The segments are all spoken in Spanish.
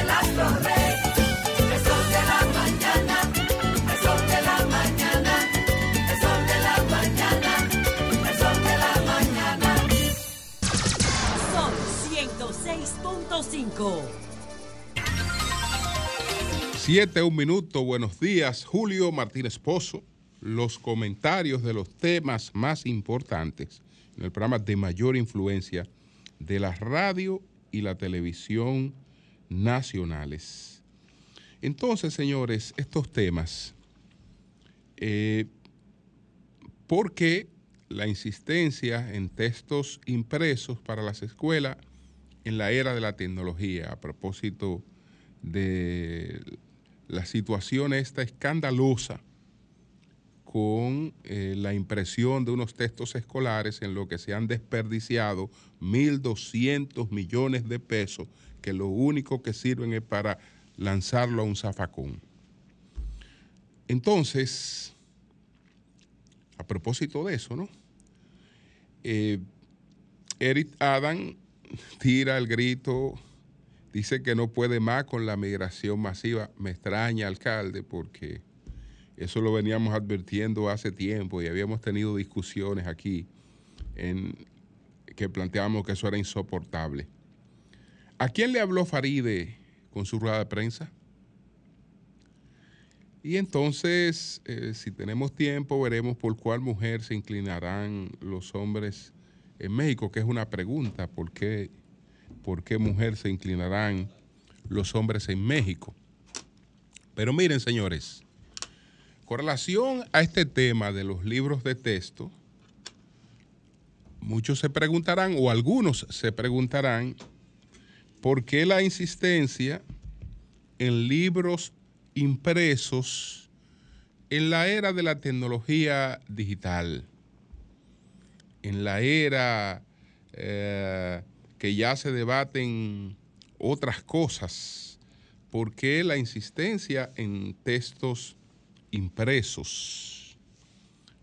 el astro rey. El sol de la mañana, el sol de la mañana, el sol de la mañana, el sol de la mañana. Sol 106.5. 7, un minuto, buenos días. Julio Martínez Pozo, los comentarios de los temas más importantes en el programa de mayor influencia de la radio y la televisión nacionales. Entonces, señores, estos temas, eh, ¿por qué la insistencia en textos impresos para las escuelas en la era de la tecnología a propósito de la situación esta escandalosa con eh, la impresión de unos textos escolares en lo que se han desperdiciado 1.200 millones de pesos, que lo único que sirven es para lanzarlo a un zafacón. Entonces, a propósito de eso, ¿no? Eh, Eric Adam tira el grito dice que no puede más con la migración masiva. Me extraña, alcalde, porque eso lo veníamos advirtiendo hace tiempo y habíamos tenido discusiones aquí en que planteábamos que eso era insoportable. ¿A quién le habló Faride con su rueda de prensa? Y entonces, eh, si tenemos tiempo, veremos por cuál mujer se inclinarán los hombres en México, que es una pregunta, ¿por qué por qué mujer se inclinarán los hombres en México. Pero miren, señores, con relación a este tema de los libros de texto, muchos se preguntarán, o algunos se preguntarán, ¿por qué la insistencia en libros impresos en la era de la tecnología digital? En la era eh, que ya se debaten otras cosas. ¿Por qué la insistencia en textos impresos?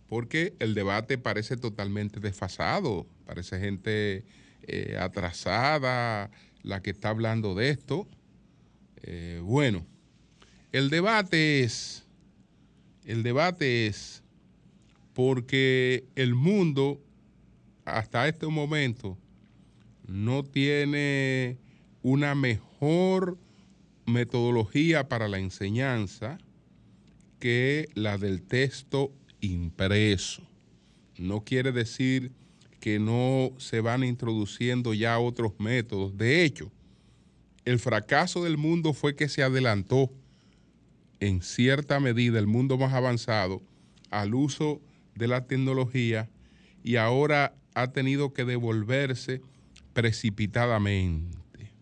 Porque el debate parece totalmente desfasado, parece gente eh, atrasada la que está hablando de esto. Eh, bueno, el debate es, el debate es porque el mundo hasta este momento no tiene una mejor metodología para la enseñanza que la del texto impreso. No quiere decir que no se van introduciendo ya otros métodos. De hecho, el fracaso del mundo fue que se adelantó en cierta medida el mundo más avanzado al uso de la tecnología y ahora ha tenido que devolverse precipitadamente.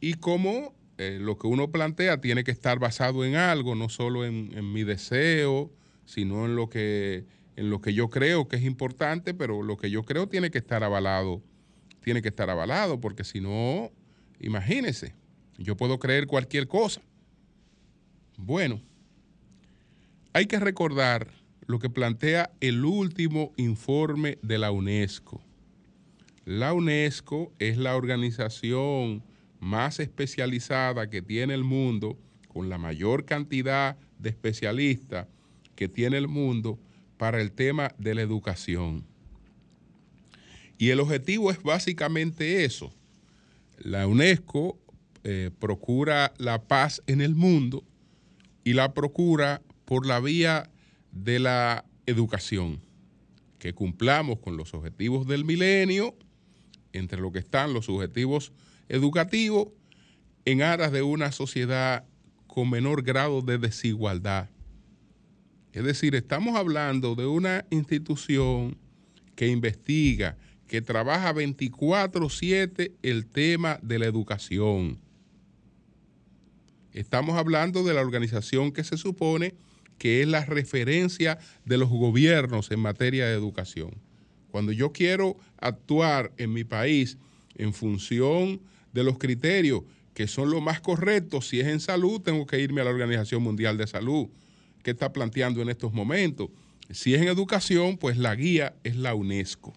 Y como eh, lo que uno plantea tiene que estar basado en algo, no solo en, mi deseo, sino en lo, que, en lo que yo creo que es importante, pero lo que yo creo tiene que estar avalado, tiene que estar avalado, porque si no, imagínese, yo puedo creer cualquier cosa. Bueno, hay que recordar lo que plantea el último informe de la UNESCO la UNESCO es la organización más especializada que tiene el mundo, con la mayor cantidad de especialistas que tiene el mundo para el tema de la educación. Y el objetivo es básicamente eso. La UNESCO eh, procura la paz en el mundo y la procura por la vía de la educación, que cumplamos con los objetivos del milenio entre lo que están los objetivos educativos en aras de una sociedad con menor grado de desigualdad. Es decir, estamos hablando de una institución que investiga, que trabaja 24/7 el tema de la educación. Estamos hablando de la organización que se supone que es la referencia de los gobiernos en materia de educación. Cuando yo quiero actuar en mi país en función de los criterios que son los más correctos, si es en salud, tengo que irme a la Organización Mundial de Salud, que está planteando en estos momentos. Si es en educación, pues la guía es la UNESCO.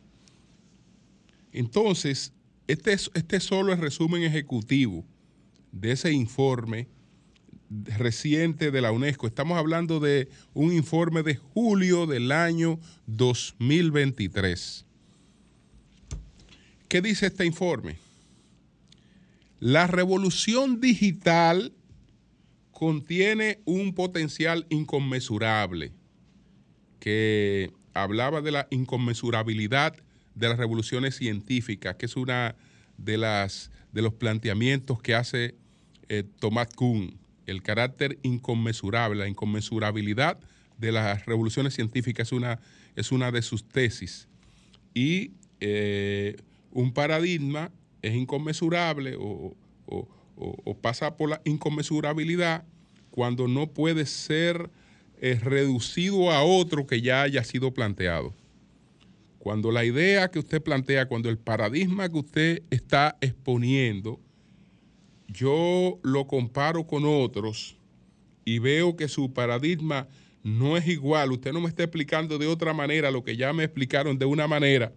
Entonces, este es, este solo el resumen ejecutivo de ese informe reciente de la UNESCO. Estamos hablando de un informe de julio del año 2023. ¿Qué dice este informe? La revolución digital contiene un potencial inconmensurable que hablaba de la inconmensurabilidad de las revoluciones científicas, que es una de las de los planteamientos que hace eh, Thomas Kuhn, el carácter inconmensurable, la inconmensurabilidad de las revoluciones científicas es una, es una de sus tesis. Y eh, un paradigma es inconmensurable o, o, pasa por la inconmensurabilidad cuando no puede ser eh, reducido a otro que ya haya sido planteado. Cuando la idea que usted plantea, cuando el paradigma que usted está exponiendo, yo lo comparo con otros y veo que su paradigma no es igual, usted no me está explicando de otra manera lo que ya me explicaron de una manera,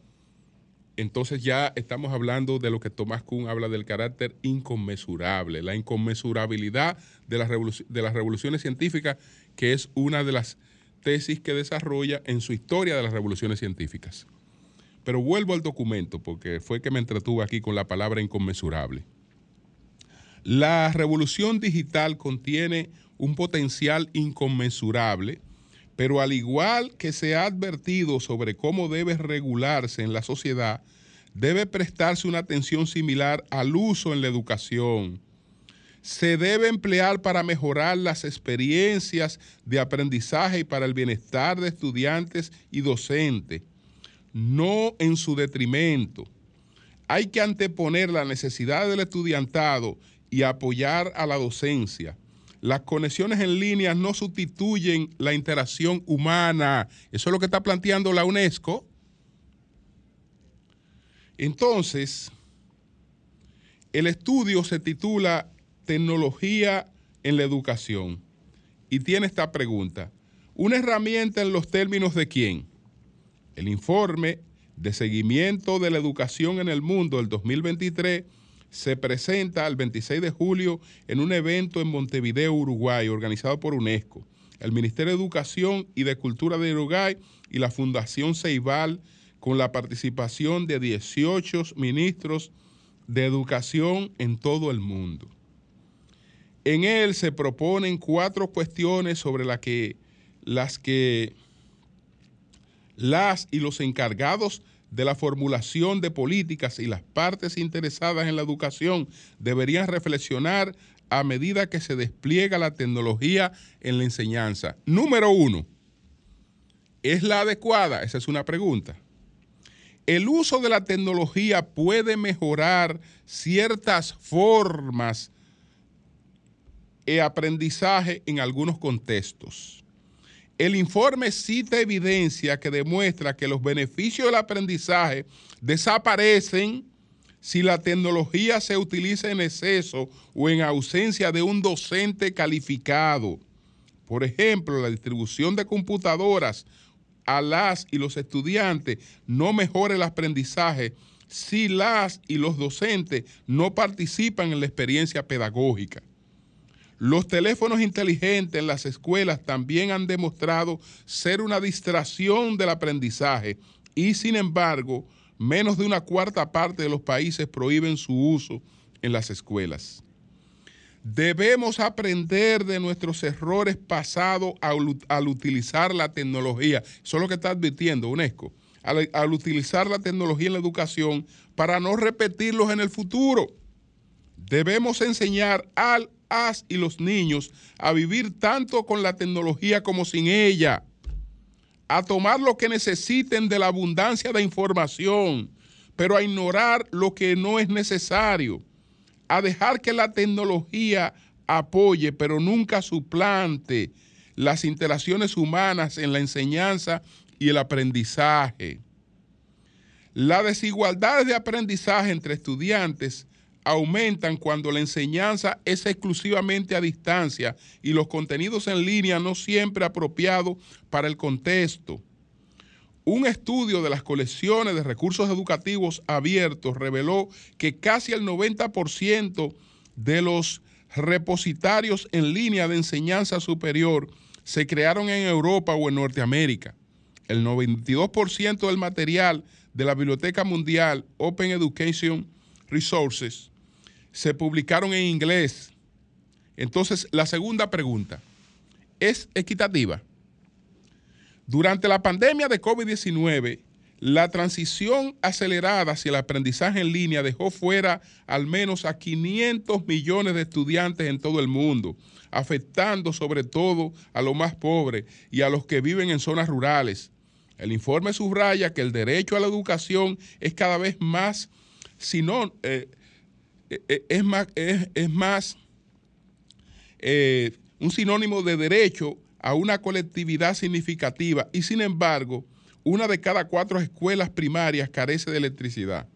entonces ya estamos hablando de lo que Tomás Kuhn habla del carácter inconmensurable, la inconmensurabilidad de las, revoluciones científicas, que es una de las tesis que desarrolla en su historia de las revoluciones científicas. Pero vuelvo al documento porque fue que me entretuve aquí con la palabra inconmensurable. La revolución digital contiene un potencial inconmensurable, pero al igual que se ha advertido sobre cómo debe regularse en la sociedad, debe prestarse una atención similar al uso en la educación. Se debe emplear para mejorar las experiencias de aprendizaje y para el bienestar de estudiantes y docentes no en su detrimento. Hay que anteponer la necesidad del estudiantado y apoyar a la docencia. Las conexiones en línea no sustituyen la interacción humana. Eso es lo que está planteando la UNESCO. Entonces, el estudio se titula Tecnología en la Educación y tiene esta pregunta. ¿Una herramienta en los términos de quién? El informe de seguimiento de la educación en el mundo del 2023 se presenta el 26 de julio en un evento en Montevideo, Uruguay, organizado por UNESCO, el Ministerio de Educación y de Cultura de Uruguay y la Fundación Ceibal, con la participación de 18 ministros de educación en todo el mundo. En él se proponen cuatro cuestiones sobre que, las que las y los encargados de la formulación de políticas y las partes interesadas en la educación deberían reflexionar a medida que se despliega la tecnología en la enseñanza. Número uno, ¿es la adecuada? Esa es una pregunta. El uso de la tecnología puede mejorar ciertas formas de aprendizaje en algunos contextos. El informe cita evidencia que demuestra que los beneficios del aprendizaje desaparecen si la tecnología se utiliza en exceso o en ausencia de un docente calificado. Por ejemplo, la distribución de computadoras a las y los estudiantes no mejora el aprendizaje si las y los docentes no participan en la experiencia pedagógica. Los teléfonos inteligentes en las escuelas también han demostrado ser una distracción del aprendizaje y sin embargo, menos de una cuarta parte de los países prohíben su uso en las escuelas. Debemos aprender de nuestros errores pasados al, utilizar la tecnología. Eso es lo que está advirtiendo UNESCO. Al, al utilizar la tecnología en la educación para no repetirlos en el futuro. Debemos enseñar al y los niños a vivir tanto con la tecnología como sin ella, a tomar lo que necesiten de la abundancia de información, pero a ignorar lo que no es necesario, a dejar que la tecnología apoye, pero nunca suplante las interacciones humanas en la enseñanza y el aprendizaje. La desigualdad de aprendizaje entre estudiantes aumentan cuando la enseñanza es exclusivamente a distancia y los contenidos en línea no siempre apropiados para el contexto. Un estudio de las colecciones de recursos educativos abiertos reveló que casi el 90% de los repositarios en línea de enseñanza superior se crearon en Europa o en Norteamérica. El 92% del material de la Biblioteca Mundial Open Education Resources se publicaron en inglés. Entonces, la segunda pregunta, ¿es equitativa? Durante la pandemia de COVID-19, la transición acelerada hacia el aprendizaje en línea dejó fuera al menos a 500 millones de estudiantes en todo el mundo, afectando sobre todo a los más pobres y a los que viven en zonas rurales. El informe subraya que el derecho a la educación es cada vez más, sino, eh, es más, es, es más eh, un sinónimo de derecho a una colectividad significativa y sin embargo, una de cada cuatro escuelas primarias carece de electricidad.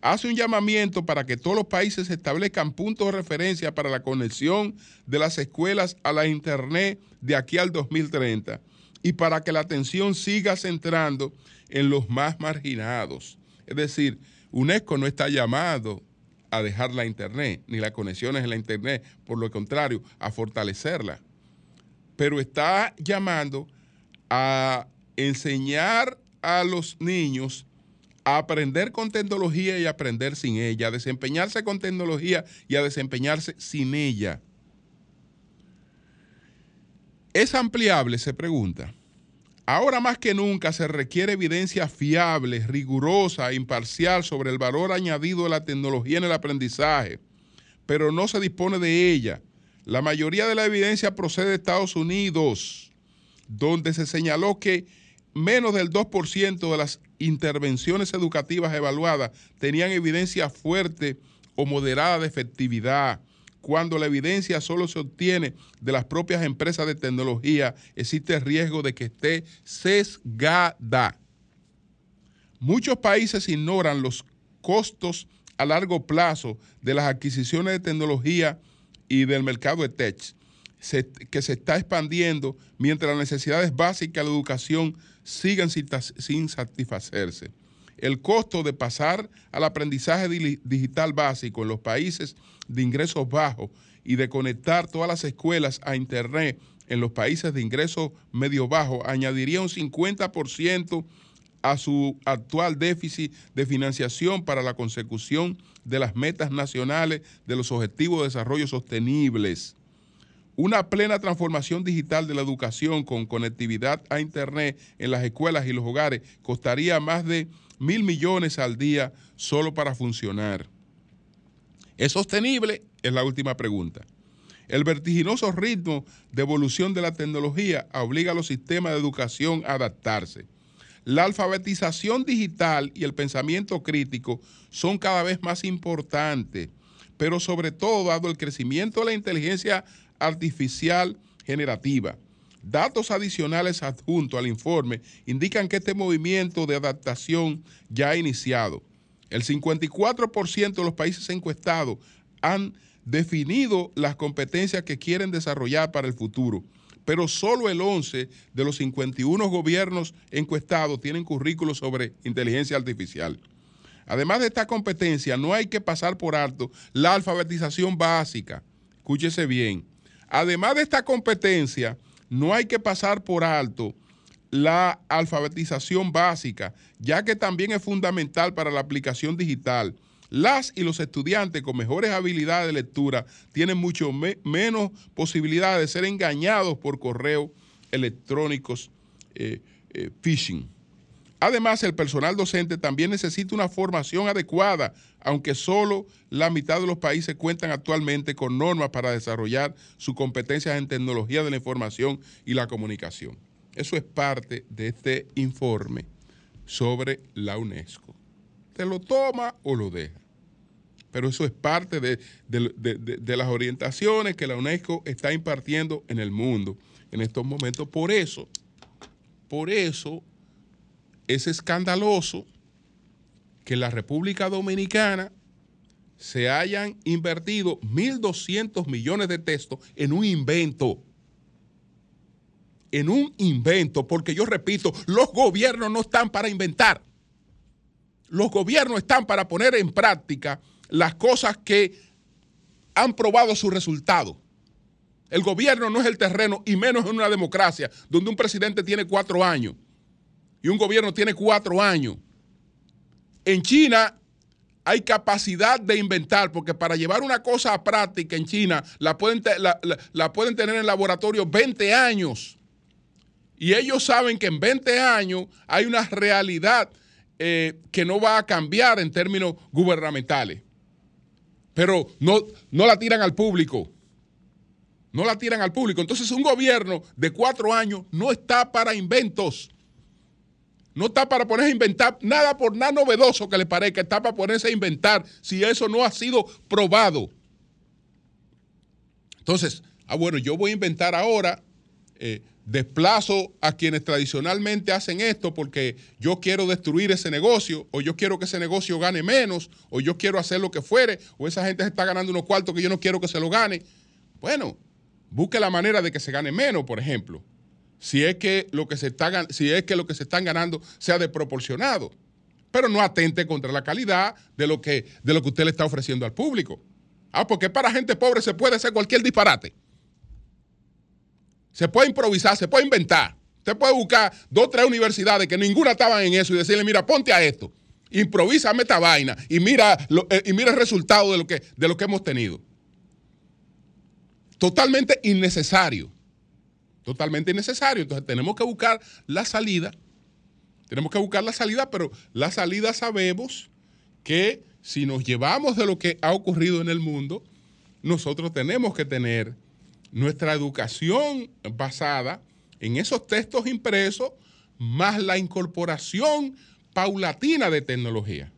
Hace un llamamiento para que todos los países establezcan puntos de referencia para la conexión de las escuelas a la Internet de aquí al 2030 y para que la atención siga centrando en los más marginados. Es decir, UNESCO no está llamado a dejar la Internet, ni las conexiones en la Internet, por lo contrario, a fortalecerla. Pero está llamando a enseñar a los niños a aprender con tecnología y aprender sin ella, a desempeñarse con tecnología y a desempeñarse sin ella. ¿Es ampliable? Se pregunta. Ahora más que nunca se requiere evidencia fiable, rigurosa e imparcial sobre el valor añadido de la tecnología en el aprendizaje, pero no se dispone de ella. La mayoría de la evidencia procede de Estados Unidos, donde se señaló que menos del 2% de las intervenciones educativas evaluadas tenían evidencia fuerte o moderada de efectividad. Cuando la evidencia solo se obtiene de las propias empresas de tecnología, existe el riesgo de que esté sesgada. Muchos países ignoran los costos a largo plazo de las adquisiciones de tecnología y del mercado de tech, que se está expandiendo mientras las necesidades básicas de la educación siguen sin, satisfacerse. El costo de pasar al aprendizaje digital básico en los países de ingresos bajos y de conectar todas las escuelas a Internet en los países de ingresos medio bajo añadiría un 50% a su actual déficit de financiación para la consecución de las metas nacionales de los Objetivos de Desarrollo Sostenibles. Una plena transformación digital de la educación con conectividad a Internet en las escuelas y los hogares costaría más de mil millones al día solo para funcionar. ¿Es sostenible? Es la última pregunta. El vertiginoso ritmo de evolución de la tecnología obliga a los sistemas de educación a adaptarse. La alfabetización digital y el pensamiento crítico son cada vez más importantes, pero sobre todo dado el crecimiento de la inteligencia artificial generativa. Datos adicionales adjuntos al informe indican que este movimiento de adaptación ya ha iniciado. El 54% de los países encuestados han definido las competencias que quieren desarrollar para el futuro, pero solo el 11 de los 51 gobiernos encuestados tienen currículos sobre inteligencia artificial. Además de esta competencia, no hay que pasar por alto la alfabetización básica. Escúchese bien Además de esta competencia, no hay que pasar por alto la alfabetización básica, ya que también es fundamental para la aplicación digital. Las y los estudiantes con mejores habilidades de lectura tienen mucho menos posibilidad de ser engañados por correo electrónicos eh, eh, phishing. Además, el personal docente también necesita una formación adecuada, aunque solo la mitad de los países cuentan actualmente con normas para desarrollar sus competencias en tecnología de la información y la comunicación. Eso es parte de este informe sobre la UNESCO. Te lo toma o lo deja. Pero eso es parte de, de las orientaciones que la UNESCO está impartiendo en el mundo en estos momentos. Por eso, por eso es escandaloso que en la República Dominicana se hayan invertido 1.200 millones de textos en un invento. En un invento, porque yo repito, los gobiernos no están para inventar. Los gobiernos están para poner en práctica las cosas que han probado su resultado. El gobierno no es el terreno y menos en una democracia donde un presidente tiene cuatro años y un gobierno tiene cuatro años. En China hay capacidad de inventar, porque para llevar una cosa a práctica en China la pueden, tener en laboratorio 20 años. Y ellos saben que en 20 años hay una realidad eh, que no va a cambiar en términos gubernamentales. Pero no, no la tiran al público. No la tiran al público. Entonces un gobierno de cuatro años no está para inventos. No está para ponerse a inventar nada por nada novedoso que le parezca. Está para ponerse a inventar si eso no ha sido probado. Entonces, ah, bueno, yo voy a inventar ahora, eh, desplazo a quienes tradicionalmente hacen esto porque yo quiero destruir ese negocio, o yo quiero que ese negocio gane menos, o yo quiero hacer lo que fuere, o esa gente se está ganando unos cuartos que yo no quiero que se lo gane. Bueno, busque la manera de que se gane menos, por ejemplo. Si es que lo que se está si es que lo que se están ganando sea desproporcionado, pero no atente contra la calidad de lo que de lo que usted le está ofreciendo al público. Ah, porque para gente pobre se puede hacer cualquier disparate. Se puede improvisar, se puede inventar. Usted puede buscar dos o tres universidades que ninguna estaban en eso y decirle, mira, ponte a esto. Improvísame esta vaina y mira, eh, y mira el resultado de lo, que, de lo que hemos tenido. Totalmente innecesario. Totalmente innecesario. Entonces tenemos que buscar la salida. Tenemos que buscar la salida, pero la salida sabemos que si nos llevamos de lo que ha ocurrido en el mundo, nosotros tenemos que tener nuestra educación basada en esos textos impresos, más la incorporación paulatina de tecnología.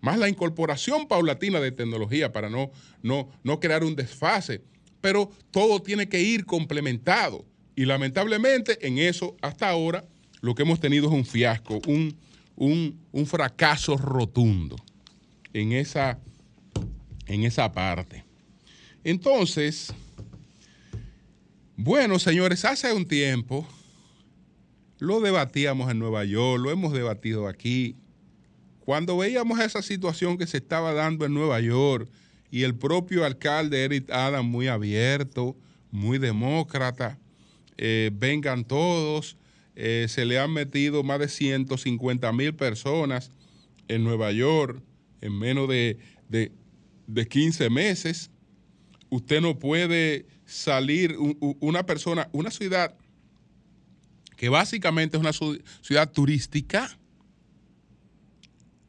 Más la incorporación paulatina de tecnología para no, no, no crear un desfase. Pero todo tiene que ir complementado. Y lamentablemente en eso, hasta ahora, lo que hemos tenido es un fiasco, un, un- un fracaso rotundo en esa, en esa parte. Entonces, bueno, señores, hace un tiempo lo debatíamos en Nueva York, lo hemos debatido aquí. Cuando veíamos esa situación que se estaba dando en Nueva York y el propio alcalde Eric Adams muy abierto, muy demócrata, eh, vengan todos, eh, se le han metido más de 150 mil personas en Nueva York en menos de, de, de 15 meses. Usted no puede salir, una persona, una ciudad que básicamente es una ciudad turística,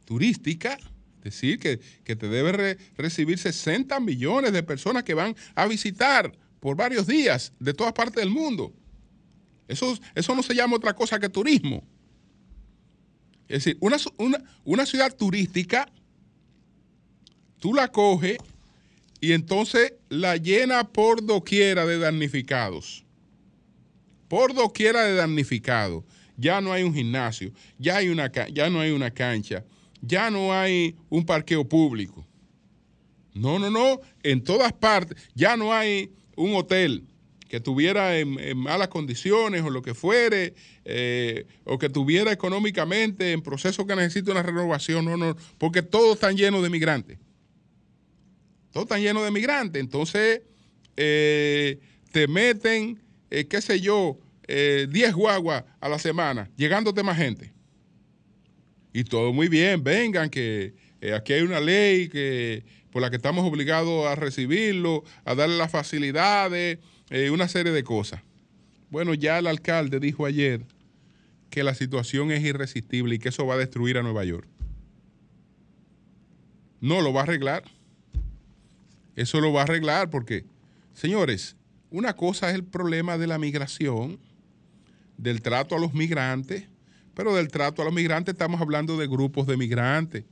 turística, decir, que, que te debe re- recibir 60 millones de personas que van a visitar por varios días de todas partes del mundo. Eso, eso no se llama otra cosa que turismo. Es decir, una, una, una ciudad turística, tú la coges y entonces la llena por doquiera de damnificados. Por doquiera de damnificados. Ya no hay un gimnasio, ya, hay una, ya no hay una cancha, ya no hay un parqueo público. No, no, no. En todas partes. Ya no hay un hotel que tuviera en, malas condiciones o lo que fuere, eh, o que tuviera económicamente en proceso que necesite una renovación. No, no, porque todos están llenos de migrantes. Todos están llenos de migrantes. Entonces, eh, te meten, eh, qué sé yo, eh, 10 guaguas a la semana, llegándote más gente. Y todo muy bien, vengan, que eh, aquí hay una ley que, por la que estamos obligados a recibirlo, a darle las facilidades, eh, una serie de cosas. Bueno, ya el alcalde dijo ayer que la situación es irresistible y que eso va a destruir a Nueva York. No lo va a arreglar. Eso lo va a arreglar porque, señores, una cosa es el problema de la migración, del trato a los migrantes, pero del trato a los migrantes estamos hablando de grupos de migrantes.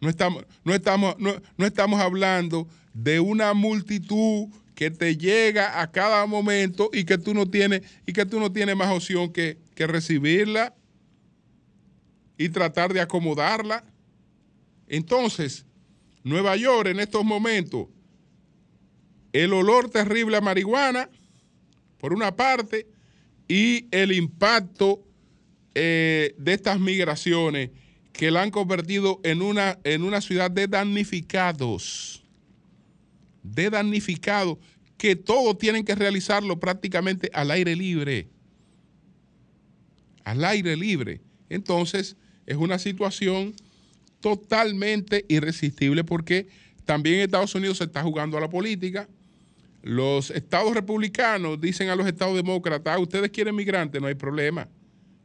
No estamos, no estamos, no, no estamos hablando de una multitud que te llega a cada momento y que tú no tienes, y que tú no tienes más opción que, que recibirla y tratar de acomodarla. Entonces, Nueva York en estos momentos, el olor terrible a marihuana, por una parte, y el impacto eh, de estas migraciones que la han convertido en una, en una ciudad de damnificados. de damnificados que todos tienen que realizarlo prácticamente al aire libre. Al aire libre. Entonces, es una situación totalmente irresistible porque también Estados Unidos se está jugando a la política. Los estados republicanos dicen a los estados demócratas, "Ah, ustedes quieren migrantes, no hay problema.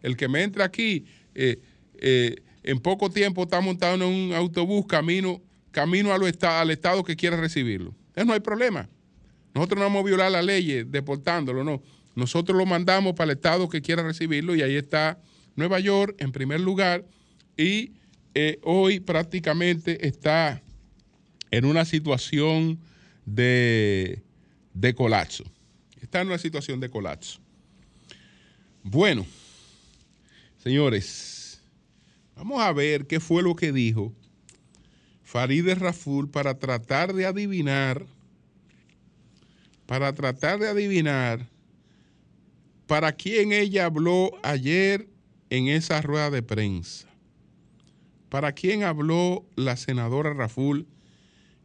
El que me entre aquí, eh, eh, en poco tiempo está montado en un autobús camino, camino al estado que quiera recibirlo. No hay problema. Nosotros no vamos a violar la ley deportándolo, no. Nosotros lo mandamos para el estado que quiera recibirlo y ahí está Nueva York en primer lugar y eh, hoy prácticamente está en una situación de, de colapso. Está en una situación de colapso. Bueno, señores, vamos a ver qué fue lo que dijo Farideh Raful para tratar de adivinar, para tratar de adivinar para quién ella habló ayer en esa rueda de prensa. ¿Para quién habló la senadora Raful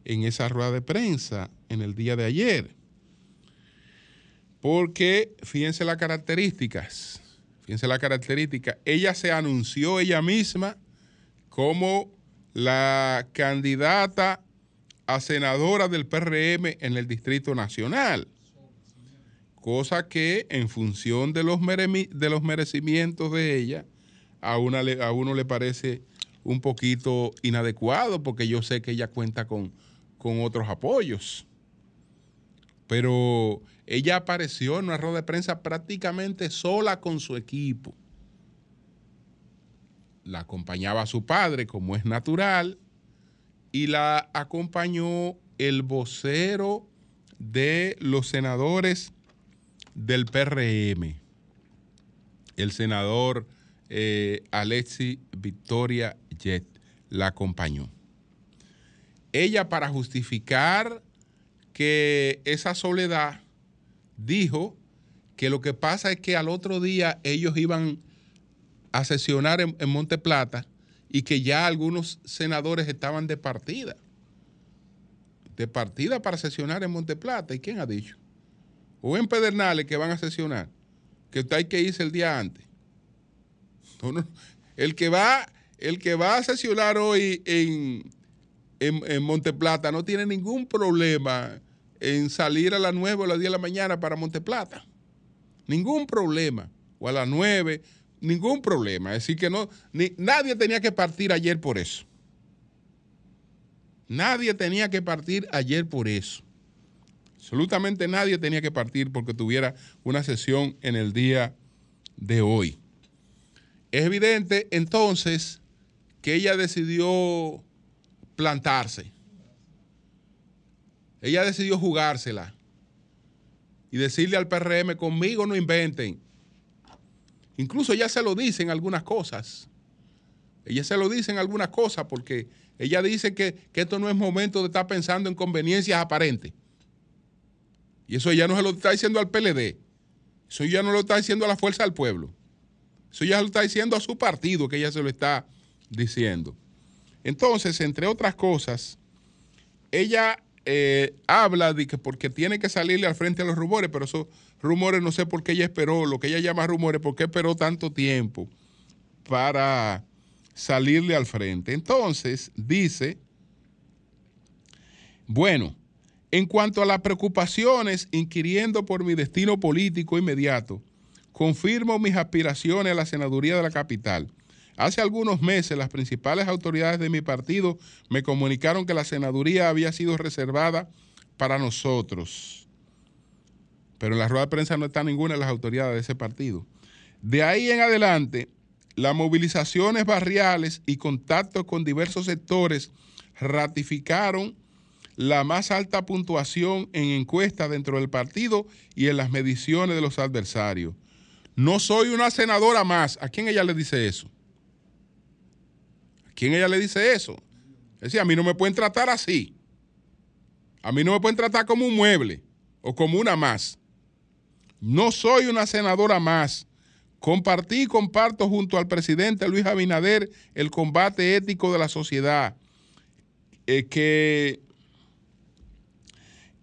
en esa rueda de prensa en el día de ayer? Porque fíjense las características, fíjense las características. Ella se anunció ella misma como la candidata a senadora del PRM en el Distrito Nacional. Cosa que en función de los, merecimientos de ella, a, uno le parece un poquito inadecuado porque yo sé que ella cuenta con otros apoyos. Pero ella apareció en una rueda de prensa prácticamente sola con su equipo. La acompañaba su padre, como es natural, y la acompañó el vocero de los senadores del PRM, el senador eh, Alexi Victoria Jet, la acompañó. Ella para justificar que esa soledad dijo que lo que pasa es que al otro día ellos iban a sesionar en, Monte Plata y que ya algunos senadores estaban de partida. De partida para sesionar en Monte Plata. ¿Y quién ha dicho? O en Pedernales que van a sesionar. Que hay que irse el día antes. No, no. El que va, el que va a sesionar hoy en, en, en Monte Plata no tiene ningún problema en salir a las 9 o a las 10 de la mañana para Monte Plata. Ningún problema. O a las 9, ningún problema. Es decir, que no, ni, nadie tenía que partir ayer por eso. Nadie tenía que partir ayer por eso. Absolutamente nadie tenía que partir porque tuviera una sesión en el día de hoy. Es evidente entonces que ella decidió plantarse. Ella decidió jugársela y decirle al PRM, conmigo no inventen. Incluso ella se lo dice en algunas cosas. Ella se lo dice en algunas cosas porque ella dice que, que esto no es momento de estar pensando en conveniencias aparentes. Y eso ya no se lo está diciendo al PLD. Eso ya no lo está diciendo a la fuerza del pueblo. Eso ya lo está diciendo a su partido que ella se lo está diciendo. Entonces, entre otras cosas, ella eh, habla de que porque tiene que salirle al frente a los rumores, pero esos rumores no sé por qué ella esperó, lo que ella llama rumores, por qué esperó tanto tiempo para salirle al frente. Entonces, dice, bueno, en cuanto a las preocupaciones inquiriendo por mi destino político inmediato, confirmo mis aspiraciones a la senaduría de la capital. Hace algunos meses las principales autoridades de mi partido me comunicaron que la senaduría había sido reservada para nosotros. Pero en la rueda de prensa no está ninguna de las autoridades de ese partido. De ahí en adelante, las movilizaciones barriales y contactos con diversos sectores ratificaron la más alta puntuación en encuestas dentro del partido y en las mediciones de los adversarios. No soy una senadora más. ¿A quién ella le dice eso? ¿A quién ella le dice eso? Es decir, a mí no me pueden tratar así. A mí no me pueden tratar como un mueble o como una más. No soy una senadora más. Compartí y comparto junto al presidente Luis Abinader el combate ético de la sociedad. Eh, que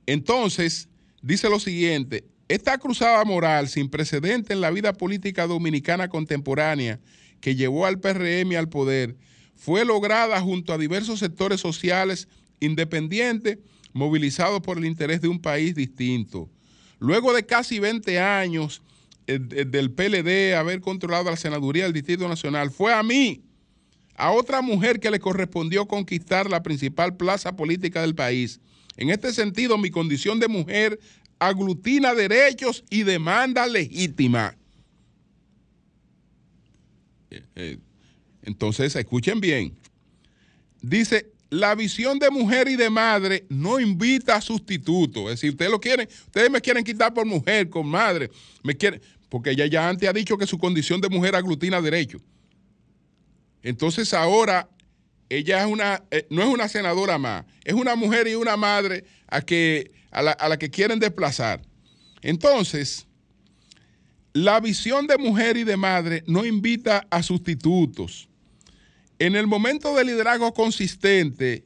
Entonces, dice lo siguiente, esta cruzada moral sin precedente en la vida política dominicana contemporánea que llevó al PRM al poder fue lograda junto a diversos sectores sociales independientes movilizados por el interés de un país distinto. Luego de casi 20 años eh, de- del PLD haber controlado la senaduría del Distrito Nacional, fue a mí, a otra mujer que le correspondió conquistar la principal plaza política del país. En este sentido, mi condición de mujer aglutina derechos y demandas legítimas. Eh, eh, Entonces, escuchen bien. Dice, la visión de mujer y de madre no invita a sustituto. Es decir, ustedes lo quieren, ustedes me quieren quitar por mujer, con madre, me quieren, porque ella ya antes ha dicho que su condición de mujer aglutina derechos. Entonces ahora ella es una, eh, no es una senadora más, es una mujer y una madre a, que, a, la, a la que quieren desplazar. Entonces, la visión de mujer y de madre no invita a sustitutos. En el momento de liderazgo consistente,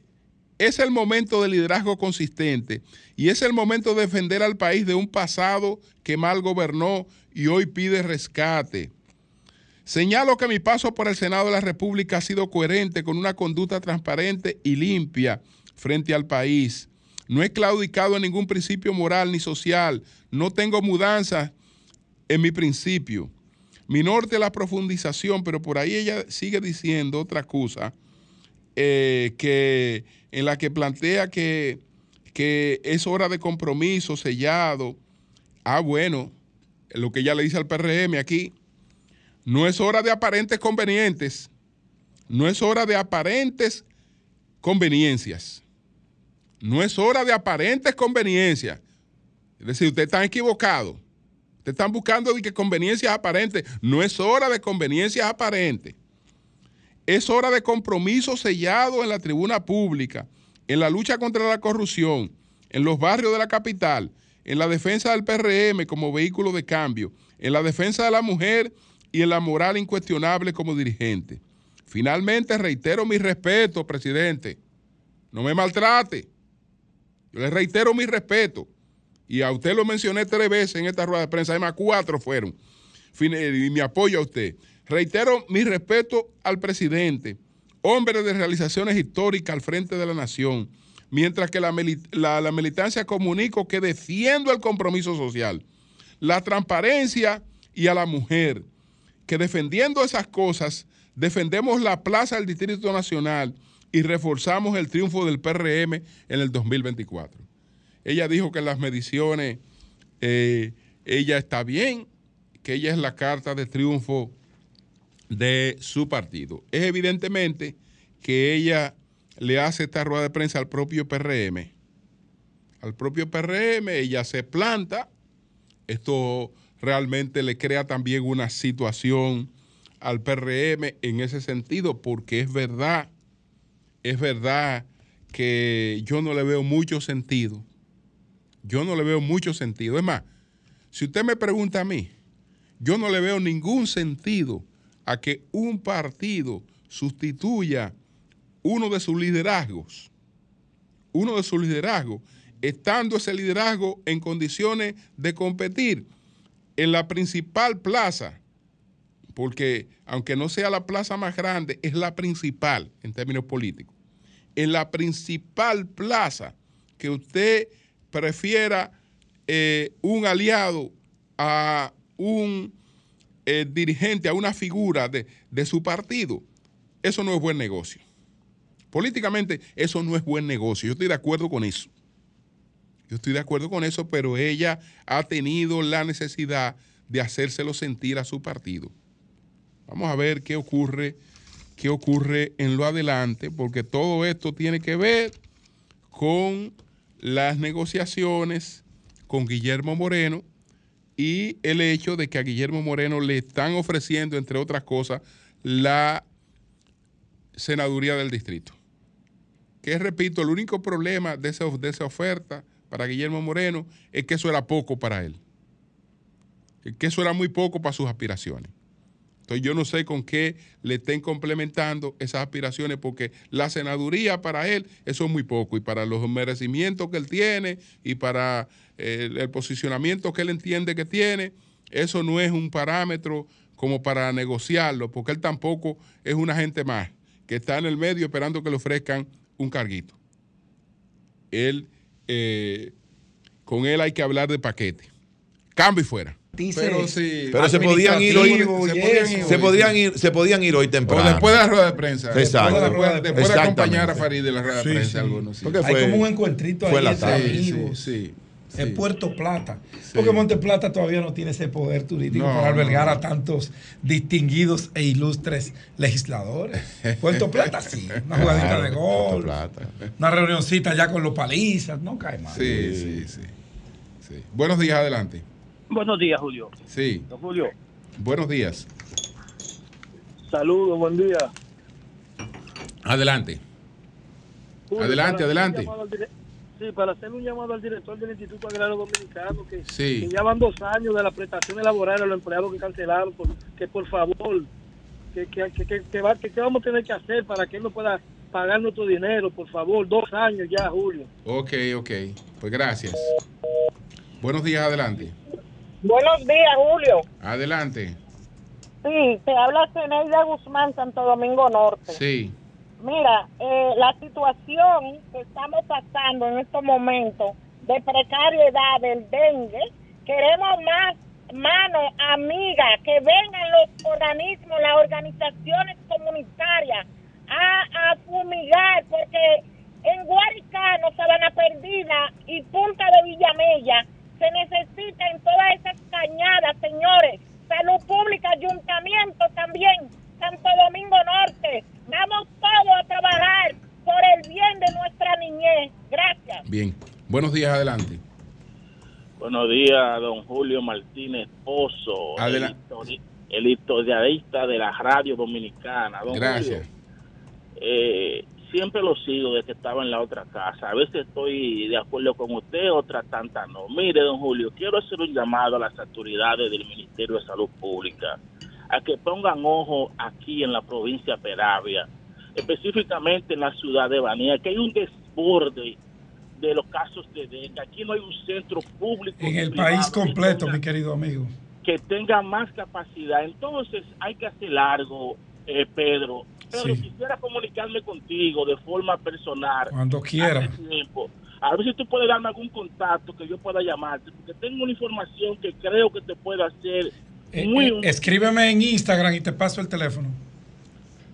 es el momento de liderazgo consistente y es el momento de defender al país de un pasado que mal gobernó y hoy pide rescate. Señalo que mi paso por el Senado de la República ha sido coherente con una conducta transparente y limpia frente al país. No he claudicado en ningún principio moral ni social. No tengo mudanzas en mi principio. Mi norte la profundización, pero por ahí ella sigue diciendo otra cosa eh, que, en la que plantea que, que es hora de compromiso sellado. Ah, bueno, lo que ella le dice al PRM aquí, no es hora de aparentes convenientes, no es hora de aparentes conveniencias, no es hora de aparentes conveniencias. Es decir, ustedes están equivocados. Ustedes están buscando de que conveniencias aparentes. No es hora de conveniencias aparentes. Es hora de compromiso sellado en la tribuna pública, en la lucha contra la corrupción, en los barrios de la capital, en la defensa del PRM como vehículo de cambio, en la defensa de la mujer y en la moral incuestionable como dirigente. Finalmente, reitero mi respeto, presidente. No me maltrate. Yo le reitero mi respeto. Y a usted lo mencioné tres veces en esta rueda de prensa, además cuatro fueron. Eh, Y mi apoyo a usted. Reitero mi respeto al presidente, hombre de realizaciones históricas al frente de la nación, mientras que la, la- la militancia comunico que defiendo el compromiso social, la transparencia y a la mujer, que defendiendo esas cosas, defendemos la plaza del Distrito Nacional y reforzamos el triunfo del PRM en el 2024. Ella dijo que las mediciones eh, ella está bien, que ella es la carta de triunfo de su partido. Es evidentemente que ella le hace esta rueda de prensa al propio PRM. Al propio PRM, ella se planta. Esto realmente le crea también una situación al PRM en ese sentido, porque es verdad, es verdad que yo no le veo mucho sentido. Yo no le veo mucho sentido. Es más, si usted me pregunta a mí, yo no le veo ningún sentido a que un partido sustituya uno de sus liderazgos, uno de sus liderazgos, estando ese liderazgo en condiciones de competir en la principal plaza, porque aunque no sea la plaza más grande, es la principal en términos políticos, en la principal plaza que usted prefiera eh, un aliado a un eh, dirigente, a una figura de, de su partido, eso no es buen negocio. Políticamente eso no es buen negocio. Yo estoy de acuerdo con eso. Yo estoy de acuerdo con eso, pero ella ha tenido la necesidad de hacérselo sentir a su partido. Vamos a ver qué ocurre, qué ocurre en lo adelante, porque todo esto tiene que ver con las negociaciones con Guillermo Moreno y el hecho de que a Guillermo Moreno le están ofreciendo, entre otras cosas, la senaduría del distrito. Que repito, el único problema de esa, de esa oferta para Guillermo Moreno es que eso era poco para él. Que eso era muy poco para sus aspiraciones. Yo no sé con qué le estén complementando esas aspiraciones porque la senaduría para él eso es muy poco y para los merecimientos que él tiene y para eh, el, el posicionamiento que él entiende que tiene, eso no es un parámetro como para negociarlo porque él tampoco es una gente más que está en el medio esperando que le ofrezcan un carguito. Él, eh, con él hay que hablar de paquete. Cambio y fuera. Pero sí. Pero se podían ir hoy. Se podían, eso. se podían ir, se podían ir hoy O temprano. después de la rueda de prensa. Exacto. Después, de- después de acompañar a. Farid en la rueda de prensa, sí. algunos. sí. Porque Hay como un encuentrito fue ahí la entre tarde. Sí, amigos. sí, sí. En Puerto Plata. Porque Monte Plata todavía no tiene ese poder turístico No, para albergar no. a tantos distinguidos e ilustres legisladores. Puerto Plata sí, una jugadita Claro, de gol, Plata. una reunioncita ya con los palizas, no cae mal. Sí, sí, sí, sí. Buenos días, adelante. Buenos días, Julio. Sí, Don Julio, buenos días. saludos, buen día. Adelante. Julio, Adelante, adelante. Sí, para hacer un llamado al director del Instituto Agrario Dominicano, que, Sí. que ya van dos años de las prestaciones laborales a los empleados que cancelaron, por- que por favor, que, que, que, que- va- que vamos a tener que hacer para que él no pueda pagar nuestro dinero, por favor, dos años ya, Julio. Ok, ok. Pues gracias. Buenos días, adelante. Buenos días, Julio. Adelante. Sí, te habla Zeneida Guzmán, Santo Domingo Norte. Sí, Mira, eh, la situación que estamos pasando en estos momentos de precariedad del dengue, queremos más mano amiga, que vengan los organismos, las organizaciones comunitarias a, a fumigar, porque en Guaricano, Sabana Perdida y Punta de Villamella se necesita en todas esas cañadas, señores, salud pública, ayuntamiento también, Santo Domingo Norte. Vamos todos a trabajar por el bien de nuestra niñez. Gracias. bien. Buenos días, adelante. Buenos días, don Julio Martínez Pozo, el, Adela- el historiadista de la radio dominicana. Don Gracias. Julio, eh, siempre lo sigo desde que estaba en la otra casa. A veces estoy de acuerdo con usted, otras tantas no. Mire, don Julio, quiero hacer un llamado a las autoridades del Ministerio de Salud Pública a que pongan ojo aquí en la provincia de Peravia, específicamente en la ciudad de Banía, que hay un desborde de los casos de dengue. Aquí no hay un centro público. En el país completo, tenga- mi querido amigo. que tenga más capacidad. Entonces hay que hacer largo, eh, Pedro. Pero Sí. quisiera comunicarme contigo de forma personal. Cuando quiera. tiempo. A ver si tú puedes darme algún contacto que yo pueda llamarte, porque tengo una información que creo que te puede hacer Eh, muy... eh, escríbeme en Instagram y te paso el teléfono.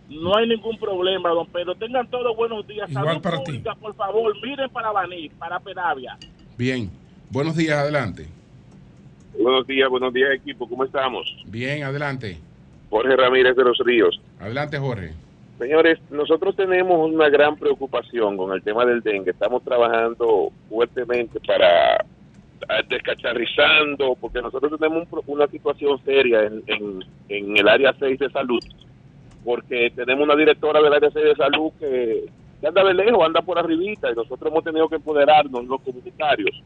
no hay ningún problema, don Pedro. Tengan todos buenos días. Igual Salud para ti. por favor, miren para Baní, para Peravia. Bien. Buenos días, adelante. Buenos días, buenos días equipo, ¿cómo estamos? Bien, adelante. Jorge Ramírez de los Ríos. Adelante, Jorge. Señores, nosotros tenemos una gran preocupación con el tema del dengue. Estamos trabajando fuertemente para ah, descacharrizando, porque nosotros tenemos un una situación seria en, en, en el área 6 de salud, porque tenemos una directora del área 6 de salud que, que anda de lejos, anda por arribita, y nosotros hemos tenido que empoderarnos, los comunitarios.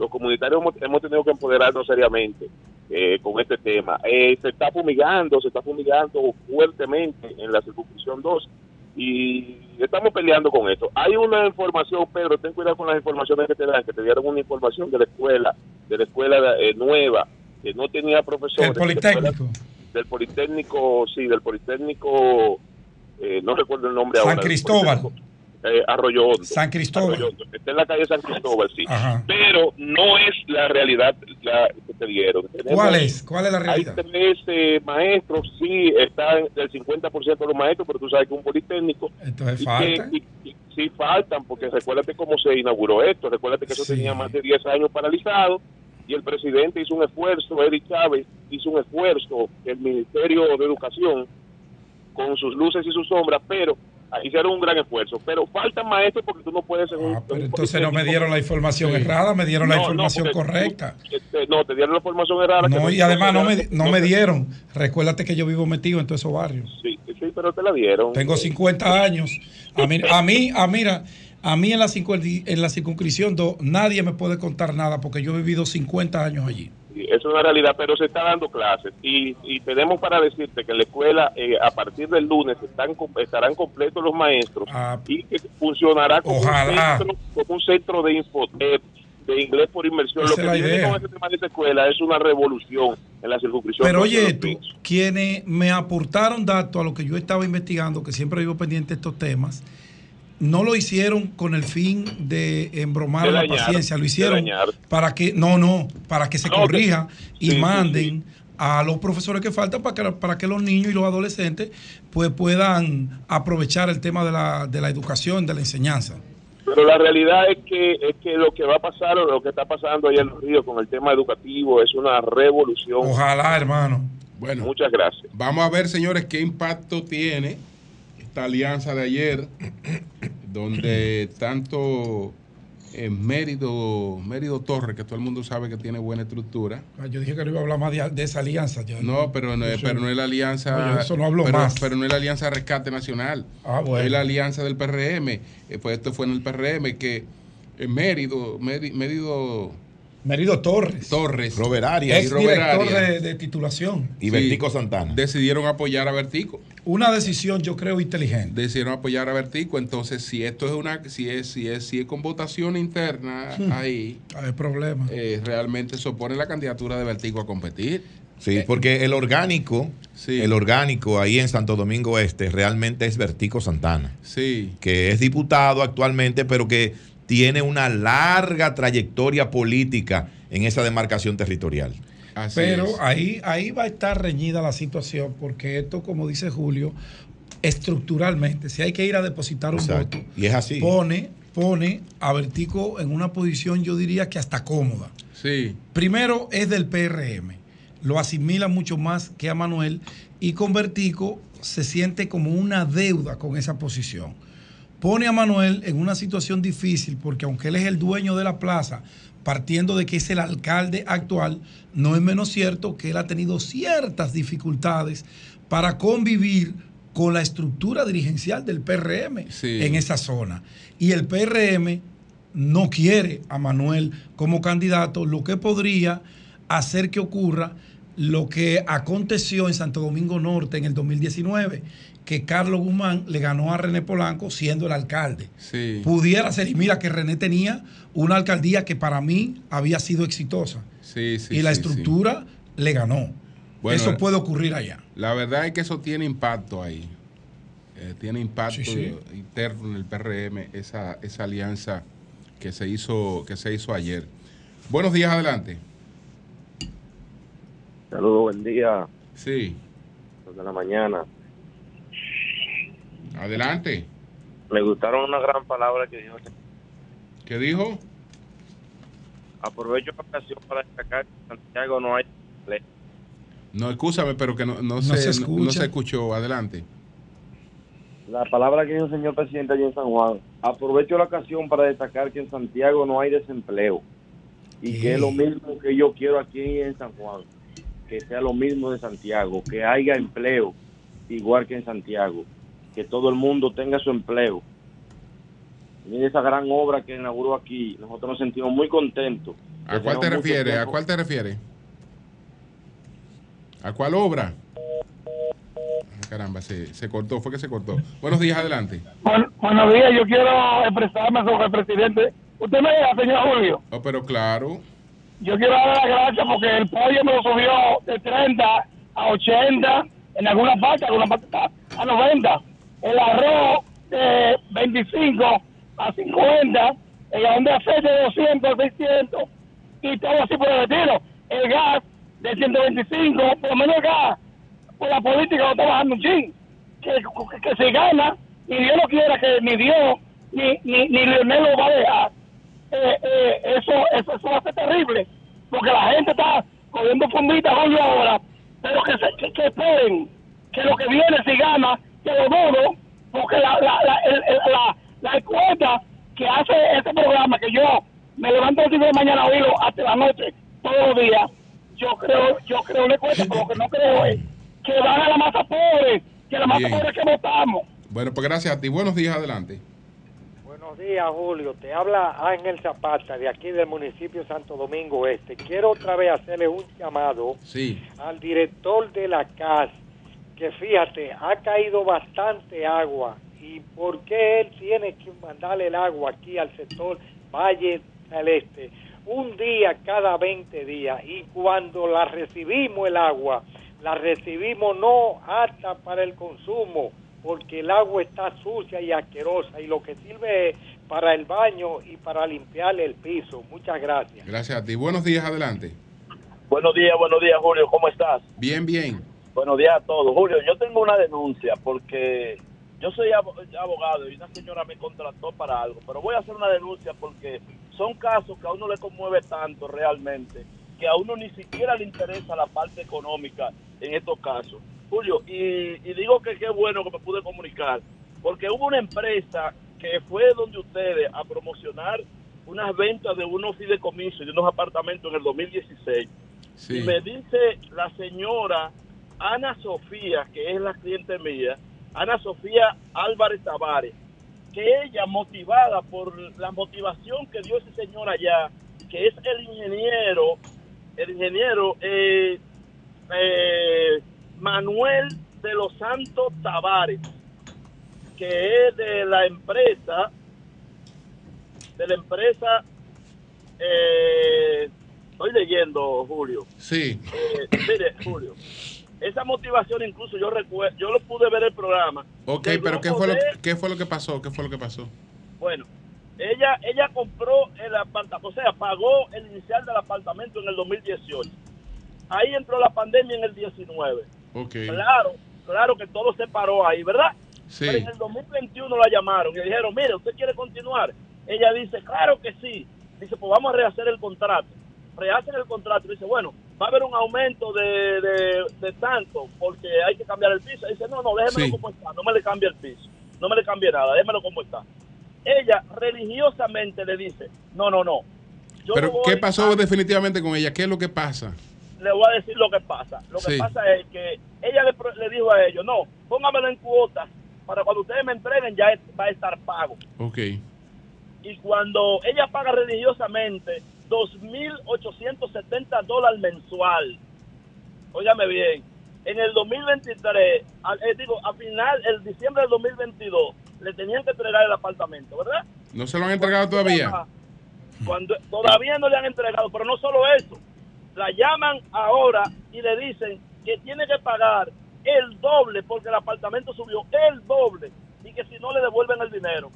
Los comunitarios hemos, hemos tenido que empoderarnos seriamente eh, con este tema. Eh, se está fumigando, se está fumigando fuertemente en la circunscripción 2 y estamos peleando con esto. Hay una información, Pedro, ten cuidado con las informaciones que te dan, que te dieron una información de la escuela, de la escuela eh, nueva, que no tenía profesores. El Politécnico. Del Politécnico, sí, del Politécnico, eh, no recuerdo el nombre San ahora. del Cristóbal. Eh, Arroyo Hondo. San Cristóbal. Arroyo Hondo. Está en la calle San Cristóbal, sí. Ajá. Pero no es la realidad la que te dieron. ¿Cuál es? ¿Cuál es la hay realidad? tres eh, maestros, sí, está en el 50% de los maestros, pero tú sabes que un politécnico. Entonces y falta. sí, faltan, porque recuérdate cómo se inauguró esto, recuérdate que eso Sí. tenía más de 10 años paralizado, y el presidente hizo un esfuerzo, Eric Chávez hizo un esfuerzo, el Ministerio de Educación, con sus luces y sus sombras, pero hicieron un gran esfuerzo. Pero faltan maestros porque tú no puedes... en un- Ah, pero entonces no me dieron la información Sí. errada, me dieron la No, información correcta. este, no, te dieron la información errada. que No, y además no me, no me dieron. Recuérdate que yo vivo metido en todos esos barrios. Sí, sí, pero te la dieron. Tengo 50 años. A mí, a mí, a, mira, a mí en la, en la circunscripción 2 nadie me puede contar nada porque yo he vivido 50 años allí. Es una realidad, pero se está dando clases y, y tenemos para decirte que en la escuela eh, a partir del lunes están estarán completos los maestros y que funcionará como un, centro, como un centro de infotep, de inglés por inmersión. Esa Lo que viene con este tema de esta escuela es una revolución en la circunscripción. Pero oye, tú, quienes me aportaron datos a lo que yo estaba investigando, que siempre vivo pendiente de estos temas, no lo hicieron con el fin de embromar De la paciencia, lo hicieron para que, no, no, para que se No, corrija que- y sí, sí, manden a los profesores que faltan para que, para que los niños y los adolescentes pues puedan aprovechar el tema de la, de la educación, de la enseñanza. Pero la realidad es que es que lo que va a pasar o lo que está pasando allá en los ríos con el tema educativo es una revolución. Ojalá, hermano. Bueno, Muchas gracias. Vamos a ver, señores, qué impacto tiene esta alianza de ayer, donde tanto en Mérido, Mérido Torres, que todo el mundo sabe que tiene buena estructura. Ah, Yo dije que no iba a hablar más de, de esa alianza. ya. No, pero no, Eso- pero no es la alianza. Oye, eso no hablo pero, más. pero no es la alianza Rescate Nacional. Ah, bueno. Es la alianza del PRM. Eh, pues esto fue en el PRM que en Mérido, Meri- Mérido Merido Torres. Torres. Robert Arias. Robert director Arias de, de titulación. Y Vertico Santana. decidieron apoyar a Vertico. Una decisión, yo creo, inteligente. decidieron apoyar a Vertico. Entonces, si esto es una, si es, si es, si es con votación interna Hmm. ahí, Hay problema. eh, realmente se opone la candidatura de Vertico a competir. Sí, porque el orgánico, Sí. el orgánico ahí en Santo Domingo Este realmente es Vertico Santana, Sí, que es diputado actualmente, pero que tiene una larga trayectoria política en esa demarcación territorial. así Pero es. ahí, ahí va a estar reñida la situación, porque esto, como dice Julio, estructuralmente, si hay que ir a depositar un Exacto. voto, Y es así. pone, pone a Vertico en una posición, yo diría que hasta cómoda. Sí, Primero es del PRM, lo asimila mucho más que a Manuel y con Vertico se siente como una deuda con esa posición. Pone a Manuel en una situación difícil porque aunque él es el dueño de la plaza, partiendo de que es el alcalde actual, no es menos cierto que él ha tenido ciertas dificultades para convivir con la estructura dirigencial del PRM Sí. en esa zona. Y el PRM no quiere a Manuel como candidato, lo que podría hacer que ocurra lo que aconteció en Santo Domingo Norte en el 2019, que Carlos Guzmán le ganó a René Polanco siendo el alcalde. sí, Pudiera ser, y mira que René tenía una alcaldía que para mí había sido exitosa, sí, sí. y la sí, sí. estructura le ganó. Bueno, Eso puede ocurrir allá. La verdad es que eso tiene impacto ahí. Eh, tiene impacto Sí, sí. interno en el PRM, esa, esa alianza que se hizo, que se hizo ayer. Buenos días, adelante. Saludos, buen día, Sí, de la mañana. Adelante. Me gustaron una gran palabra que dijo. ¿Qué dijo? Aprovecho la ocasión para destacar que en Santiago no hay No, escúchame, pero que no, no, No se, se no- se escuchó. Adelante. La palabra que dijo el señor presidente allí en San Juan. Aprovecho la ocasión para destacar que en Santiago no hay desempleo. Y ¿Qué? que es lo mismo que yo quiero aquí en San Juan. Que sea lo mismo de Santiago. Que haya empleo igual que en Santiago. Que todo el mundo tenga su empleo. Mire esa gran obra que inauguró aquí. Nosotros nos sentimos muy contentos. ¿A cuál te refieres? ¿A cuál te refieres? ¿A cuál obra? Ah, Caramba, se, se cortó, fue que se cortó. Buenos días, adelante. Bueno, buenos días, yo quiero expresarme sobre el presidente. Usted me diga, señor Julio, Oh, pero claro, yo quiero darle las gracias porque el pollo me lo subió de 30 a 80, en alguna parte, alguna parte está a 90. El arroz de 25 a 50, el galón de aceite de 200 a 600 y todo así por el retiro. El gas de 125, por lo menos el gas, por la política lo está bajando un chin. Que, que, se gana, ni Dios no quiera que ni Dios ni, ni, ni Leonel lo va a dejar. Eh, eh, eso, eso, eso terrible, porque la gente está cogiendo funditas hoy ahora, pero que, se, que, que esperen que lo que viene si gana, que lo dudo, porque la, la, la, el- el- la, la encuesta que hace este programa, que yo me levanto a las de la mañana a oírlo hasta la noche, todos los días, yo creo, yo creo una encuesta, pero lo que no creo es que van a la masa pobre, que la masa Bien. pobre es que votamos. bueno, pues gracias a ti. Buenos días, adelante. Buenos días, Julio. Te habla Ángel Zapata, de aquí del municipio de Santo Domingo Este. Quiero otra vez hacerle un llamado Sí. al director de la CAS, que fíjate, ha caído bastante agua. ¿Y por qué él tiene que mandarle el agua aquí al sector Valle del Este? Un día cada 20 días. Y cuando la recibimos el agua, la recibimos no apta para el consumo, porque el agua está sucia y asquerosa. Y lo que sirve es para el baño y para limpiarle el piso. Muchas gracias. Gracias a ti. Buenos días, adelante. Buenos días, buenos días, Julio. ¿Cómo estás? Bien, bien. Buenos días a todos. Julio, yo tengo una denuncia porque yo soy abo- abogado y una señora me contrató para algo, pero voy a hacer una denuncia porque son casos que a uno le conmueve tanto realmente que a uno ni siquiera le interesa la parte económica en estos casos. Julio, y, y digo que qué bueno que me pude comunicar, porque hubo una empresa que fue donde ustedes a promocionar unas ventas de unos fideicomisos y de unos apartamentos en el 2016. Y me dice la señora Ana Sofía, que es la cliente mía, Ana Sofía Álvarez Tavares, que ella, motivada por la motivación que dio ese señor allá, que es el ingeniero, el ingeniero eh, eh, Manuel de los Santos Tavares, que es de la empresa, de la empresa, eh, estoy leyendo, Julio. Sí. Eh, mire, Julio, esa motivación incluso yo recuerdo, yo lo pude ver el programa. Ok, pero ¿qué fue, lo, ¿qué fue lo que pasó? ¿Qué fue lo que pasó? Bueno, ella ella compró el apartamento, o sea, pagó el inicial del apartamento en el 2018. Ahí entró la pandemia en el 19. Ok. Claro, claro que todo se paró ahí, ¿verdad? Sí. Pero en el 2021 la llamaron y le dijeron, mire, ¿usted quiere continuar? Ella dice, claro que sí. Dice, pues vamos a rehacer el contrato. Rehacen el contrato y dice, bueno, va a haber un aumento de, de, de tanto porque hay que cambiar el piso. Dice, no, no, déjemelo Sí. como está, no me le cambie el piso, no me le cambie nada, déjemelo como está. Ella religiosamente le dice, no, no, no. Yo Pero no ¿qué pasó a- definitivamente con ella? ¿Qué es lo que pasa? le voy a decir lo que pasa. Lo que Sí. pasa es que ella le, le dijo a ellos, no, póngamelo en cuotas para cuando ustedes me entreguen ya va a estar pago. Ok. Y cuando ella paga religiosamente 2.870 dólares mensual, óigame bien, en el 2023, al- eh, digo, a final, el diciembre del 2022, le tenían que entregar el apartamento, ¿verdad? ¿No se lo han entregado todavía? Cuando todavía no le han entregado, pero no solo eso, la llaman ahora y le dicen que tiene que pagar el doble porque el apartamento subió el doble y que si no le devuelven el dinero.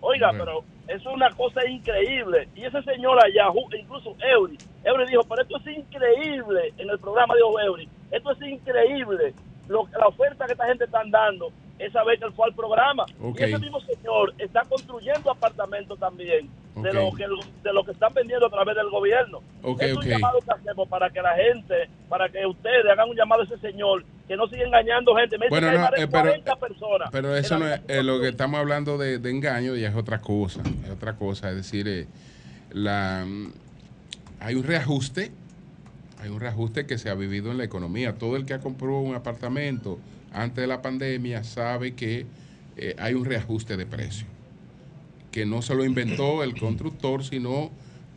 Oiga, pero es una cosa increíble. Y ese señor allá, incluso Eury, Eury dijo, pero esto es increíble en el programa dijo Eury, esto es increíble. Lo, la oferta que esta gente están dando esa vez que él fue al programa. Y ese mismo señor está construyendo apartamentos también de, lo que, el- de lo que están vendiendo a través del gobierno. Ok, es un llamado que hacemos para que la gente, para que ustedes hagan un llamado a ese señor, que no siga engañando gente. Me Bueno, no, eh, pero- 40 personas. Pero eso no es eh, lo que estamos hablando de, de engaño, ya es otra cosa. Es otra cosa. Es decir, eh, la, mm, hay un reajuste. Hay un reajuste que se ha vivido en la economía. Todo el que ha comprado un apartamento antes de la pandemia sabe que eh, hay un reajuste de precio. Que no se lo inventó el constructor, sino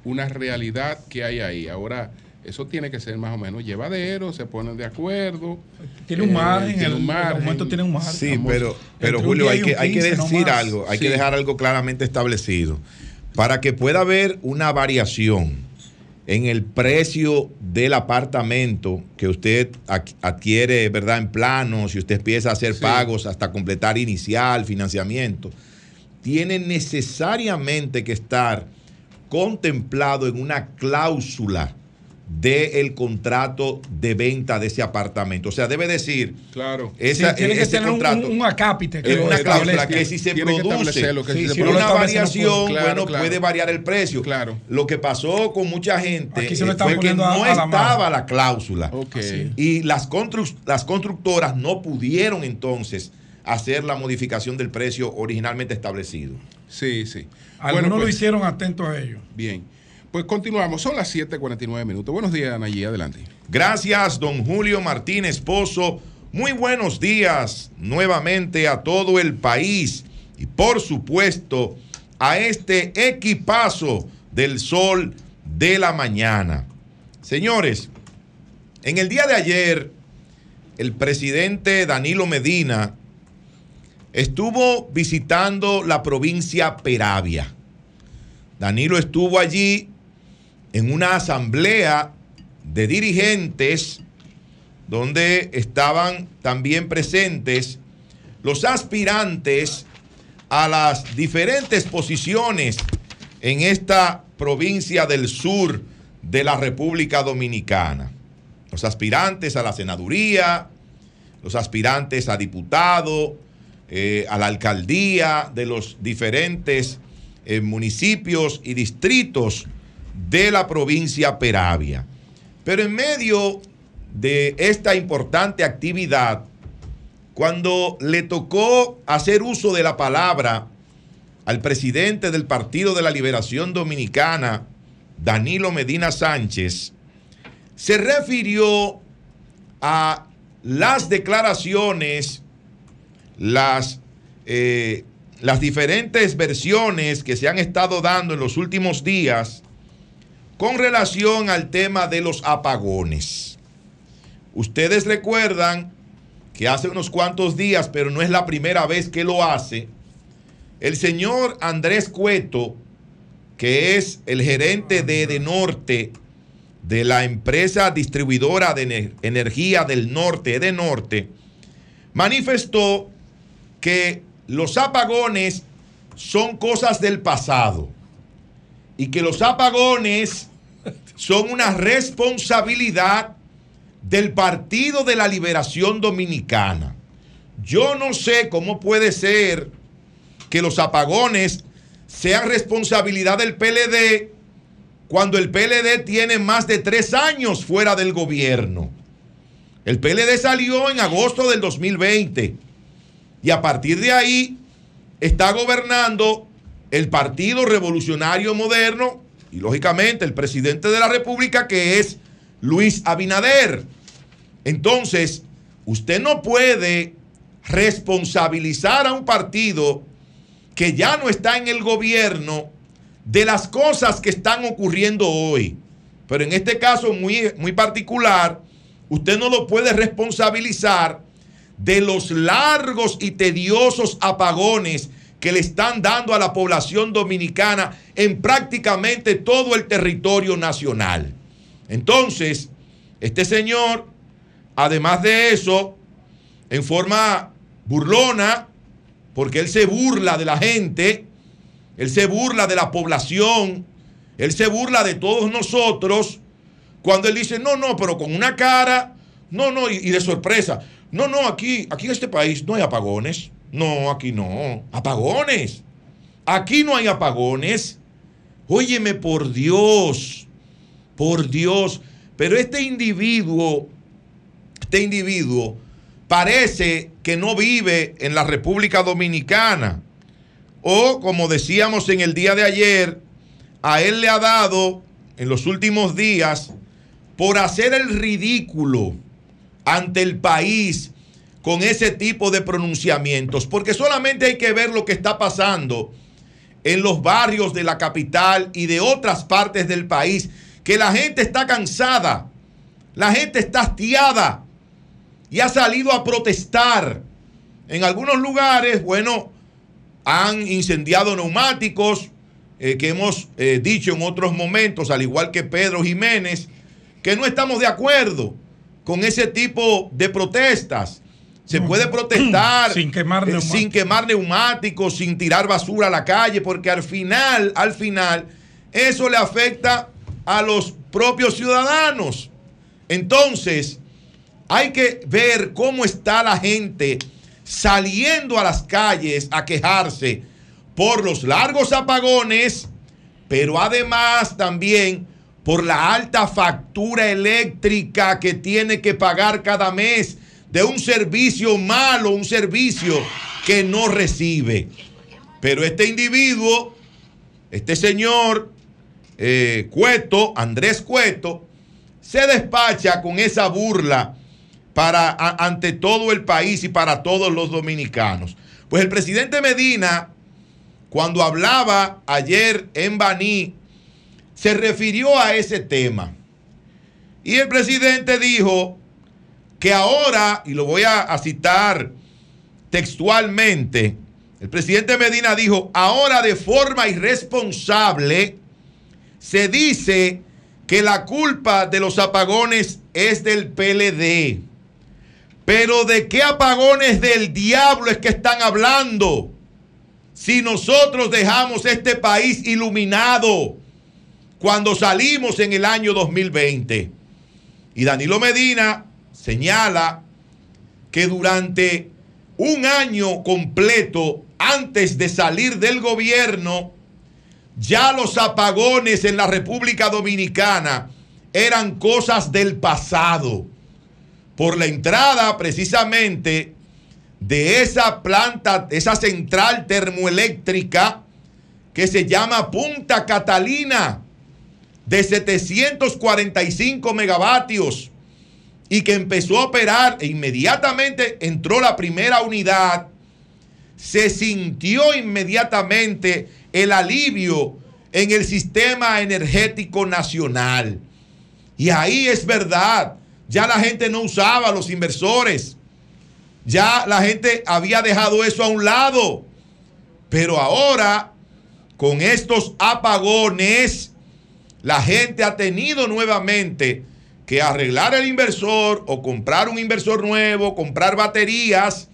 una realidad que hay ahí. Ahora, eso tiene que ser más o menos llevadero, se ponen de acuerdo. Tiene un eh, margen, tiene el- un el margen. aumento tiene un margen. Sí, Vamos, pero, pero Julio, 10 hay que, hay que 15, no decir algo, hay Sí. que dejar algo claramente establecido. Para que pueda haber una variación en el precio del apartamento que usted adquiere, ¿verdad? En plano, si usted empieza a hacer pagos hasta completar inicial, financiamiento, tiene necesariamente que estar contemplado en una cláusula del contrato de venta de ese apartamento. O sea, debe decir, Claro. esa, Sí, tiene que ese tener contrato, un, un acápite. es lo una cláusula que si se que produce que si se una variación, Claro, bueno, claro. puede variar el precio. Claro. Lo que pasó con mucha gente Aquí se lo eh, fue que poniendo a- no a estaba la cláusula. Ok. Y las, constru- las constructoras no pudieron entonces hacer la modificación del precio originalmente establecido. Sí, sí. Algunos Bueno, lo pues- hicieron atentos a ellos. Bien. Pues continuamos. Son las 7:49 minutos. Buenos días, Anayí. Adelante. Gracias, don Julio Martínez Pozo. Muy buenos días nuevamente a todo el país y por supuesto a este equipazo del sol de la mañana. Señores, en el día de ayer, el presidente Danilo Medina estuvo visitando la provincia Peravia. Danilo estuvo allí en una asamblea de dirigentes donde estaban también presentes los aspirantes a las diferentes posiciones en esta provincia del sur de la República Dominicana. Los aspirantes a la senaduría, los aspirantes a diputado, eh, a la alcaldía de los diferentes eh, municipios y distritos de la provincia Peravia. Pero en medio de esta importante actividad, cuando le tocó hacer uso de la palabra al presidente del Partido de la Liberación Dominicana, Danilo Medina Sánchez, se refirió a las declaraciones, las, eh, las diferentes versiones que se han estado dando en los últimos días con relación al tema de los apagones. Ustedes recuerdan que hace unos cuantos días, pero no es la primera vez que lo hace, el señor Andrés Cueto, que es el gerente de Edenorte, de la empresa distribuidora de energía del norte, Edenorte, manifestó que los apagones son cosas del pasado y que los apagones son una responsabilidad del Partido de la Liberación Dominicana. Yo no sé cómo puede ser que los apagones sean responsabilidad del PLD cuando el PLD tiene más de tres años fuera del gobierno. El PLD salió en agosto del 2020 y a partir de ahí está gobernando el Partido Revolucionario Moderno y lógicamente el presidente de la República que es Luis Abinader. Entonces, usted no puede responsabilizar a un partido que ya no está en el gobierno de las cosas que están ocurriendo hoy. Pero en este caso muy, muy particular, usted no lo puede responsabilizar de los largos y tediosos apagones que le están dando a la población dominicana en prácticamente todo el territorio nacional. Entonces, este señor, además de eso, en forma burlona, porque él se burla de la gente, él se burla de la población, él se burla de todos nosotros, cuando él dice, no, no, pero con una cara, no, no, y, de sorpresa, no, no, aquí, aquí en este país no hay apagones, no, aquí no, apagones, aquí no hay apagones, óyeme por Dios, por Dios, pero este individuo, este individuo parece que no vive en la República Dominicana. O como decíamos en el día de ayer, a él le ha dado en los últimos días por hacer el ridículo ante el país con ese tipo de pronunciamientos, porque solamente hay que ver lo que está pasando en los barrios de la capital y de otras partes del país, que la gente está cansada, la gente está hastiada y ha salido a protestar. En algunos lugares, bueno, han incendiado neumáticos, eh, que hemos eh, dicho en otros momentos, al igual que Pedro Jiménez, que no estamos de acuerdo con ese tipo de protestas. Se puede protestar Sin quemar eh, neumáticos. sin quemar neumáticos, sin tirar basura a la calle, porque al final, al final, eso le afecta a los propios ciudadanos. Entonces, hay que ver cómo está la gente saliendo a las calles a quejarse por los largos apagones, pero además también por la alta factura eléctrica que tiene que pagar cada mes de un servicio malo, un servicio que no recibe. Pero este individuo, este señor eh, Cueto, Andrés Cueto, se despacha con esa burla para ante todo el país y para todos los dominicanos. Pues el presidente Medina, cuando hablaba ayer en Baní, se refirió a ese tema. Y el presidente dijo que ahora, y lo voy a, citar textualmente, el presidente Medina dijo, ahora de forma irresponsable se dice que la culpa de los apagones es del PLD. Pero ¿de qué apagones del diablo es que están hablando? Si nosotros dejamos este país iluminado cuando salimos en el año 2020. Y Danilo Medina señala que durante un año completo antes de salir del gobierno, ya los apagones en la República Dominicana eran cosas del pasado. Por la entrada precisamente de esa planta, esa central termoeléctrica que se llama Punta Catalina, de 745 megavatios, y que empezó a operar e inmediatamente entró la primera unidad, se sintió inmediatamente el alivio en el sistema energético nacional. Y ahí es verdad, ya la gente no usaba los inversores, ya la gente había dejado eso a un lado. Pero ahora, con estos apagones, la gente ha tenido nuevamente que arreglar el inversor o comprar un inversor nuevo, comprar baterías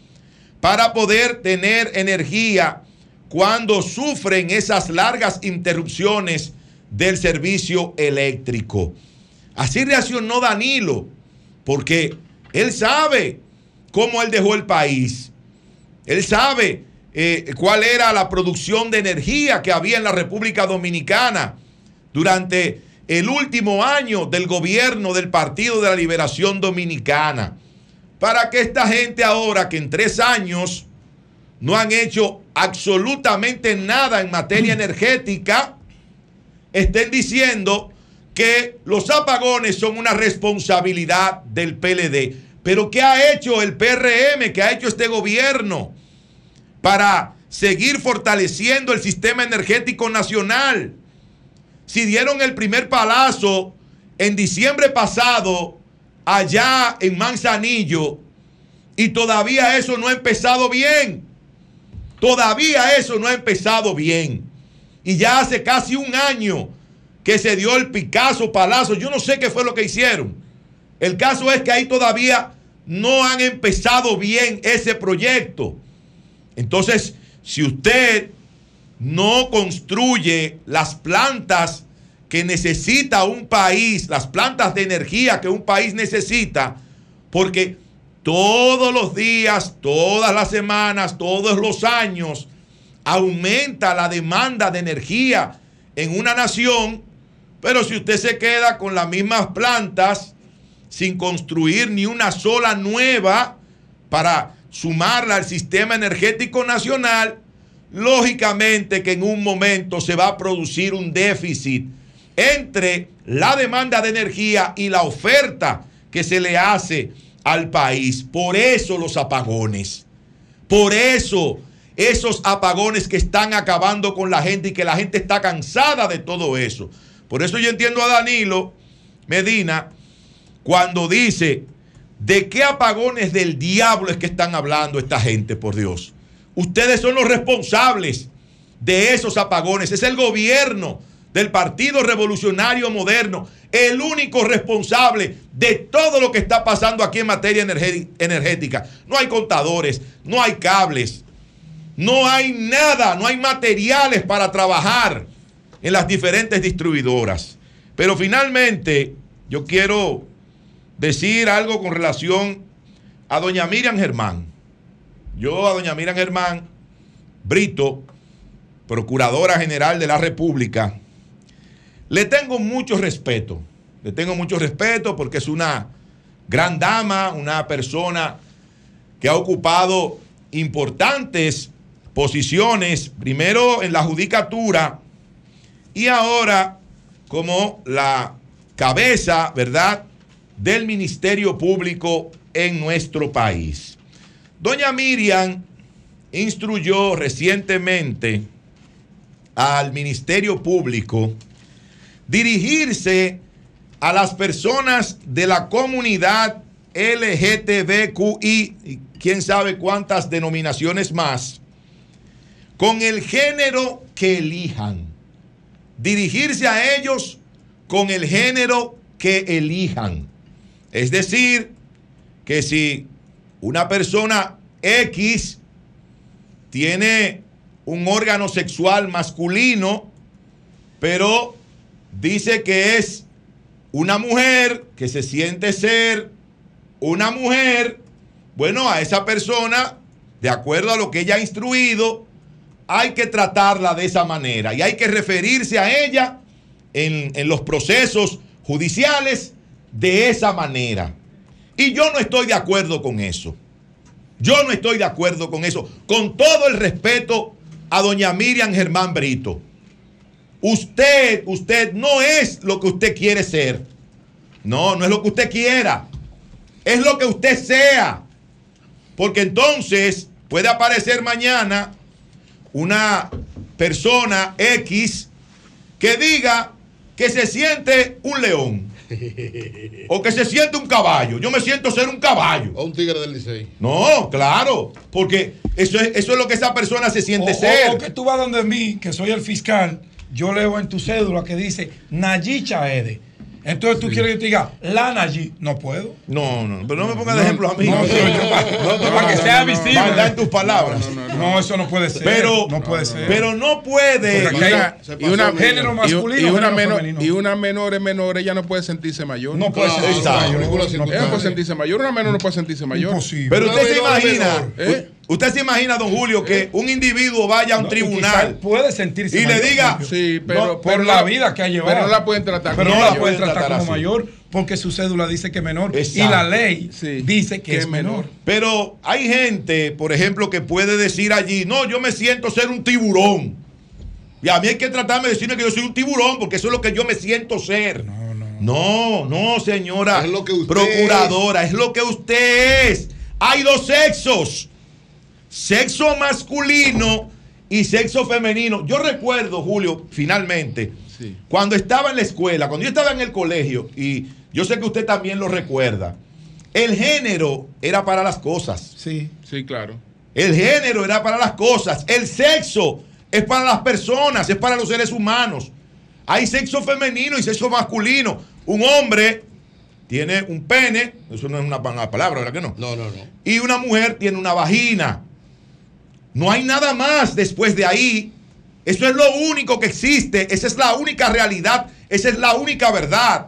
para poder tener energía cuando sufren esas largas interrupciones del servicio eléctrico. Así reaccionó Danilo, porque él sabe cómo él dejó el país. Él sabe eh, cuál era la producción de energía que había en la República Dominicana durante el último año del gobierno del Partido de la Liberación Dominicana. Para que esta gente ahora que en tres años no han hecho absolutamente nada en materia energética, estén diciendo que los apagones son una responsabilidad del PLD. Pero ¿qué ha hecho el PRM, qué ha hecho este gobierno para seguir fortaleciendo el sistema energético nacional? Si dieron el primer palazo en diciembre pasado allá en Manzanillo y todavía eso no ha empezado bien. Todavía eso no ha empezado bien. Y ya hace casi un año que se dio el Picasso Palazo. Yo no sé qué fue lo que hicieron. El caso es que ahí todavía no han empezado bien ese proyecto. Entonces, si usted no construye las plantas que necesita un país, las plantas de energía que un país necesita, porque todos los días, todas las semanas, todos los años, aumenta la demanda de energía en una nación, pero si usted se queda con las mismas plantas, sin construir ni una sola nueva para sumarla al sistema energético nacional, lógicamente que en un momento se va a producir un déficit entre la demanda de energía y la oferta que se le hace al país. Por eso los apagones. Por eso esos apagones que están acabando con la gente y que la gente está cansada de todo eso. Por eso yo entiendo a Danilo Medina cuando dice, ¿de qué apagones del diablo es que están hablando esta gente, por Dios? Ustedes son los responsables de esos apagones. Es el gobierno del Partido Revolucionario Moderno, el único responsable de todo lo que está pasando aquí en materia energética. No hay contadores, no hay cables, no hay nada, no hay materiales para trabajar en las diferentes distribuidoras. Pero finalmente yo quiero decir algo con relación a doña Miriam Germán. Yo a doña Miriam Germán Brito, Procuradora General de la República, le tengo mucho respeto. Le tengo mucho respeto porque es una gran dama, una persona que ha ocupado importantes posiciones, primero en la judicatura y ahora como la cabeza, ¿verdad?, del Ministerio Público en nuestro país. Doña Miriam instruyó recientemente al Ministerio Público dirigirse a las personas de la comunidad LGTBQI, y quién sabe cuántas denominaciones más, con el género que elijan. Dirigirse a ellos con el género que elijan. Es decir, que si una persona X tiene un órgano sexual masculino, pero dice que es una mujer que se siente ser una mujer, bueno, a esa persona, de acuerdo a lo que ella ha instruido, hay que tratarla de esa manera y hay que referirse a ella en, en los procesos judiciales de esa manera. Y yo no estoy de acuerdo con eso. Yo no estoy de acuerdo con eso. Con todo el respeto a doña Miriam Germán Brito. Usted, usted no es lo que usted quiere ser. No, no es lo que usted quiera. Es lo que usted sea. Porque entonces puede aparecer mañana una persona X que diga que se siente un león. O que se siente un caballo. Yo me siento ser un caballo. O un tigre del Licey. No, claro. Porque eso es, eso es lo que esa persona se siente O- ser. O, o que tú vas donde mí, que soy el fiscal, yo leo en tu cédula que dice Nayi Chaede. Entonces tú quieres que yo te diga la Nayi. No puedo. No, no, pero no me pongas de ejemplo a mí. No, No, para que sea visible. Maldad en tus palabras. No, eso no puede ser. Pero, no puede ser. pero no puede. Y una, género masculino, y, una menor, y una menor es menor, ella no puede sentirse mayor. No puede sentirse mayor, ninguna no. Ella puede sentirse mayor, una menor no puede sentirse mayor. Imposible. Pero usted se imagina, ¿eh? Usted se imagina, don Julio, que un individuo vaya a un No, tribunal puede sentirse y le diga, Julio. Sí, pero, No, pero por la vida que ha llevado. Pero no la pueden tratar Pero como no la mayor. pueden tratar, como así. mayor porque su cédula dice que es menor. Y la ley Sí, dice que que es menor. Pero hay gente, por ejemplo, que puede decir allí, no, yo me siento ser un tiburón. Y a mí hay que tratarme de decirme que yo soy un tiburón, porque eso es lo que yo me siento ser. No, no. No, no, señora Es lo que usted procuradora, es. lo que usted es. Hay dos sexos, sexo masculino y sexo femenino. Yo recuerdo, Julio, finalmente, Sí. cuando estaba en la escuela, cuando yo estaba en el colegio, y yo sé que usted también lo recuerda, el género era para las cosas. Sí. Sí, claro. El género era para las cosas. El sexo es para las personas, es para los seres humanos. Hay sexo femenino y sexo masculino. Un hombre tiene un pene, eso no es una pa- palabra, ¿verdad que no? No, no, no. Y una mujer tiene una vagina. No hay nada más después de ahí. Eso es lo único que existe. Esa es la única realidad. Esa es la única verdad.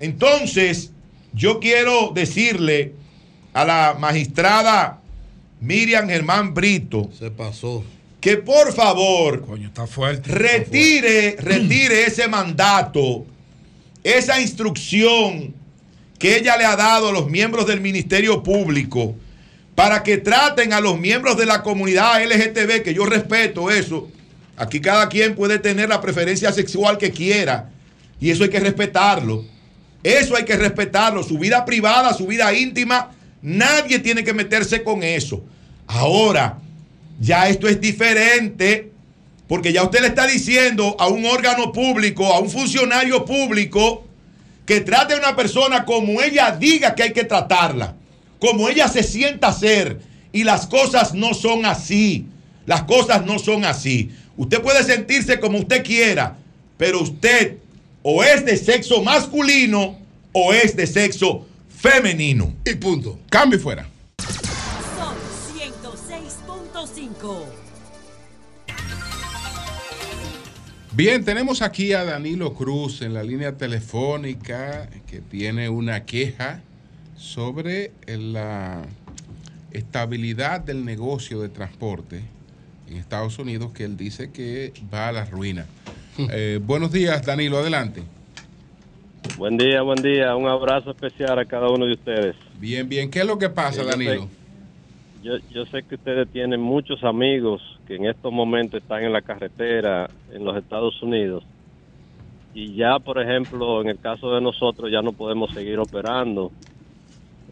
Entonces, yo quiero decirle a la magistrada Miriam Germán Brito Se pasó. que por favor Coño, está fuerte. retire, retire ese mandato, esa instrucción que ella le ha dado a los miembros del Ministerio Público para que traten a los miembros de la comunidad LGTB, que yo respeto eso. Aquí cada quien puede tener la preferencia sexual que quiera y eso hay que respetarlo. Eso hay que respetarlo. Su vida privada, su vida íntima, nadie tiene que meterse con eso. Ahora, ya esto es diferente porque ya usted le está diciendo a un órgano público, a un funcionario público, que trate a una persona como ella diga que hay que tratarla, como ella se sienta ser. Y las cosas no son así. Las cosas no son así. Usted puede sentirse como usted quiera, pero usted o es de sexo masculino o es de sexo femenino. Y punto. Cambio y fuera. Sol 106.5. Bien, tenemos aquí a Danilo Cruz en la línea telefónica que tiene una queja sobre la estabilidad del negocio de transporte en Estados Unidos que él dice que va a la ruina. Eh, buenos días, Danilo, adelante. Buen día, buen día. Un abrazo especial a cada uno de ustedes. Bien, bien. ¿Qué es lo que pasa, yo Danilo? sé- Yo, yo sé que ustedes tienen muchos amigos que en estos momentos están en la carretera en los Estados Unidos. Y ya, por ejemplo, en el caso de nosotros, ya no podemos seguir operando.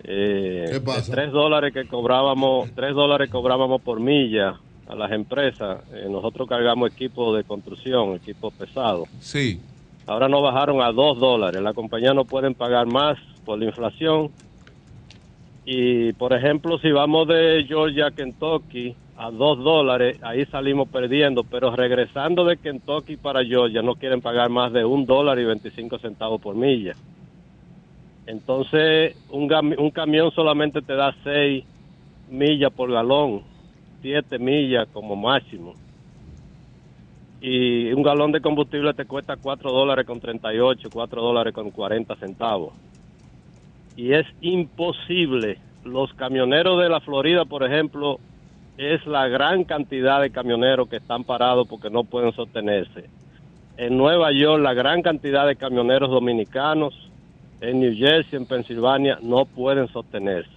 Eh, ¿Qué pasa? de Tres dólares que cobrábamos, tres dólares cobrábamos por milla. a las empresas. Eh, nosotros cargamos equipos de construcción, equipos pesados. Sí. Ahora nos bajaron a 2 dólares. La compañía no pueden pagar más por la inflación. Y, por ejemplo, si vamos de Georgia a Kentucky a 2 dólares, ahí salimos perdiendo. Pero regresando de Kentucky para Georgia, no quieren pagar más de un dólar y 25 centavos por milla. Entonces, un, un camión solamente te da 6 millas por galón, 7 millas como máximo. Y un galón de combustible te cuesta 4 dólares con 38, 4 dólares con 40 centavos. Y es imposible. Los camioneros de la Florida, por ejemplo, es la gran cantidad de camioneros que están parados porque no pueden sostenerse. En Nueva York, la gran cantidad de camioneros dominicanos, en New Jersey, en Pensilvania, no pueden sostenerse.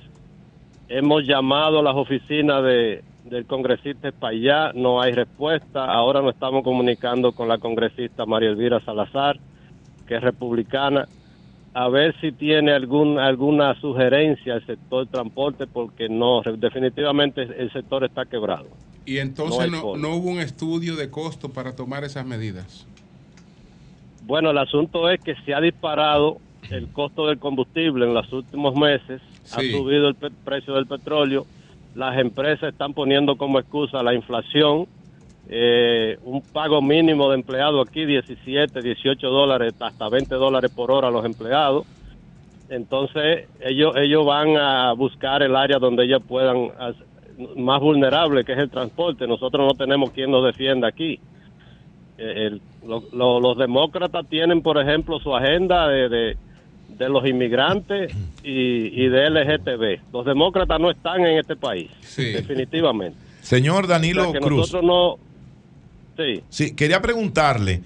Hemos llamado a las oficinas de, del congresista Espaillá, no hay respuesta. Ahora nos estamos comunicando con la congresista María Elvira Salazar, que es republicana, a ver si tiene algún, alguna sugerencia al sector transporte, porque no, definitivamente el sector está quebrado. Y entonces no, no hubo un estudio de costo para tomar esas medidas. Bueno, el asunto es que se ha disparado el costo del combustible en los últimos meses, ha subido el precio del petróleo, las empresas están poniendo como excusa la inflación, eh, un pago mínimo de empleado aquí 17, 18 dólares, hasta 20 dólares por hora a los empleados. Entonces ellos ellos van a buscar el área donde ellos puedan más vulnerable, que es el transporte. Nosotros no tenemos quien nos defienda aquí. Eh, el- lo- lo- los demócratas tienen, por ejemplo, su agenda de, de, de los inmigrantes y, y de LGTB. Los demócratas no están en este país, definitivamente. Señor Danilo O sea, que Cruz. Nosotros no. Sí. Sí, quería preguntarle,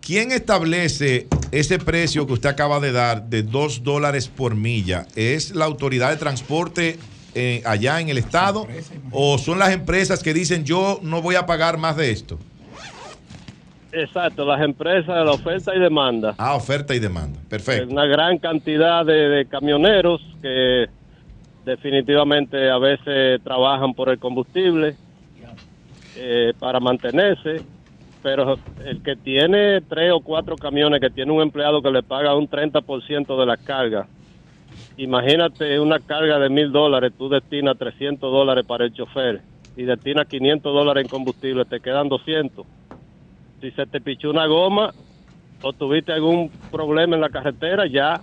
¿quién establece ese precio que usted acaba de dar de 2 dólares por milla? ¿Es la autoridad de transporte eh, allá en el estado o son las empresas que dicen yo no voy a pagar más de esto? Exacto, las empresas, la oferta y demanda. Ah, oferta y demanda. Perfecto. Una gran cantidad de, de camioneros que definitivamente a veces trabajan por el combustible eh, para mantenerse, pero el que tiene tres o cuatro camiones, que tiene un empleado que le paga un 30% de la carga, imagínate una carga de mil dólares, tú destinas 300 dólares para el chofer y destinas 500 dólares en combustible, te quedan 200 si se te pichó una goma o tuviste algún problema en la carretera, ya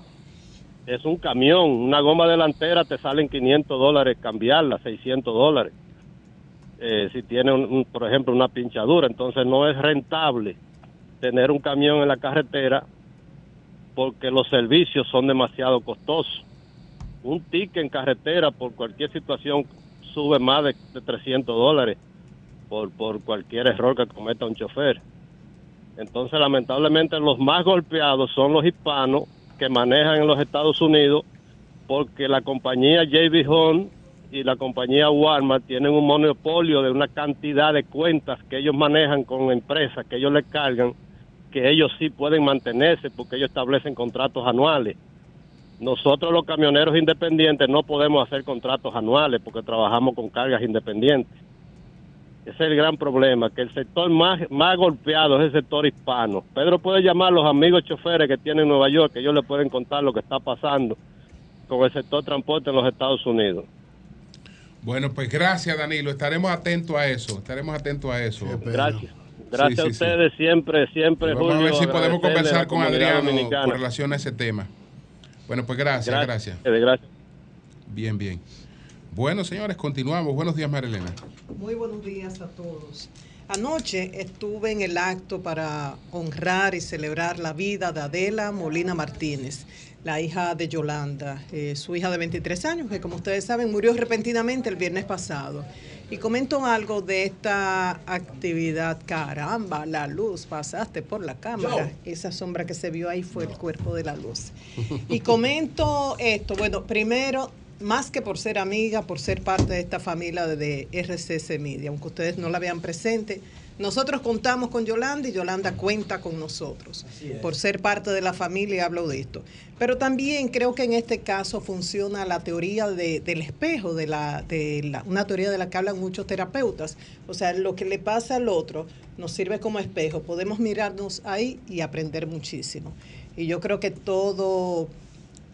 es un camión. Una goma delantera te salen 500 dólares cambiarla, 600 dólares. Eh, si tiene, un- por ejemplo, una pinchadura. Entonces no es rentable tener un camión en la carretera porque los servicios son demasiado costosos. Un ticket en carretera por cualquier situación sube más de, de 300 dólares por, por cualquier error que cometa un chofer. Entonces, lamentablemente, los más golpeados son los hispanos que manejan en los Estados Unidos porque la compañía JB Home y la compañía Walmart tienen un monopolio de una cantidad de cuentas que ellos manejan con empresas que ellos les cargan, que ellos sí pueden mantenerse porque ellos establecen contratos anuales. Nosotros los camioneros independientes no podemos hacer contratos anuales porque trabajamos con cargas independientes. Ese es el gran problema, que el sector más, más golpeado es el sector hispano. Pedro puede llamar a los amigos choferes que tienen en Nueva York, que ellos le pueden contar lo que está pasando con el sector transporte en los Estados Unidos. Bueno, pues gracias, Danilo. Estaremos atentos a eso. Estaremos atentos a eso. Gracias. Gracias Sí, a sí. ustedes siempre, siempre, Vamos a ver Julio, si podemos conversar con Adriano dominicana. con relación a ese tema. Bueno, pues gracias, Gracias. gracias. Gracias. Bien, bien. Bueno, señores, continuamos. Buenos días, Marilena. Muy buenos días a todos. Anoche estuve en el acto para honrar y celebrar la vida de Adela Molina Martínez, la hija de Yolanda, eh, su hija de 23 años, que como ustedes saben murió repentinamente el viernes pasado. Y comento algo de esta actividad. Caramba, la luz, pasaste por la cámara. Esa sombra que se vio ahí fue el cuerpo de la luz. Y comento esto. Bueno, primero más que por ser amiga, por ser parte de esta familia de RCC Media, aunque ustedes no la vean presente. Nosotros contamos con Yolanda y Yolanda cuenta con nosotros. Por ser parte de la familia hablo de esto. Pero también creo que en este caso funciona la teoría de- del espejo, de, la, de la- una teoría de la que hablan muchos terapeutas. O sea, lo que le pasa al otro nos sirve como espejo. Podemos mirarnos ahí y aprender muchísimo. Y yo creo que todo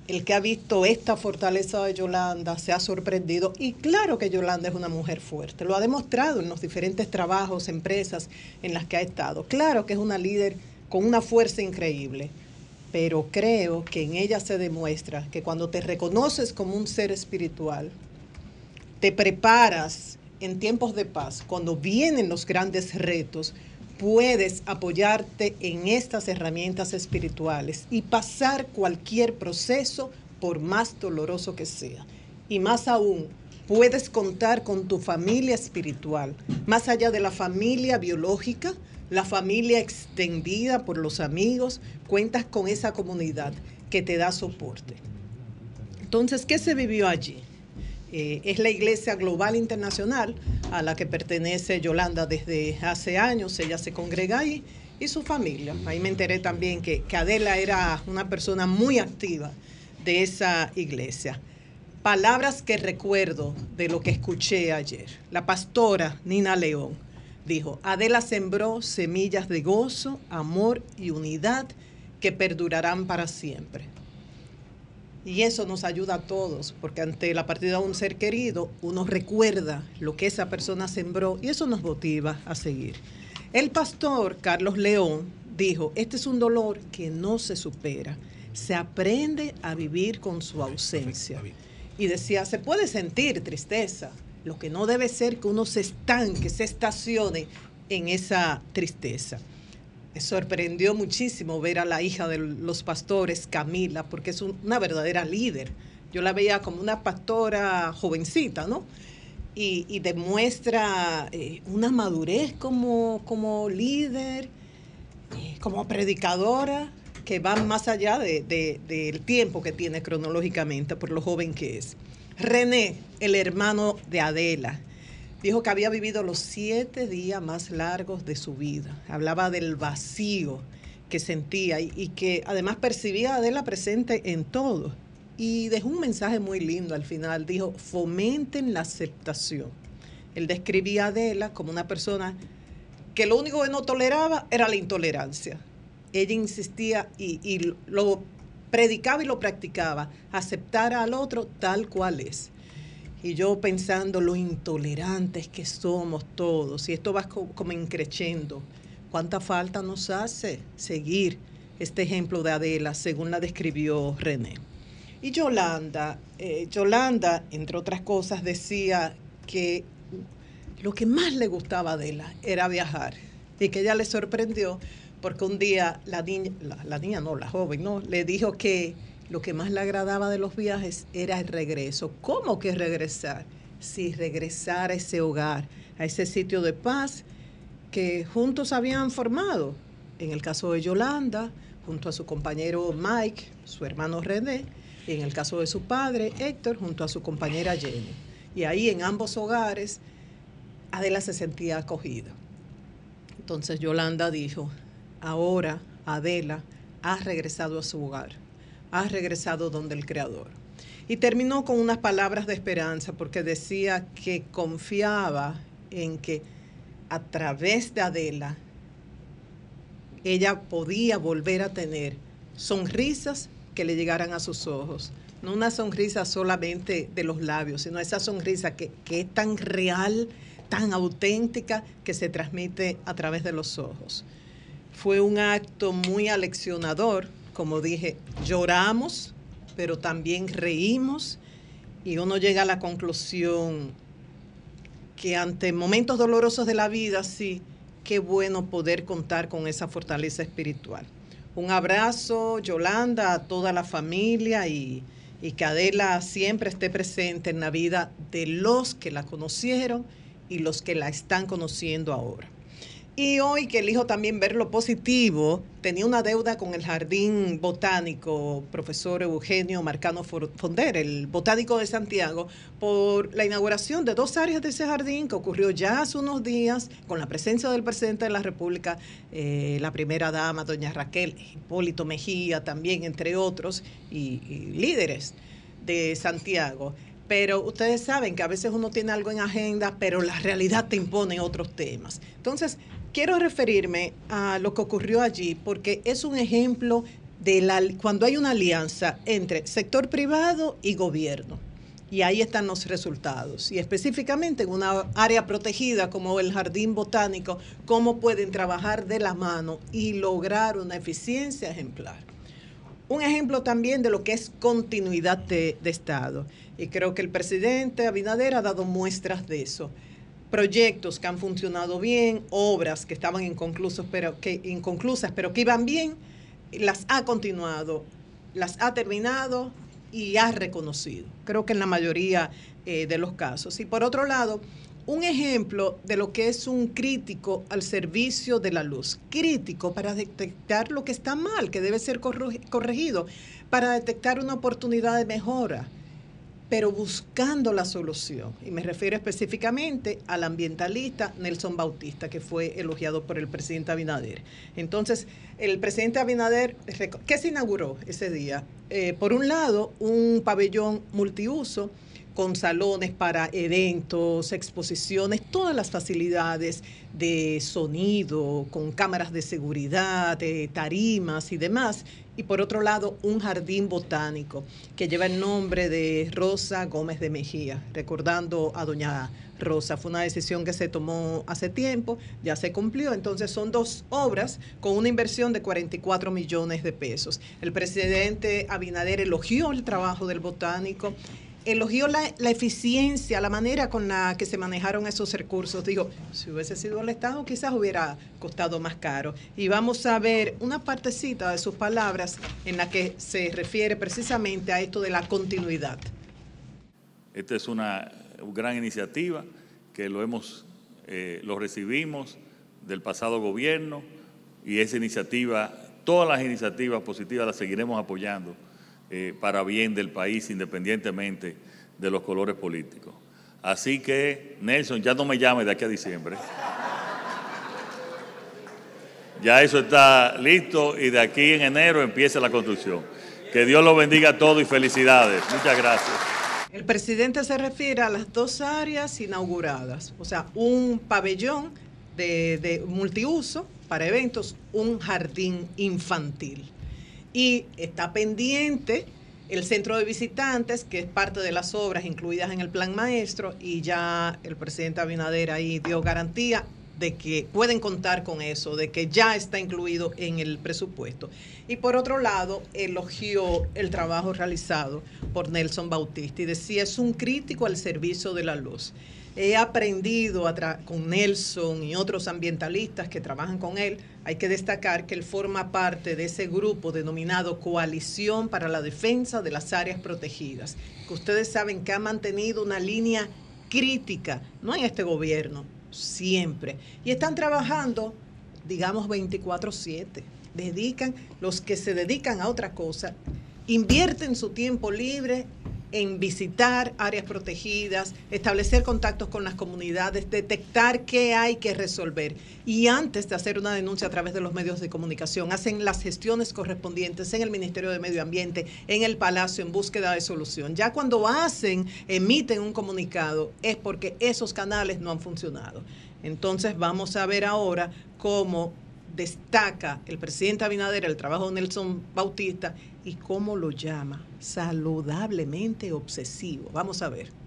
el que ha visto esta fortaleza de Yolanda se ha sorprendido y claro que Yolanda es una mujer fuerte, lo ha demostrado en los diferentes trabajos, empresas en las que ha estado. Claro que es una líder con una fuerza increíble, pero creo que en ella se demuestra que cuando te reconoces como un ser espiritual, te preparas en tiempos de paz, cuando vienen los grandes retos, puedes apoyarte en estas herramientas espirituales y pasar cualquier proceso por más doloroso que sea. Y más aún, puedes contar con tu familia espiritual, más allá de la familia biológica, la familia extendida por los amigos, cuentas con esa comunidad que te da soporte. Entonces, ¿qué se vivió allí? Eh, es la Iglesia Global Internacional a la que pertenece Yolanda desde hace años. Ella se congrega ahí y su familia. Ahí me enteré también que, que Adela era una persona muy activa de esa iglesia. Palabras que recuerdo de lo que escuché ayer. La pastora Nina León dijo, Adela sembró semillas de gozo, amor y unidad que perdurarán para siempre. Y eso nos ayuda a todos, porque ante la partida de un ser querido, uno recuerda lo que esa persona sembró y eso nos motiva a seguir. El pastor Carlos León dijo, este es un dolor que no se supera, se aprende a vivir con su ausencia. Y decía, se puede sentir tristeza, lo que no debe ser que uno se estanque, se estacione en esa tristeza. Me sorprendió muchísimo ver a la hija de los pastores, Camila, porque es un- una verdadera líder. Yo la veía como una pastora jovencita, ¿no? Y, demuestra eh, una madurez como, como líder, eh, como predicadora, que va más allá de- de- del tiempo que tiene cronológicamente por lo joven que es. René, el hermano de Adela, dijo que había vivido los siete días más largos de su vida. Hablaba del vacío que sentía y, que además percibía a Adela presente en todo. Y dejó un mensaje muy lindo al final. Dijo, fomenten la aceptación. Él describía a Adela como una persona que lo único que no toleraba era la intolerancia. Ella insistía y, y lo predicaba y lo practicaba, aceptar al otro tal cual es. Y yo pensando lo intolerantes que somos todos, y esto va co- como increciendo, ¿cuánta falta nos hace seguir este ejemplo de Adela según la describió René? Y Yolanda, eh, Yolanda, entre otras cosas, decía que lo que más le gustaba a Adela era viajar y que ella le sorprendió porque un día la niña, la, la niña no, la joven, no, le dijo que lo que más le agradaba de los viajes era el regreso. ¿Cómo que regresar? Si regresar a ese hogar, a ese sitio de paz que juntos habían formado. En el caso de Yolanda, junto a su compañero Mike, su hermano René, y en el caso de su padre, Héctor, junto a su compañera Jenny. Y ahí en ambos hogares, Adela se sentía acogida. Entonces Yolanda dijo, ahora Adela ha regresado a su hogar, ha regresado donde el Creador. Y terminó con unas palabras de esperanza porque decía que confiaba en que a través de Adela ella podía volver a tener sonrisas que le llegaran a sus ojos. No una sonrisa solamente de los labios, sino esa sonrisa que, que es tan real, tan auténtica, que se transmite a través de los ojos. Fue un acto muy aleccionador, como dije, lloramos, pero también reímos y uno llega a la conclusión que ante momentos dolorosos de la vida, sí, qué bueno poder contar con esa fortaleza espiritual. Un abrazo, Yolanda, a toda la familia y, y que Adela siempre esté presente en la vida de los que la conocieron y los que la están conociendo ahora. Y hoy que elijo también ver lo positivo, tenía una deuda con el Jardín Botánico, profesor Eugenio Marcano Fonder, el botánico de Santiago, por la inauguración de dos áreas de ese jardín que ocurrió ya hace unos días con la presencia del presidente de la República, eh, la primera dama, doña Raquel Hipólito Mejía, también entre otros, y, y líderes de Santiago pero ustedes saben que a veces uno tiene algo en agenda, pero la realidad te impone otros temas. Entonces, quiero referirme a lo que ocurrió allí porque es un ejemplo de la, cuando hay una alianza entre sector privado y gobierno. Y ahí están los resultados. Y específicamente en una área protegida como el jardín botánico, cómo pueden trabajar de la mano y lograr una eficiencia ejemplar. Un ejemplo también de lo que es continuidad de, de Estado. Y creo que el presidente Abinader ha dado muestras de eso. Proyectos que han funcionado bien, obras que estaban inconclusas pero que, inconclusas, pero que iban bien, las ha continuado, las ha terminado y ha reconocido. Creo que en la mayoría eh, de los casos. Y por otro lado, un ejemplo de lo que es un crítico al servicio de la luz. Crítico para detectar lo que está mal, que debe ser corregido, para detectar una oportunidad de mejora pero buscando la solución. Y me refiero específicamente al ambientalista Nelson Bautista, que fue elogiado por el presidente Abinader. Entonces, el presidente Abinader, ¿qué se inauguró ese día? Eh, por un lado, un pabellón multiuso con salones para eventos, exposiciones, todas las facilidades de sonido, con cámaras de seguridad, de tarimas y demás. Y por otro lado, un jardín botánico que lleva el nombre de Rosa Gómez de Mejía, recordando a doña Rosa. Fue una decisión que se tomó hace tiempo, ya se cumplió. Entonces son dos obras con una inversión de 44 millones de pesos. El presidente Abinader elogió el trabajo del botánico elogió la, eficiencia, la manera con la que se manejaron esos recursos. Digo, si hubiese sido el Estado, quizás hubiera costado más caro. Y vamos a ver una partecita de sus palabras en la que se refiere precisamente a esto de la continuidad. Esta es una gran iniciativa que lo hemos, eh, lo recibimos del pasado gobierno y esa iniciativa, todas las iniciativas positivas las seguiremos apoyando eh, para bien del país independientemente de los colores políticos. Así que, Nelson, ya no me llame de aquí a diciembre. Ya eso está listo y de aquí en enero empieza la construcción. Que Dios lo bendiga a todos y felicidades. Muchas gracias. El presidente se refiere a las dos áreas inauguradas, o sea, un pabellón de, de multiuso para eventos, un jardín infantil y está pendiente el centro de visitantes, que es parte de las obras incluidas en el plan maestro, y ya el presidente Abinader ahí dio garantía de que pueden contar con eso, de que ya está incluido en el presupuesto. Y por otro lado, elogió el trabajo realizado por Nelson Bautista y decía, es un crítico al servicio de la luz he aprendido con Nelson y otros ambientalistas que trabajan con él, hay que destacar que él forma parte de ese grupo denominado Coalición para la Defensa de las Áreas Protegidas, que ustedes saben que ha mantenido una línea crítica, no en este gobierno, siempre. Y están trabajando, digamos, 24/7. Dedican, los que se dedican a otra cosa, invierten su tiempo libre en visitar áreas protegidas, establecer contactos con las comunidades, detectar qué hay que resolver. Y antes de hacer una denuncia a través de los medios de comunicación, hacen las gestiones correspondientes en el Ministerio de Medio Ambiente, en el Palacio, en búsqueda de solución. Ya cuando hacen, emiten un comunicado, es porque esos canales no han funcionado. Entonces vamos a ver ahora cómo destaca el presidente Abinader el trabajo de Nelson Bautista y cómo lo llama saludablemente obsesivo. Vamos a ver.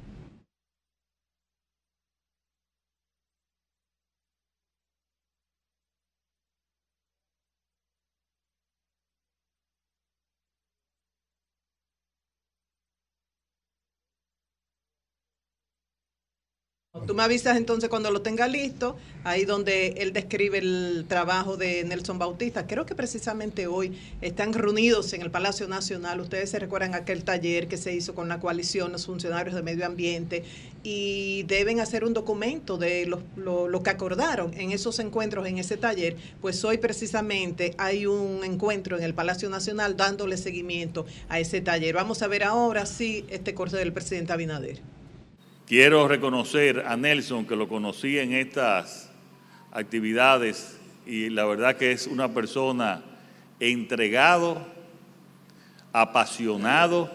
Tú me avisas entonces cuando lo tenga listo, ahí donde él describe el trabajo de Nelson Bautista. Creo que precisamente hoy están reunidos en el Palacio Nacional. Ustedes se recuerdan aquel taller que se hizo con la coalición, los funcionarios de medio ambiente, y deben hacer un documento de lo, lo- lo que acordaron en esos encuentros, en ese taller. Pues hoy precisamente hay un encuentro en el Palacio Nacional dándole seguimiento a ese taller. Vamos a ver ahora sí este corte del presidente Abinader. Quiero reconocer a Nelson, que lo conocí en estas actividades y la verdad que es una persona entregado, apasionado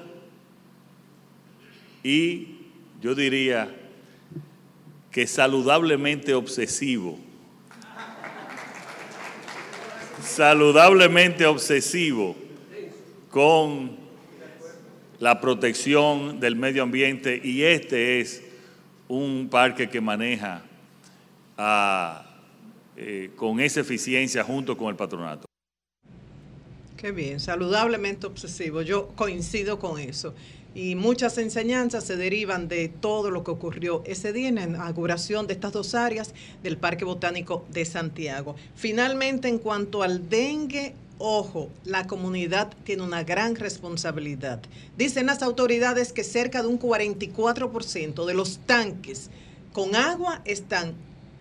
y yo diría que saludablemente obsesivo. Saludablemente obsesivo con la protección del medio ambiente y este es un parque que maneja ah, eh, con esa eficiencia junto con el patronato. Qué bien, saludablemente obsesivo. Yo coincido con eso. Y muchas enseñanzas se derivan de todo lo que ocurrió ese día en la inauguración de estas dos áreas del Parque Botánico de Santiago. Finalmente, en cuanto al dengue, ojo, la comunidad tiene una gran responsabilidad. Dicen las autoridades que cerca de un 44% de los tanques con agua están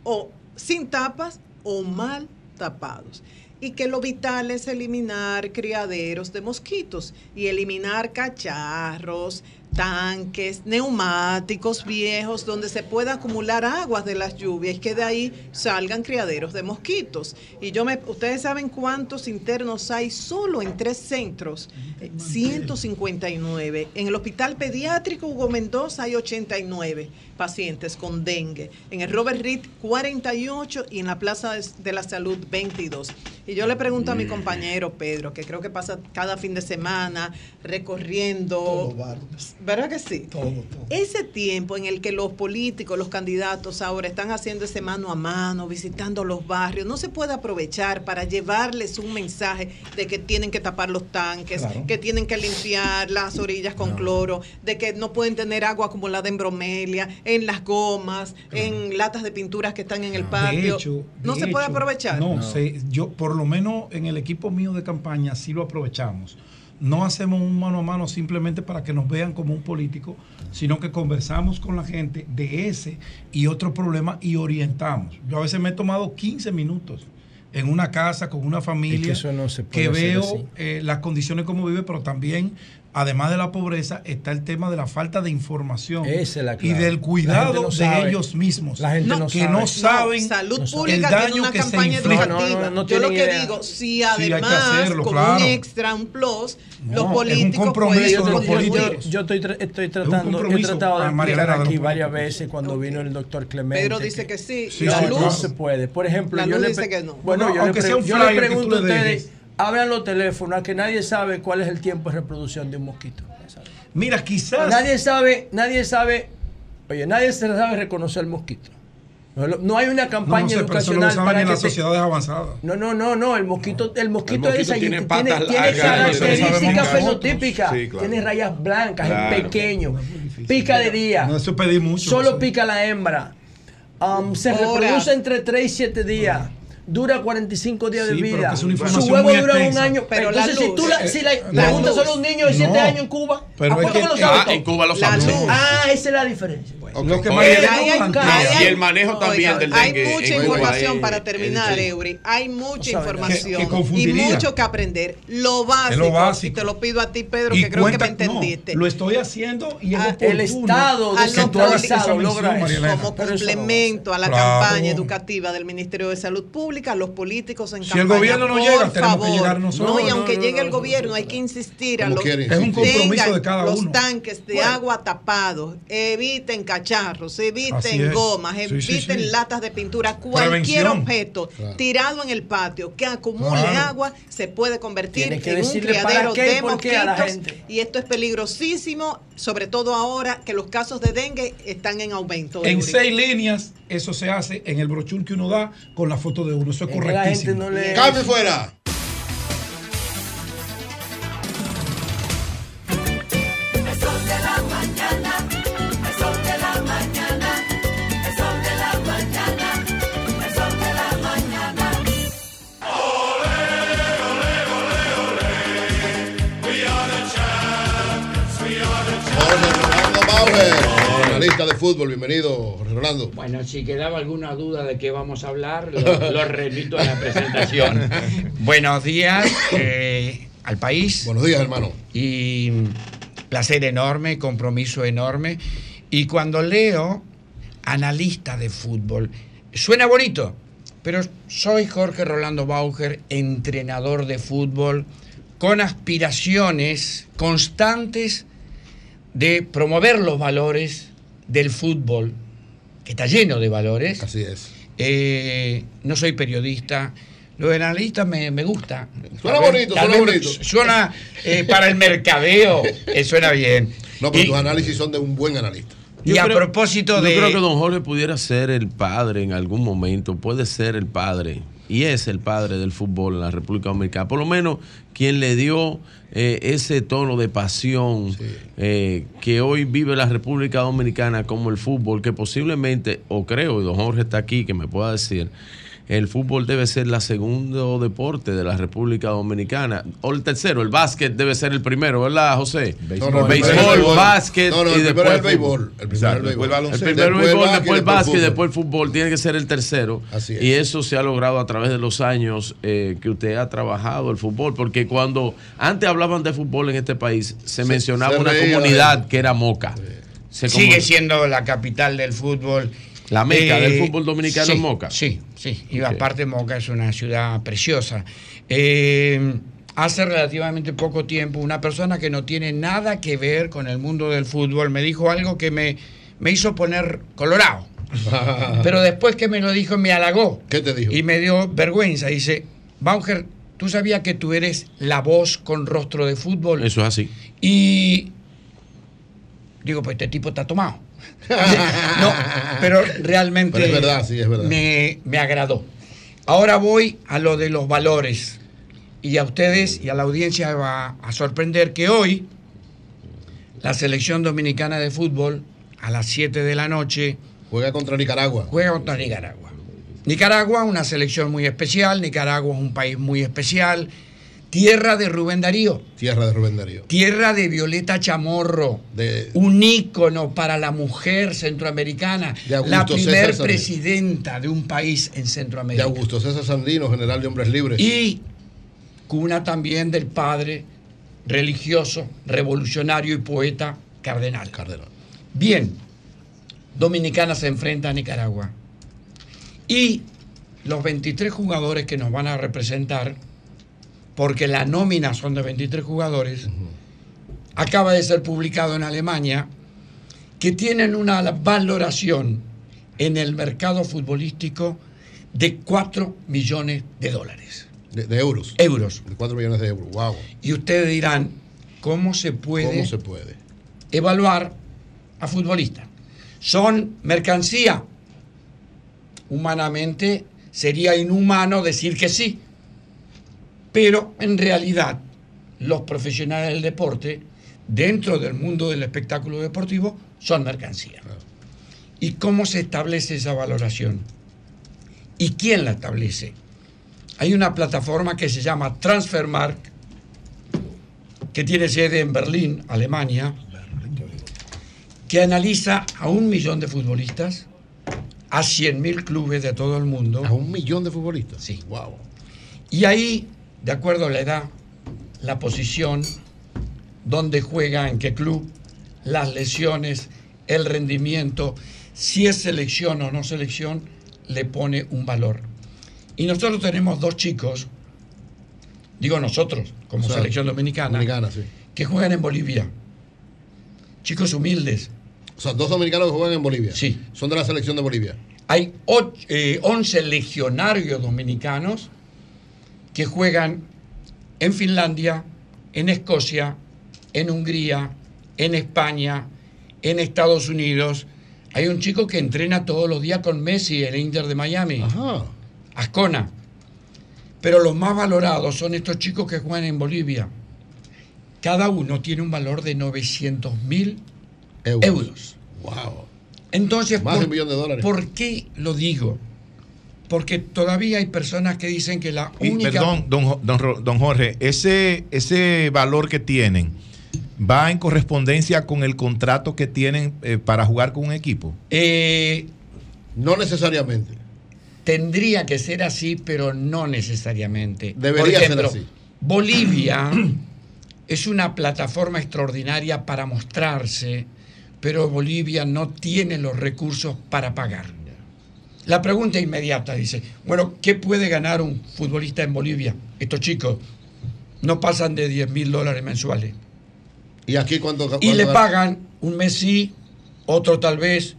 o sin tapas o mal tapados. Y que lo vital es eliminar criaderos de mosquitos y eliminar cacharros, tanques, neumáticos viejos donde se pueda acumular aguas de las lluvias y que de ahí salgan criaderos de mosquitos. Y yo me, ustedes saben cuántos internos hay solo en tres centros, Eh, 159. En el Hospital Pediátrico Hugo Mendoza hay 89 pacientes con dengue. En el Robert Reed 48 y en la Plaza de- la Salud 22. Y yo le pregunto a mi compañero Pedro, que creo que pasa cada fin de semana recorriendo, ¿verdad que sí? Ese tiempo en el que los políticos, los candidatos ahora están haciendo ese mano a mano, visitando los barrios, no se puede aprovechar para llevarles un mensaje de que tienen que tapar los tanques, Claro. que tienen que limpiar las orillas con cloro, de que no pueden tener agua acumulada en bromelia, en las gomas, en latas de pinturas que están en el patio. De hecho, no se puede aprovechar. No, se- yo por lo menos en el equipo mío de campaña sí lo aprovechamos. No hacemos un mano a mano simplemente para que nos vean como un político, sino que conversamos con la gente de ese y otro problema y orientamos. Yo a veces me he tomado 15 minutos en una casa con una familia Es que eso no se puede que hacer veo eh, las condiciones como vive, pero también, además de la pobreza, está el tema de la falta de información Esa es la y del cuidado no de sabe. ellos mismos. La gente no que sabe. no saben Salud no. Pública el tiene daño una que se campaña inflige. educativa. no Yo lo que idea. digo, si Sí, además, hacerlo, como claro. un extra, un plus, No, los es un políticos compromiso pueden de los contribuir. políticos. Yo estoy, tra- estoy tratando, he tratado de explicar aquí varias políticos. veces cuando vino el doctor Clemente. Pedro dice que sí, Sí, la sí, luz, no se puede. Por ejemplo, La yo luz le dice pre- que no. Bueno, No, yo, le, aunque pre- sea un yo le flyer que pregunto a ustedes, dejes. Abran los teléfonos, a que nadie sabe cuál es el tiempo de reproducción de un mosquito. Mira, quizás. Nadie sabe, nadie sabe, oye, nadie se sabe reconocer el mosquito. No, hay una campaña no sé, pero eso lo educacional para en que las sociedades avanzadas. No, no, no, no, el mosquito, el mosquito, mosquito es ahí, tiene tiene, patas tiene largas, características fenotípicas, Sí, claro. tiene rayas blancas, Claro. es pequeño, pica de día, No, eso pedí mucho. solo pica la hembra, Um, se reproduce entre 3 y 7 días. Dura 45 días Sí, de vida. que Su huevo dura un año. Pero la Entonces, si luz, tú la, si la eh, preguntas la a los niños de 7 No. años en Cuba, Pero ¿a es poco que- lo Ah, todo? en Cuba lo La saben. luz. Ah, esa es la diferencia. Lo que hay- Y el manejo también del Hay mucha información para terminar. Eury. Hay mucha información Que- que y mucho que aprender. Lo básico, y te lo pido a ti, Pedro, que creo que me entendiste. lo estoy haciendo y Ah, el Estado a los que tú hagas esa centralizado mención, logra como complemento a la campaña educativa del Ministerio de Salud Pública, los políticos en Si el campaña, gobierno no por llega, tenemos que favor. llegar nosotros. No, y No, aunque no, llegue no, el no, gobierno, hay que insistir a los compromiso tengan de cada los uno. tanques de agua tapados, eviten cacharros, eviten gomas, Sí, sí, eviten sí. latas de pintura, cualquier Prevención. objeto Claro. tirado en el patio que acumule Claro. agua se puede convertir que en un criadero qué y de mosquitos y esto es peligrosísimo, sobre todo ahora que los casos de dengue están en aumento. En seis líneas, eso se hace en el brochure que uno da con la foto de uno. Eso es la gente correctísimo. no lee. Cambio fuera. Fútbol. Bienvenido, Jorge Rolando. Bueno, si quedaba alguna duda de qué vamos a hablar, lo, lo remito a la presentación. Buenos días eh, al país. Buenos días, hermano. Y placer enorme, compromiso enorme. Y cuando leo analista de fútbol, suena bonito, pero soy Jorge Rolando Bauger, entrenador de fútbol, con aspiraciones constantes de promover los valores del fútbol, que está lleno de valores. Así es. Eh, no soy periodista. Lo de analista me, me gusta. Suena bonito, suena bonito. Suena eh, para el mercadeo, eh, suena bien. No, pero Y- tus análisis son de un buen analista. Y a propósito yo de- creo que don Jorge pudiera ser el padre en algún momento, puede ser el padre, y es el padre del fútbol en la República Dominicana. Por lo menos quien le dio eh, ese tono de pasión eh, que hoy vive la República Dominicana como el fútbol, que posiblemente, o creo, y don Jorge está aquí, que me pueda decir, el fútbol debe ser la segundo deporte de la República Dominicana. O el tercero, el básquet debe ser el primero, ¿verdad, José? No, no, el béisbol, el básquet No, y el después el fútbol. béisbol. El primero es el béisbol. El baloncesto. primero el Después el béisbol, básquet, después el después el básquet, fútbol. después el fútbol. Tiene que ser el tercero. Así es. Y eso se ha logrado a través de los años eh, que usted ha trabajado el fútbol. Porque cuando antes hablaban de fútbol en este país, se, mencionaba se una comunidad que era Moca. Se Sigue siendo la capital del fútbol. La meca Eh, del fútbol dominicano sí, es Moca. Sí, sí. Y aparte Moca es una ciudad preciosa. Eh, hace relativamente poco tiempo una persona que no tiene nada que ver con el mundo del fútbol me dijo algo que me, me hizo poner colorado. Pero después que me lo dijo me halagó. ¿Qué te dijo? Y me dio vergüenza. Dice, Bauger, ¿tú sabías que tú eres la voz con rostro de fútbol? Eso es así. Y digo, pues este tipo está tomado. No, pero realmente Pero es verdad, sí, es verdad. Me, me agradó. Ahora voy a lo de los valores. Y a ustedes y a la audiencia va a sorprender que hoy la selección dominicana de fútbol a las 7 de la noche Juega contra Nicaragua. juega contra Nicaragua. Nicaragua, una selección muy especial. Nicaragua es un país muy especial. Tierra de Rubén Darío. Tierra de Rubén Darío. Tierra de Violeta Chamorro, De, un ícono para la mujer centroamericana, De Augusto la primer César presidenta de un país en de Centroamérica. Augusto César Sandino, general de hombres libres. Y cuna también del padre religioso, revolucionario y poeta Cardenal. Cardenal. Bien, Dominicana se enfrenta a Nicaragua. Y los 23 jugadores que nos van a representar, porque la nómina son de 23 jugadores, acaba de ser publicado en Alemania, que tienen una valoración en el mercado futbolístico de 4 millones de dólares. De, de euros. Euros. De 4 millones de euros. Wow. Y ustedes dirán, ¿cómo se puede, ¿Cómo se puede? evaluar a futbolistas? ¿Son mercancía? Humanamente sería inhumano decir que sí. Pero en realidad los profesionales del deporte, dentro del mundo del espectáculo deportivo, son mercancía. ¿Y cómo se establece esa valoración? ¿Y quién la establece? Hay una plataforma que se llama Transfermarkt, que tiene sede en Berlín, Alemania, que analiza a un millón de futbolistas, a 100.000 clubes de todo el mundo. ¿A un millón de futbolistas? Sí. Wow. Y ahí, de acuerdo a la edad, la posición, dónde juega, en qué club, las lesiones, el rendimiento, si es selección o no selección, le pone un valor. Y nosotros tenemos dos chicos, digo nosotros, como O sea, selección dominicana, Dominicana, sí. que juegan en Bolivia. Chicos humildes. O sea, dos dominicanos que juegan en Bolivia. Sí. Son de la selección de Bolivia. Hay och- eh, 11 legionarios dominicanos que juegan en Finlandia, en Escocia, en Hungría, en España, en Estados Unidos. Hay un chico que entrena todos los días con Messi, el Inter de Miami. Ascona. Pero los más valorados son estos chicos que juegan en Bolivia. Cada uno tiene un valor de 900 mil Euros. euros. Wow. Entonces, Más de ¿por, un millón de dólares. ¿por qué lo digo? Porque todavía hay personas que dicen que la Y, única... perdón, don, don don Jorge, ese, ese valor que tienen, va en correspondencia con el contrato que tienen eh, para jugar con un equipo? Eh, no necesariamente. Tendría que ser así, pero no necesariamente. Debería Por ejemplo, ser así. Bolivia es una plataforma extraordinaria para mostrarse, pero Bolivia no tiene los recursos para pagar. La pregunta inmediata dice, bueno, ¿qué puede ganar un futbolista en Bolivia? Estos chicos no pasan de 10 mil dólares mensuales. ¿Y aquí cuánto, Y le gana? pagan un mes sí, otro tal vez,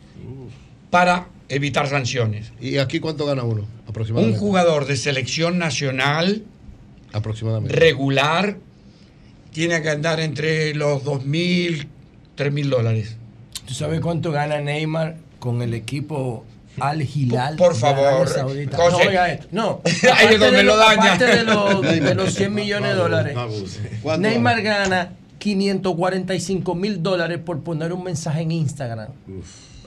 para evitar sanciones. ¿Y aquí cuánto gana uno? Un Aproximadamente. jugador de selección nacional Aproximadamente. regular tiene que andar entre los 2 mil, 3 mil dólares. ¿Tú sabes cuánto gana Neymar con el equipo Al Hilal? Por favor, Arabia Saudita? José. No, oiga esto. No, Ahí es aparte donde de lo daña. Aparte de los, de los 100 millones de dólares. no abuse. ¿Cuánto Neymar gana 545 mil dólares por poner un mensaje en Instagram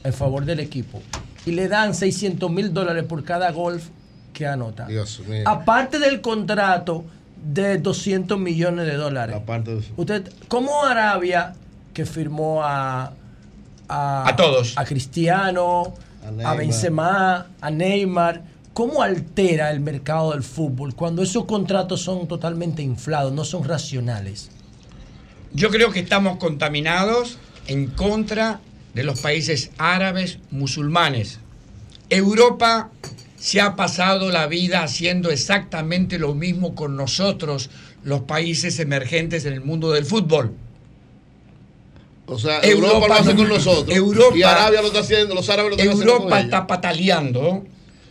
en favor del equipo. Y le dan 600 mil dólares por cada golf que anota. Dios mío. Aparte del contrato de 200 millones de dólares. Aparte de eso. Usted, ¿cómo Arabia, que firmó a, a, A todos. a Cristiano, A. Benzema, a Neymar, cómo altera el mercado del fútbol cuando esos contratos son totalmente inflados, no son racionales? Yo creo que estamos contaminados en contra de los países árabes musulmanes. Europa se ha pasado la vida haciendo exactamente lo mismo con nosotros, los países emergentes en el mundo del fútbol. O sea, Europa, lo hace no- con nosotros. Europa- y Arabia lo está haciendo, los árabes lo están haciendo Europa está pataleando,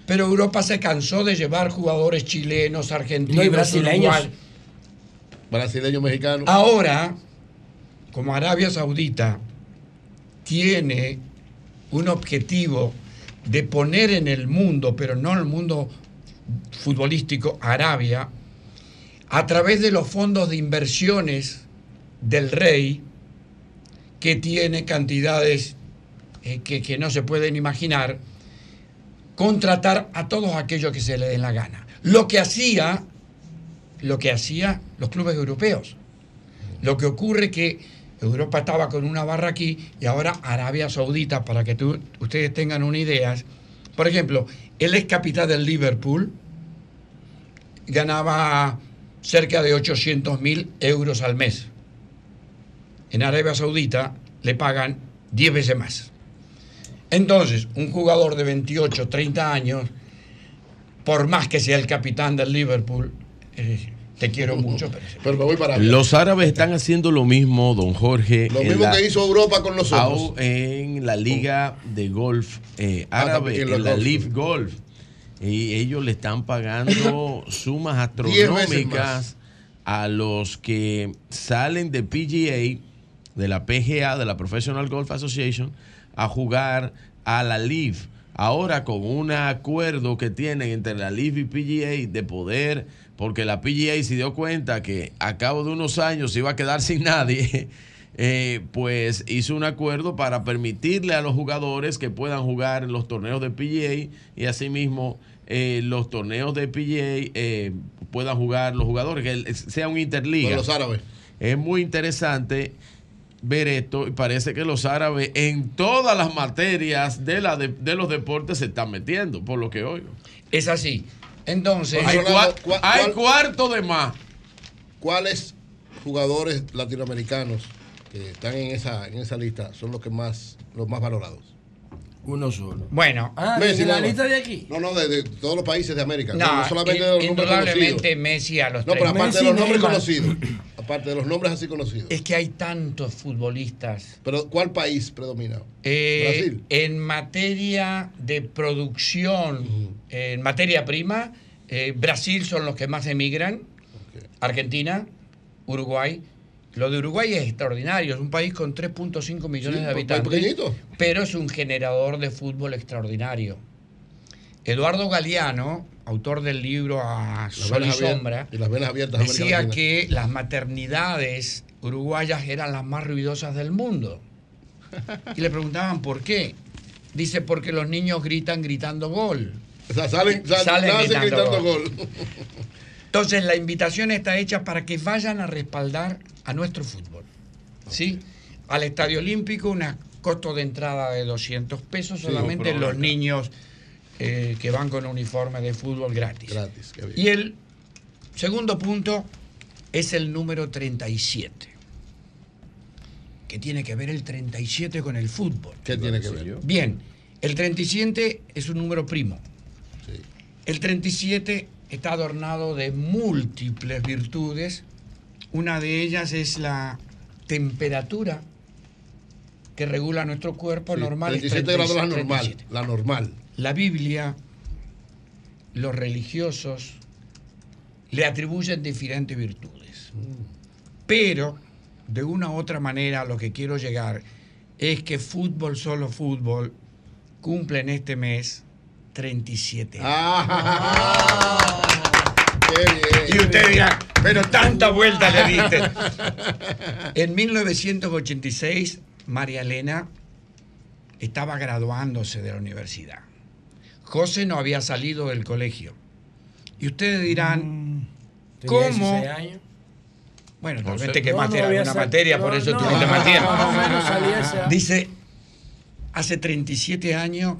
pero Europa se cansó de llevar jugadores chilenos, argentinos, No, y brasileños. uruguayos. Brasileño, mexicano. Ahora, como Arabia Saudita tiene un objetivo de poner en el mundo, pero no en el mundo futbolístico, Arabia, a través de los fondos de inversiones del rey, que tiene cantidades eh, que, que no se pueden imaginar, contratar a todos aquellos que se le den la gana. Lo que hacía, lo que hacía los clubes europeos. Lo que ocurre que Europa estaba con una barra aquí y ahora Arabia Saudita, para que tú- ustedes tengan una idea. Por ejemplo, él es capitán del Liverpool, ganaba cerca de 800 mil euros al mes. En Arabia Saudita le pagan 10 veces más. Entonces, un jugador de 28, 30 años, por más que sea el capitán del Liverpool, eh, te quiero mucho, pero Pero me voy para Arabia. Los árabes están haciendo lo mismo, don Jorge. Lo mismo la- que hizo Europa con nosotros. en la liga de golf eh, Ah, árabe, en la. Live Golf. Y ellos le están pagando sumas astronómicas a los que salen de PGA, de la PGA, de la Professional Golf Association, a jugar a la Live. Ahora con un acuerdo que tienen entre la Live y PGA de poder, porque la PGA se dio cuenta que a cabo de unos años se iba a quedar sin nadie, eh, pues hizo un acuerdo para permitirle a los jugadores que puedan jugar en los torneos de PGA y asimismo eh, los torneos de PGA eh, puedan jugar los jugadores, que sea un interliga. Con los árabes. Es muy interesante ver esto y parece que los árabes en todas las materias de, la de, de los deportes se están metiendo, por lo que oigo. Es así. Entonces, Hay, Rolando, cua- ¿cuál- hay cuál- cuarto de más. ¿Cuáles jugadores latinoamericanos que están en esa, en esa lista son los que más, los más valorados? Uno solo. bueno, Ah, Messi, ¿en la lista de aquí? No, no, de, de todos los países de América. No, no, solamente de los nombres indudablemente conocidos. Messi a los No, pero aparte Messi, de los nombres Neymar. conocidos. Aparte de los nombres así conocidos. Es que hay tantos futbolistas. Pero ¿cuál país predomina? Eh, Brasil. En materia de producción, en materia prima, eh, Brasil son los que más emigran, Argentina, Uruguay. Lo de Uruguay es extraordinario, es un país con 3.5 millones Sí, de habitantes, pequeñito. pero es un generador de fútbol extraordinario. Eduardo Galeano, autor del libro A Sol y Sombra, Y las venas abiertas. de América decía que las maternidades uruguayas eran las más ruidosas del mundo. Y le preguntaban por qué. Dice, porque los niños gritan gritando gol. O sea, salen, salen, Salen nacen gritando gritando gol. gol. Entonces la invitación está hecha para que vayan a respaldar a nuestro fútbol. ¿sí? Al Estadio Olímpico, un costo de entrada de 200 pesos, Sí, solamente los niños eh, que van con uniforme de fútbol gratis. Gratis, qué bien. Y el segundo punto es el número 37. ¿Qué tiene que ver el 37 con el fútbol? ¿Qué tiene que ver? Bien, el 37 es un número primo. El 37 está adornado de múltiples virtudes. Una de ellas es la temperatura que regula nuestro cuerpo Sí, normal. es 37 grados la 37. normal. La normal. La Biblia, los religiosos, le atribuyen diferentes virtudes. Pero, de una u otra manera, a lo que quiero llegar es que fútbol, solo fútbol, cumple en este mes 37 años. Ah. Y usted dirá, pero tanta vuelta le diste. En 1986, María Elena estaba graduándose de la universidad. José no había salido del colegio. Y ustedes dirán, ¿cómo? 16 años. Bueno, tal vez te No, quemaste no alguna sal- materia, por no, eso no, tuviste no, más tiempo. Dice, hace 37 años,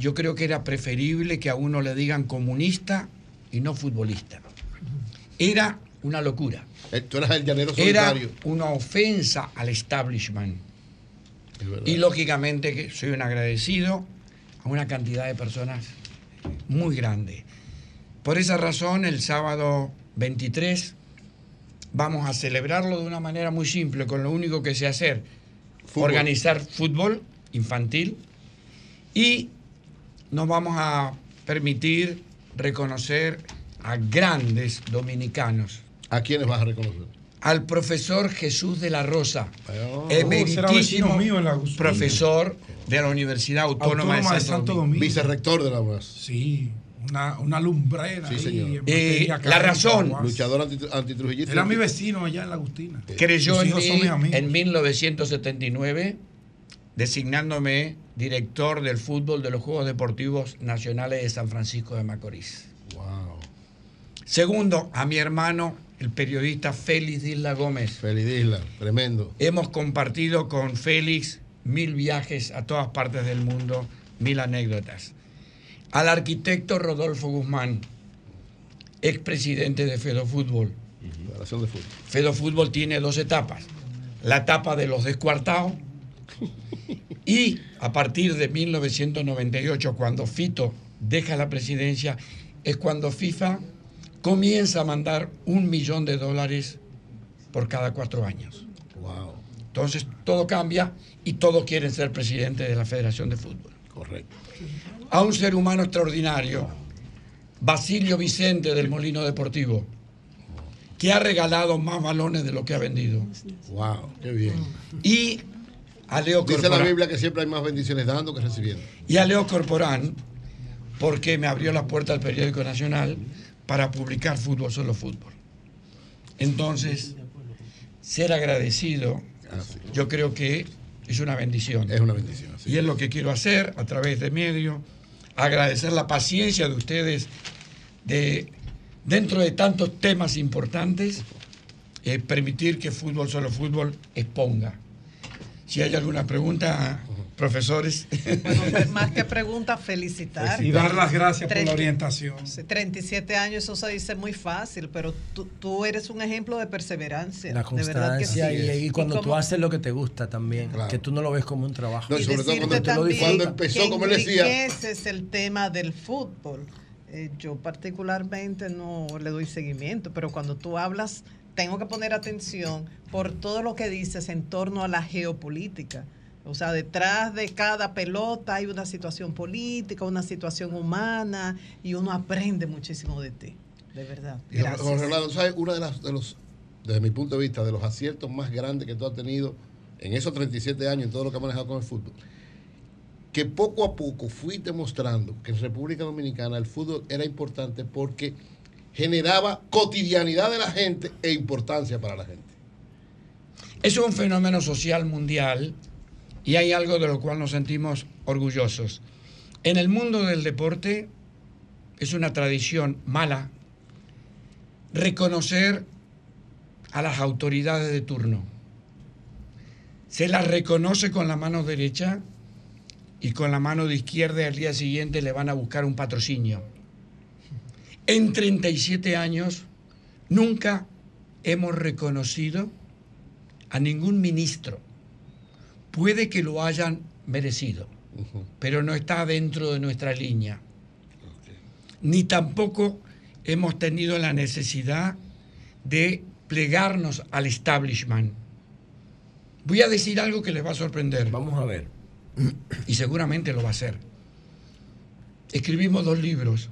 yo creo que era preferible que a uno le digan comunista y no futbolista. Era una locura. Eh, Tú eras el llanero Era solitario. una ofensa al establishment. Y lógicamente que soy un agradecido a una cantidad de personas muy grande. Por esa razón, el sábado 23 vamos a celebrarlo de una manera muy simple, con lo único que sé hacer, Fútbol. organizar fútbol infantil y nos vamos a permitir reconocer a grandes dominicanos. ¿A quiénes vas a reconocer? Al profesor Jesús de la Rosa, Oh, emeritísimo mío en la Agustina. profesor de la Universidad Autónoma, Autónoma de Santo, Domingo. Vicerrector de la UAS. Sí, una, una lumbrera. Sí, señor. Eh, la razón-. Luchador anti- antitrujillista. Era mi vecino allá en la Agustina. Creyó en hijos son mí mis amigos. en 1979, designándome director del fútbol de los Juegos Deportivos Nacionales de San Francisco de Macorís. Wow. Segundo, a mi hermano, el periodista Félix Disla Gómez. Félix Disla, tremendo. Hemos compartido con Félix mil viajes a todas partes del mundo, mil anécdotas. Al arquitecto Rodolfo Guzmán, expresidente de Fedofútbol. Federación de Fútbol. Fedofútbol tiene dos etapas. La etapa de los descuartados y a partir de 1998, cuando Fito deja la presidencia, es cuando FIFA comienza a mandar un millón de dólares por cada cuatro años. Wow. Entonces todo cambia y todos quieren ser presidente de la Federación de Fútbol. Correcto. A un ser humano extraordinario, Basilio Vicente del Molino Deportivo, que ha regalado más balones de lo que ha vendido. Wow, qué bien. Y a Leo Dice la. Biblia que siempre hay más bendiciones dando que recibiendo. Y a Leo Corporán, porque me abrió la puerta al periódico nacional para publicar Fútbol Solo Fútbol. Entonces, ser agradecido, yo creo que es una bendición. Es una bendición. Y es lo que quiero hacer a través de medio, agradecer la paciencia de ustedes de dentro de tantos temas importantes, eh, permitir que Fútbol Solo Fútbol exponga. Si hay alguna pregunta, profesores. Bueno, más que pregunta, felicitar. Y dar las gracias por la Treinta- orientación. Sí, 37 años, eso se dice muy fácil, pero tú, tú eres un ejemplo de perseverancia. La de verdad que sí. constancia y, y cuando tú como- haces lo que te gusta también, que tú no lo ves como un trabajo. y decirte también que enriqueces el tema del fútbol. Eh, yo particularmente no le doy seguimiento, pero cuando tú hablas, tengo que poner atención por todo lo que dices en torno a la geopolítica. O sea, detrás de cada pelota hay una situación política, una situación humana, y uno aprende muchísimo de ti, de verdad. Jorge Gracias. Orlando, ¿sabes? Uno de, las, de los, desde mi punto de vista, de los aciertos más grandes que tú has tenido en esos 37 años, en todo lo que has manejado con el fútbol, que poco a poco fuiste mostrando que en República Dominicana el fútbol era importante porque generaba cotidianidad de la gente e importancia para la gente. Es un fenómeno social mundial y hay algo de lo cual nos sentimos orgullosos. En el mundo del deporte es una tradición mala reconocer a las autoridades de turno. se la reconoce con la mano derecha y con la mano de izquierda al día siguiente le van a buscar un patrocinio. En 37 años nunca hemos reconocido a ningún ministro. Puede que lo hayan merecido, pero no está dentro de nuestra línea. Ni tampoco hemos tenido la necesidad de plegarnos al establishment. Voy a decir algo que les va a sorprender. Vamos a ver. Y seguramente lo va a hacer. Escribimos dos libros.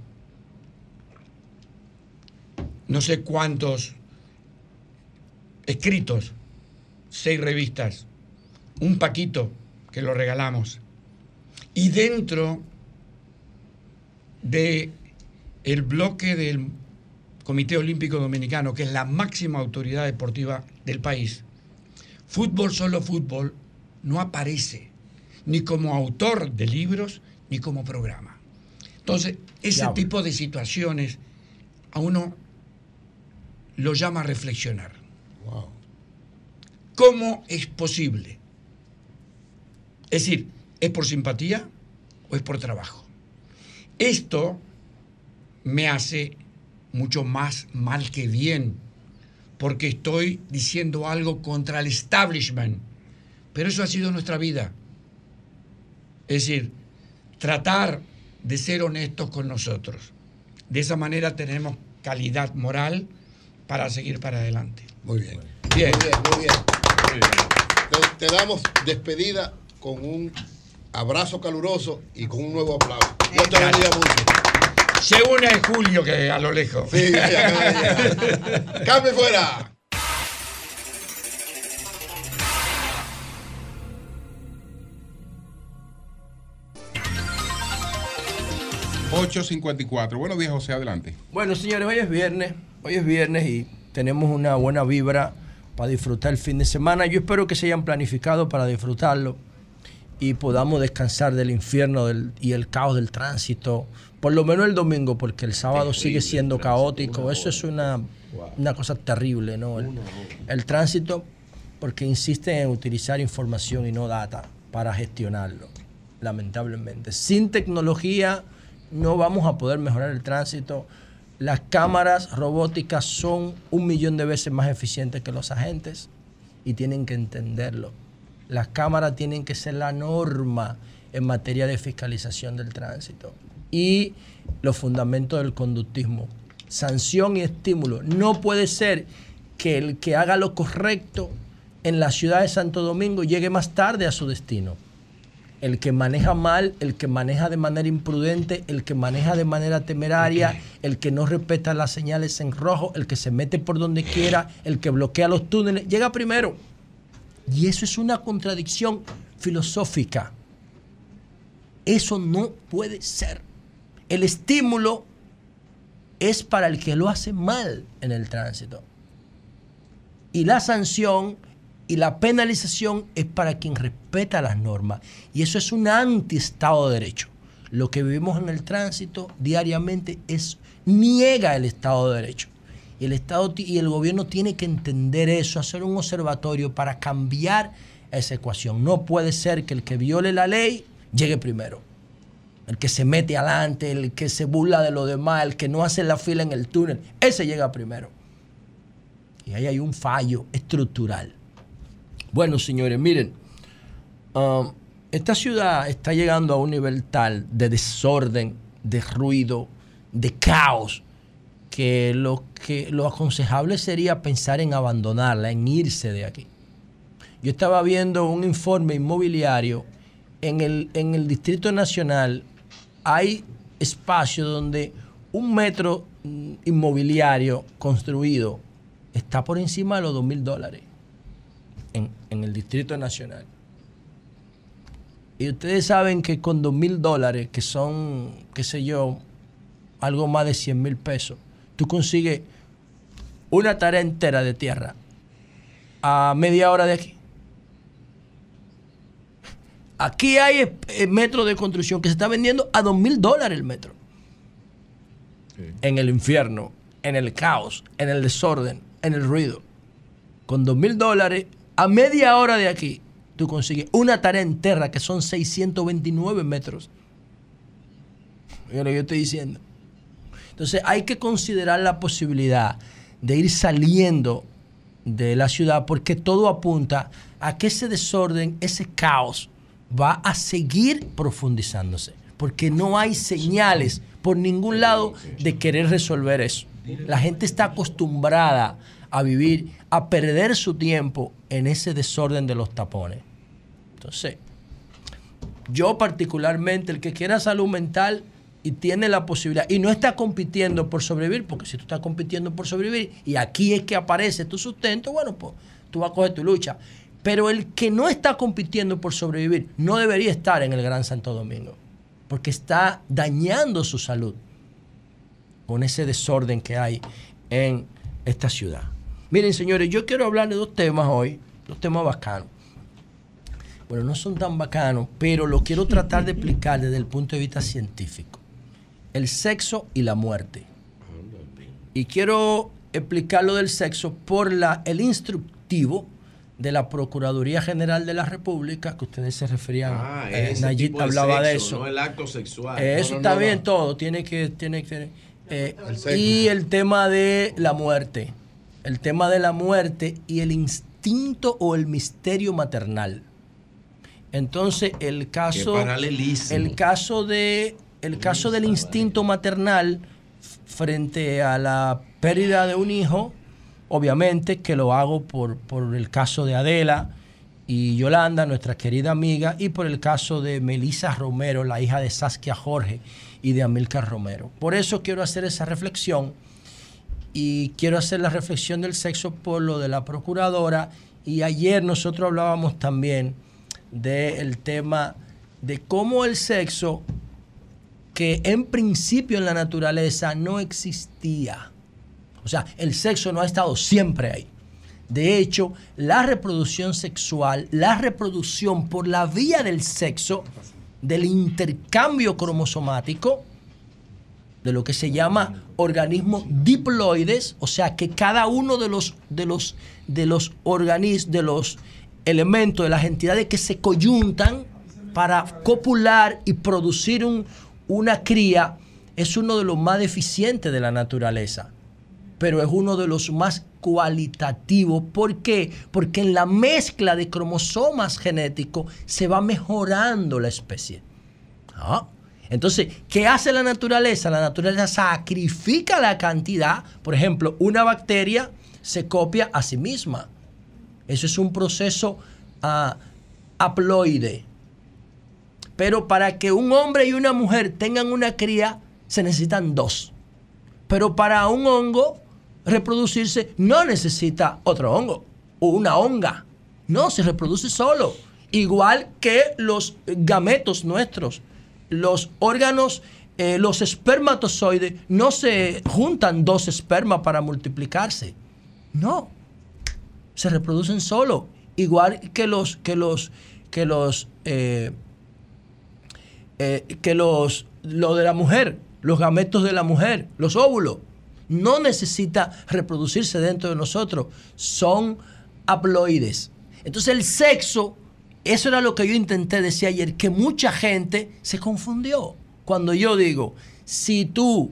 No sé cuántos escritos. Seis revistas. Un paquito que lo regalamos. Y dentro de el bloque del Comité Olímpico Dominicano, que es la máxima autoridad deportiva del país, fútbol solo fútbol no aparece ni como autor de libros ni como programa. Entonces, ese tipo de situaciones a uno lo llama a reflexionar. ¿Cómo es posible? Es decir, ¿es por simpatía o es por trabajo? Esto me hace mucho más mal que bien, porque estoy diciendo algo contra el establishment. Pero eso ha sido nuestra vida. Es decir, tratar de ser honestos con nosotros. De esa manera tenemos calidad moral para seguir para adelante. Muy bien. Bien. Muy bien, muy bien. Te, te damos despedida con un abrazo caluroso y con un nuevo aplauso. Dios te bendiga mucho. Se une Julio que a lo lejos. Sí, llegar. Cambio fuera. 854. Buenos días, José, adelante. Bueno, señores, hoy es viernes. Hoy es viernes y tenemos una buena vibra para disfrutar el fin de semana. Yo espero que se hayan planificado para disfrutarlo y podamos descansar del infierno del- y el caos del tránsito. Por lo menos el domingo, porque el sábado sigue siendo caótico. Eso es una, una cosa terrible, ¿no? El, el tránsito, porque insisten en utilizar información y no data para gestionarlo, lamentablemente. Sin tecnología no vamos a poder mejorar el tránsito. Las cámaras robóticas son un millón de veces más eficientes que los agentes y tienen que entenderlo. Las cámaras tienen que ser la norma en materia de fiscalización del tránsito y los fundamentos del conductismo. Sanción y estímulo. No puede ser que el que haga lo correcto en la ciudad de Santo Domingo llegue más tarde a su destino. El que maneja mal, el que maneja de manera imprudente, el que maneja de manera temeraria, el que no respeta las señales en rojo, el que se mete por donde quiera, el que bloquea los túneles, llega primero. Y eso es una contradicción filosófica. Eso no puede ser. El estímulo es para el que lo hace mal en el tránsito. Y la sanción y la penalización es para quien respeta las normas. Y eso es un anti-Estado de Derecho. Lo que vivimos en el tránsito diariamente es niega el Estado de Derecho. Y el Estado y el gobierno tiene que entender eso, hacer un observatorio para cambiar esa ecuación. No puede ser que el que viole la ley llegue primero. El que se mete adelante, el que se burla de lo demás, el que no hace la fila en el túnel, ese llega primero. Y ahí hay un fallo estructural. Bueno, señores, miren, um, esta ciudad está llegando a un nivel tal de desorden, de ruido, de caos, que lo, que lo aconsejable sería pensar en abandonarla, en irse de aquí. Yo estaba viendo un informe inmobiliario en el, en el Distrito Nacional. Hay espacio donde un metro mm, inmobiliario construido está por encima de los dos mil dólares en, en el Distrito Nacional. Y ustedes saben que con dos mil dólares, que son, qué sé yo, algo más de 100 mil pesos, tú consigues una tarea entera de tierra a media hora de aquí. Aquí hay eh, metro de construcción que se está vendiendo a dos mil dólares el metro. En el infierno, en el caos, en el desorden, en el ruido. Con dos mil dólares a media hora de aquí, tú consigues una tarea entera que son 629 metros. Oiga lo yo estoy diciendo. Entonces hay que considerar la posibilidad de ir saliendo de la ciudad porque todo apunta a que ese desorden, ese caos va a seguir profundizándose porque no hay señales por ningún lado de querer resolver eso. La gente está acostumbrada a vivir, a perder su tiempo en ese desorden de los tapones. Entonces, yo particularmente, el que quiera salud mental y tiene la posibilidad, y no está compitiendo por sobrevivir, porque si tú estás compitiendo por sobrevivir y aquí es que aparece tu sustento, bueno, pues tú vas a coger tu lucha. Pero el que no está compitiendo por sobrevivir no debería estar en el Gran Santo Domingo, porque está dañando su salud con ese desorden que hay en esta ciudad. Miren, señores, yo quiero hablar de dos temas hoy, dos temas bacanos. Bueno, no son tan bacanos, pero lo quiero tratar de explicar desde el punto de vista científico. El sexo y la muerte. Y quiero explicar lo del sexo por la, el instructivo de la Procuraduría General de la República, que ustedes se referían, Ah, eh, tipo de hablaba de eso. No el acto sexual. Eh, Eso No, no, está bien todo, tiene que, tiene que eh, y el tema de la muerte, el tema de la muerte y el instinto o el misterio maternal. Entonces el caso, el caso de, el caso del instinto maternal frente a la pérdida de un hijo, obviamente que lo hago por, por el caso de Adela y Yolanda, nuestra querida amiga, y por el caso de Melisa Romero, la hija de Saskia Jorge y de Amilcar Romero. Por eso quiero hacer esa reflexión y quiero hacer la reflexión del sexo por lo de la procuradora. Y ayer nosotros hablábamos también del tema de cómo el sexo, que en principio en la naturaleza no existía. O sea, el sexo no ha estado siempre ahí. De hecho, la reproducción sexual, la reproducción por la vía del sexo, del intercambio cromosomático, de lo que se llama organismos diploides, o sea que cada uno de los, de los, de los organismos, de los elementos, de las entidades que se coyuntan para copular y producir un- una cría, es uno de los más deficientes de la naturaleza pero es uno de los más cualitativos. ¿Por qué? Porque en la mezcla de cromosomas genéticos se va mejorando la especie. Ah, Entonces, ¿qué hace la naturaleza? La naturaleza sacrifica la cantidad. Por ejemplo, una bacteria se copia a sí misma. Eso es un proceso ah, haploide. Pero para que un hombre y una mujer tengan una cría, se necesitan dos. Pero para un hongo reproducirse no necesita otro hongo o una honga. No, se reproduce solo. Igual que los gametos nuestros. Los órganos, eh, los espermatozoides, no se juntan dos espermas para multiplicarse. No. Se reproducen solo. Igual que los, que los, que los, eh, eh, que los, lo de la mujer, los gametos de la mujer, los óvulos, no necesita reproducirse dentro de nosotros, son haploides. Entonces el sexo, eso era lo que yo intenté decir ayer, que mucha gente se confundió. Cuando yo digo, si tú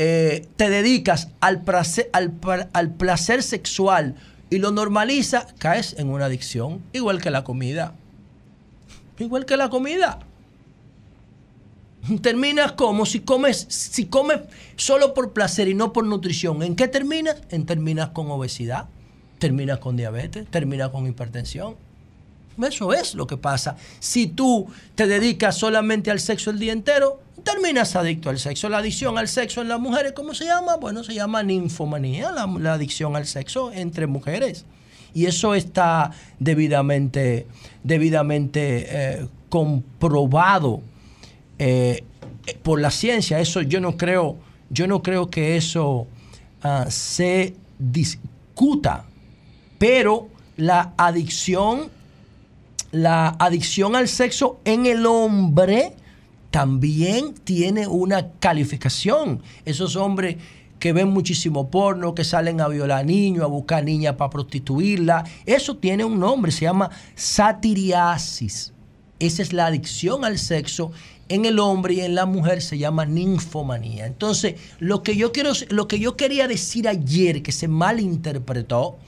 eh, te dedicas al placer, al, placer sexual y lo normaliza, caes en una adicción, igual que la comida. Igual que la comida. Terminas como si comes, si comes solo por placer y no por nutrición. ¿En qué terminas? En terminas con obesidad, terminas con diabetes, terminas con hipertensión. Eso es lo que pasa. Si tú te dedicas solamente al sexo el día entero, terminas adicto al sexo. La adicción al sexo en las mujeres, ¿cómo se llama? Bueno, se llama ninfomanía, la, adicción al sexo entre mujeres. Y eso está debidamente, debidamente eh, comprobado eh, por la ciencia. Eso yo no creo, yo no creo que eso ah, se discuta. Pero la adicción, la adicción al sexo en el hombre también tiene una calificación. Esos hombres que ven muchísimo porno, que salen a violar niños, a buscar niñas para prostituirla. Eso tiene un nombre, se llama satiriasis. Esa es la adicción al sexo en el hombre y en la mujer se llama ninfomanía. Entonces, lo que yo quiero lo que yo quería decir ayer que se malinterpretó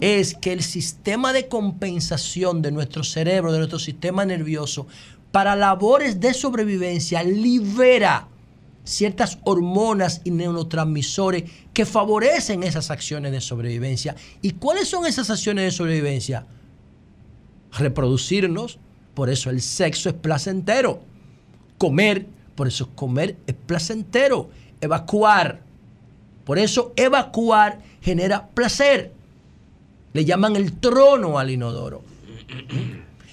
es que el sistema de compensación de nuestro cerebro, de nuestro sistema nervioso para labores de sobrevivencia libera ciertas hormonas y neurotransmisores que favorecen esas acciones de sobrevivencia. ¿Y cuáles son esas acciones de sobrevivencia? Reproducirnos, por eso el sexo es placentero. Comer, por eso comer es placentero. Evacuar, por eso evacuar genera placer. Le llaman el trono al inodoro.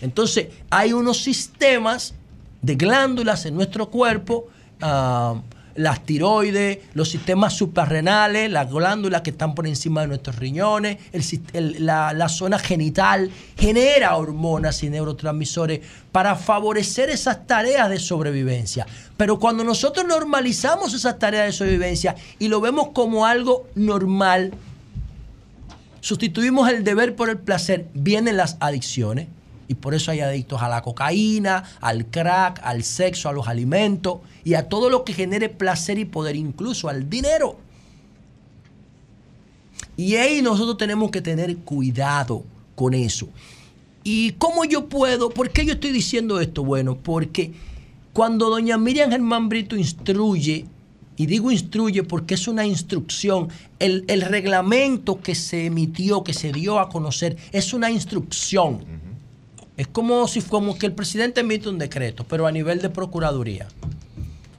Entonces, hay unos sistemas de glándulas en nuestro cuerpo ah, las tiroides, los sistemas suprarrenales, las glándulas que están por encima de nuestros riñones, el la, la zona genital, genera hormonas y neurotransmisores para favorecer esas tareas de sobrevivencia. Pero cuando nosotros normalizamos esas tareas de sobrevivencia y lo vemos como algo normal, sustituimos el deber por el placer, vienen las adicciones. Y por eso hay adictos a la cocaína, al crack, al sexo, a los alimentos y a todo lo que genere placer y poder, incluso al dinero. Y ahí nosotros tenemos que tener cuidado con eso. ¿Y cómo yo puedo? ¿Por qué yo estoy diciendo esto? Bueno, porque cuando doña Miriam Germán Brito instruye, y digo instruye porque es una instrucción, el, el reglamento que se emitió, que se dio a conocer, es una instrucción. Es como si como que el presidente emite un decreto, pero a nivel de procuraduría.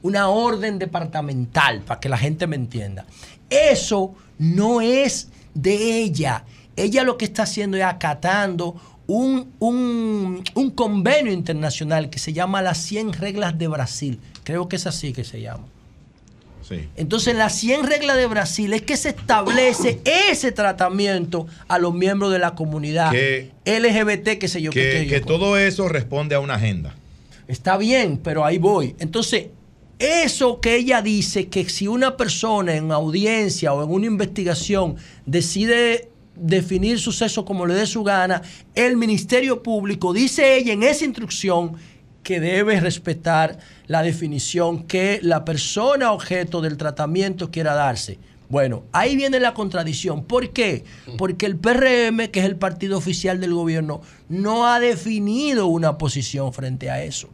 Una orden departamental, para que la gente me entienda. Eso no es de ella. Ella lo que está haciendo es acatando un, un- un convenio internacional que se llama las 100 reglas de Brasil. Creo que es así que se llama. Sí. Entonces, las 100 reglas de Brasil es que se establece ese tratamiento a los miembros de la comunidad Que- LGBT, que sé yo, Que, qué que todo eso responde a una agenda. Está bien, pero ahí voy. Entonces, eso que ella dice, que si una persona en audiencia o en una investigación decide definir su sexo como le dé su gana, el Ministerio Público, dice ella en esa instrucción, que debe respetar la definición que la persona objeto del tratamiento quiera darse. Bueno, ahí viene la contradicción. ¿Por qué? Porque el PRM, que es el partido oficial del gobierno, no ha definido una posición frente a eso.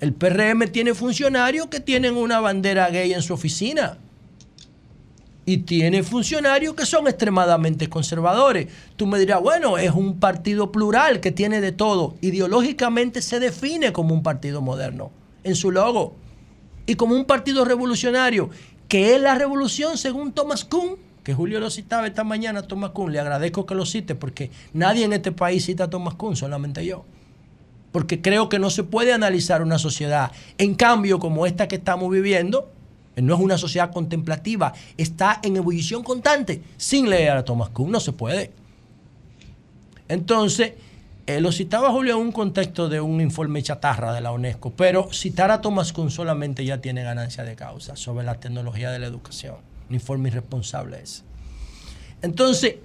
El PRM tiene funcionarios que tienen una bandera gay en su oficina. Y tiene funcionarios que son extremadamente conservadores. Tú me dirás, bueno, es un partido plural que tiene de todo. Ideológicamente se define como un partido moderno en su logo. Y como un partido revolucionario, que es la revolución según Thomas Kuhn, que Julio lo citaba esta mañana Thomas Kuhn. Le agradezco que lo cite porque nadie en este país cita a Thomas Kuhn, solamente yo porque creo que no se puede analizar una sociedad. En cambio, como esta que estamos viviendo, no es una sociedad contemplativa, está en ebullición constante, sin leer a Thomas Kuhn, no se puede. Entonces, eh, lo citaba Julio en un contexto de un informe chatarra de la UNESCO, pero citar a Thomas Kuhn solamente ya tiene ganancia de causa sobre la tecnología de la educación. Un informe irresponsable ese. Entonces,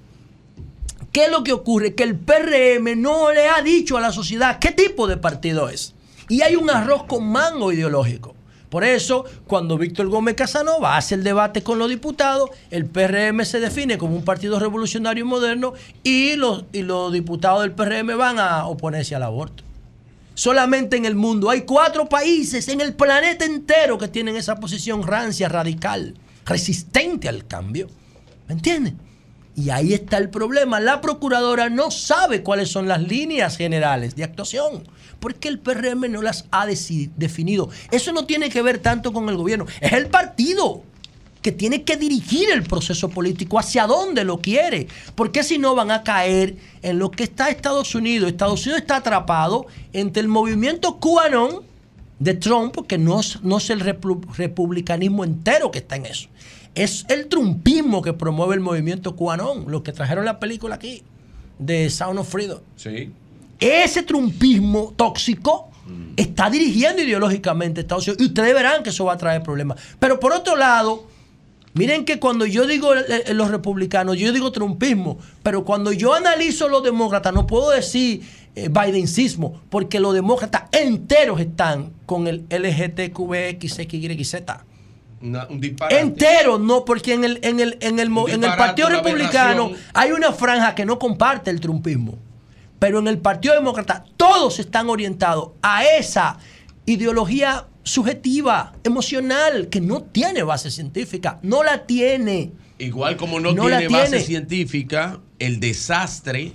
¿Qué es lo que ocurre? Que el PRM no le ha dicho a la sociedad qué tipo de partido es. Y hay un arroz con mango ideológico. Por eso, cuando Víctor Gómez Casanova hace el debate con los diputados, el PRM se define como un partido revolucionario y moderno y los, y los diputados del PRM van a oponerse al aborto. Solamente en el mundo hay cuatro países en el planeta entero que tienen esa posición rancia, radical, resistente al cambio. ¿Me entienden? Y ahí está el problema. La procuradora no sabe cuáles son las líneas generales de actuación, porque el PRM no las ha definido. Eso no tiene que ver tanto con el gobierno, es el partido que tiene que dirigir el proceso político hacia dónde lo quiere, porque si no van a caer en lo que está Estados Unidos. Estados Unidos está atrapado entre el movimiento QAnon de Trump, que no es, no es el repu- republicanismo entero que está en eso. Es el trumpismo que promueve el movimiento QAnon, los que trajeron la película aquí, de Sound of Freedom. Sí. Ese trumpismo tóxico está dirigiendo ideológicamente a Estados Unidos. Y ustedes verán que eso va a traer problemas. Pero por otro lado, Miren que cuando yo digo eh, eh, los republicanos, yo digo trumpismo, pero cuando yo analizo los demócratas, no puedo decir eh, bidencismo, porque los demócratas enteros están con el LGTQXYZ. Una- un disparate. Entero, no, porque en el, en el, en el, en el Partido Republicano hay una franja que no comparte el trumpismo. Pero en el Partido Demócrata todos están orientados a esa ideología subjetiva, emocional, que no tiene base científica. No la tiene. Igual como no, tiene base científica, el desastre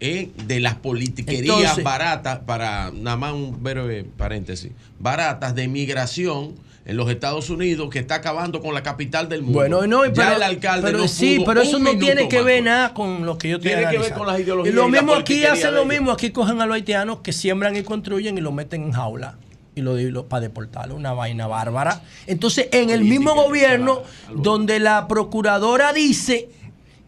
eh, de las politiquerías Entonces- baratas, para nada más un breve paréntesis, baratas de migración en los Estados Unidos que está acabando con la capital del mundo. Bueno, no, Ya pero, el alcalde pero no sí, pero eso no tiene que ver nada con lo que yo estoy Tiene que ver con las ideologías Y lo y mismo aquí hacen lo mismo, aquí cogen a los haitianos que siembran y construyen y lo meten en jaula y lo, y lo- para deportarlo, una vaina bárbara. Entonces, en el mismo gobierno donde la procuradora dice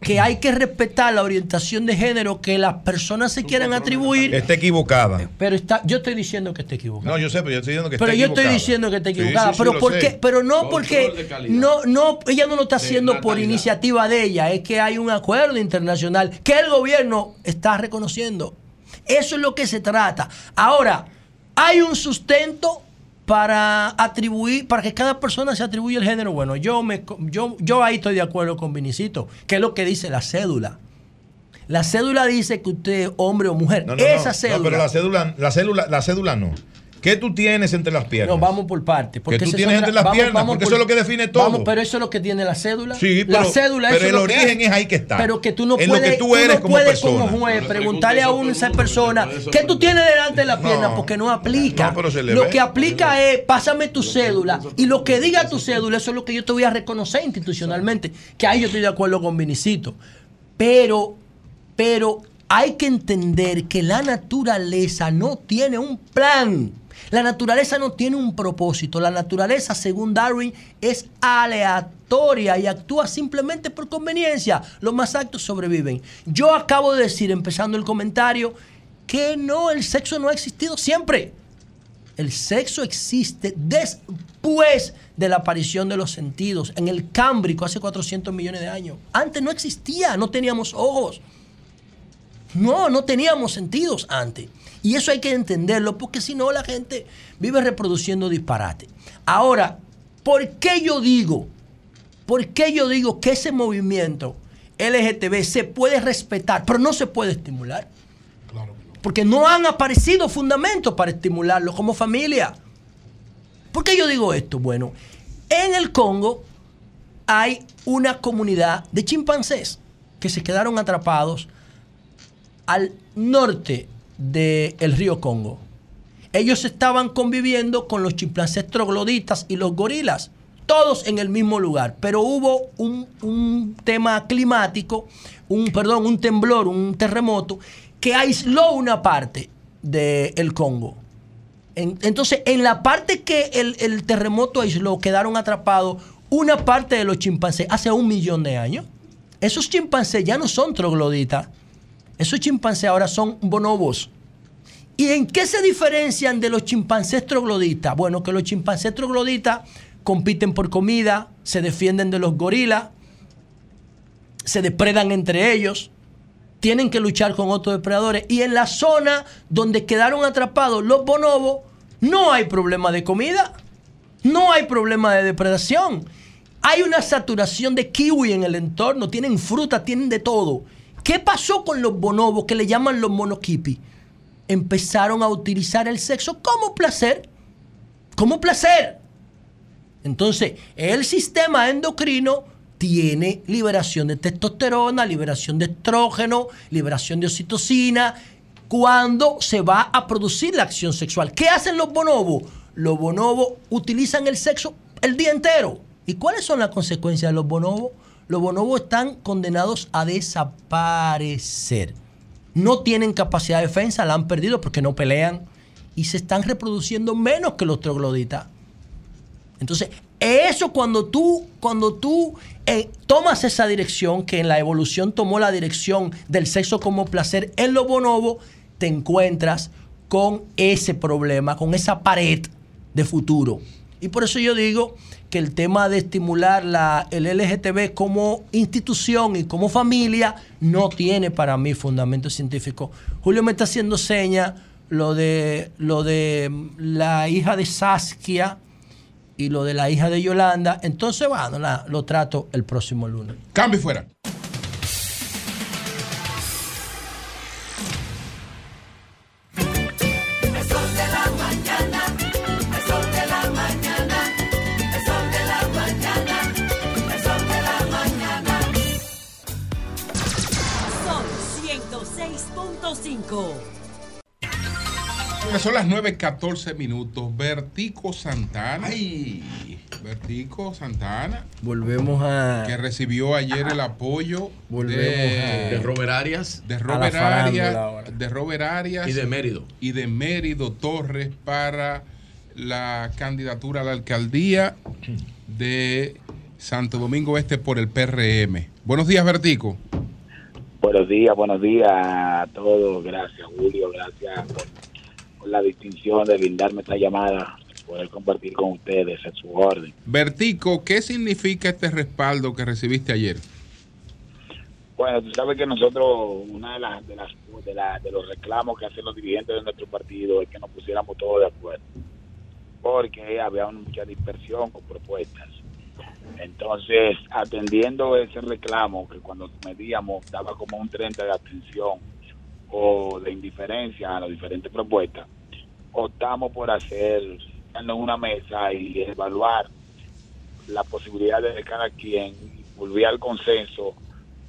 que hay que respetar la orientación de género que las personas se quieran atribuir, Está equivocada. pero está, yo estoy diciendo que está equivocado. No, yo sé, pero yo estoy diciendo que Pero está yo estoy equivocada. diciendo que está equivocada. sí, sí, pero lo ¿por sé. qué? Pero no porque no, no, ella no lo está haciendo por iniciativa de ella, es que hay un acuerdo internacional que el gobierno está reconociendo. Eso es lo que se trata. Ahora, hay un sustento para atribuir, para que cada persona se atribuya el género. Bueno, yo me yo, yo ahí estoy de acuerdo con Vinicito, que es lo que dice la cédula. La cédula dice que usted es hombre o mujer. No, no, Esa no, cédula. No, pero la cédula, la cédula, la cédula no. ¿Qué tú tienes entre las piernas? No, vamos por partes. porque tú tienes entre las vamos- piernas, vamos porque por- eso es lo que define todo. Vamos, pero eso es lo que tiene la cédula. Sí, la pero- cédula pero eso el es lo que origen es ahí que está. Pero que tú no En puedes, que tú eres no como puedes persona. como juez preguntarle a una esa persona ¿qué tú tienes delante de la No. pierna? Porque no aplica. No, pero se le lo ve. que aplica es pásame tu cédula y lo que diga tu cédula eso es lo que yo te voy a reconocer institucionalmente. Que ahí yo estoy de acuerdo con Vinicito. Pero, pero hay que entender que la naturaleza no tiene un plan. La naturaleza no tiene un propósito. La naturaleza, según Darwin, es aleatoria y actúa simplemente por conveniencia. Los más actos sobreviven. Yo acabo de decir, empezando el comentario, que no, el sexo no ha existido siempre. El sexo existe después de la aparición de los sentidos, en el Cámbrico hace 400 millones de años. Antes no existía, no teníamos ojos. No, no teníamos sentidos antes. Y eso hay que entenderlo porque si no la gente vive reproduciendo disparate. Ahora, ¿por qué yo digo? ¿Por qué yo digo que ese movimiento LGTB se puede respetar, pero no se puede estimular? Porque no han aparecido fundamentos para estimularlo como familia. ¿Por qué yo digo esto? Bueno, en el Congo hay una comunidad de chimpancés que se quedaron atrapados al norte del río Congo. Ellos estaban conviviendo con los chimpancés trogloditas y los gorilas, todos en el mismo lugar, pero hubo un, un tema climático, un, perdón, un temblor, un terremoto, que aisló una parte del Congo. En- entonces, en la parte que el, el terremoto aisló, quedaron atrapados una parte de los chimpancés hace un millón de años. Esos chimpancés ya no son trogloditas. Esos chimpancés ahora son bonobos. ¿Y en qué se diferencian de los chimpancés trogloditas? Bueno, que los chimpancés trogloditas compiten por comida, se defienden de los gorilas, se depredan entre ellos, tienen que luchar con otros depredadores. Y en la zona donde quedaron atrapados los bonobos, no hay problema de comida, no hay problema de depredación. Hay una saturación de kiwi en el entorno, tienen fruta, tienen de todo. ¿Qué pasó con los bonobos que le llaman los monokipi? Empezaron a utilizar el sexo como placer, como placer. Entonces, el sistema endocrino tiene liberación de testosterona, liberación de estrógeno, liberación de oxitocina, cuando se va a producir la acción sexual. ¿Qué hacen los bonobos? Los bonobos utilizan el sexo el día entero. ¿Y cuáles son las consecuencias de los bonobos? Los bonobos están condenados a desaparecer. No tienen capacidad de defensa, la han perdido porque no pelean y se están reproduciendo menos que los trogloditas. Entonces, eso cuando tú, cuando tú eh, tomas esa dirección, que en la evolución tomó la dirección del sexo como placer en los bonobos, te encuentras con ese problema, con esa pared de futuro. Y por eso yo digo que el tema de estimular la, el LGTB como institución y como familia no tiene para mí fundamento científico. Julio me está haciendo seña lo de, lo de mm, la hija de Saskia y lo de la hija de Yolanda. Entonces, bueno, la- lo trato el próximo lunes. Cambio fuera. Sol 106.5. Bueno, Son las 9.14 minutos. Vertico Santana. Vertico Santana. Volvemos a. Que recibió ayer el apoyo Volvemos de, a- De Robert Arias. de Robert Arias, de Robert Arias Y de Mérido. y de Mérido Torres para la candidatura a la alcaldía de Santo Domingo Este por el PRM. Buenos días, Vertico. Buenos días, buenos días a todos. Gracias, Julio. Gracias por, por la distinción de brindarme esta llamada, poder compartir con ustedes en su orden. Vertico, ¿qué significa este respaldo que recibiste ayer? Bueno, tú sabes que nosotros, una de las de, las, de, la- de los reclamos que hacen los dirigentes de nuestro partido es que nos pusiéramos todos de acuerdo, porque había mucha dispersión con propuestas. Entonces, atendiendo ese reclamo, que cuando medíamos daba como un 30 de abstención o de indiferencia a las diferentes propuestas, optamos por hacer en una mesa y evaluar la posibilidad de cada quien y volver al consenso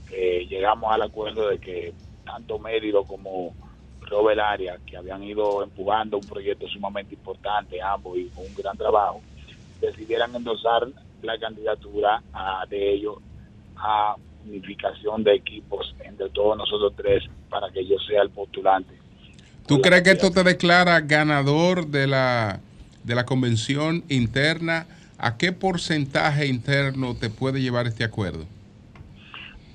que llegamos al acuerdo de que tanto Mérido como Robert Arias, que habían ido empujando un proyecto sumamente importante, ambos y un gran trabajo, decidieran endosar la candidatura a- de ellos a unificación de equipos entre todos nosotros tres para que yo sea el postulante. ¿Tú crees que esto te declara ganador de la, de la convención interna? ¿A qué porcentaje interno te puede llevar este acuerdo?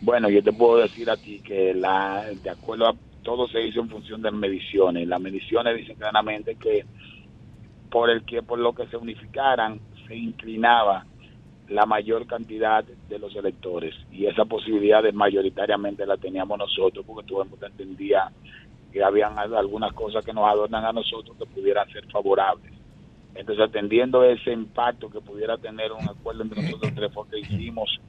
Bueno, yo te puedo decir a ti que la, de acuerdo a todo se hizo en función de mediciones. Las mediciones dicen claramente que por el que por lo que se unificaran se inclinaba la mayor cantidad de los electores y esa posibilidad de mayoritariamente la teníamos nosotros porque todo el mundo entendía que habían al- algunas cosas que nos adornan a nosotros que pudieran ser favorables. Entonces, atendiendo ese impacto que pudiera tener un acuerdo entre nosotros tres, fue que hicimos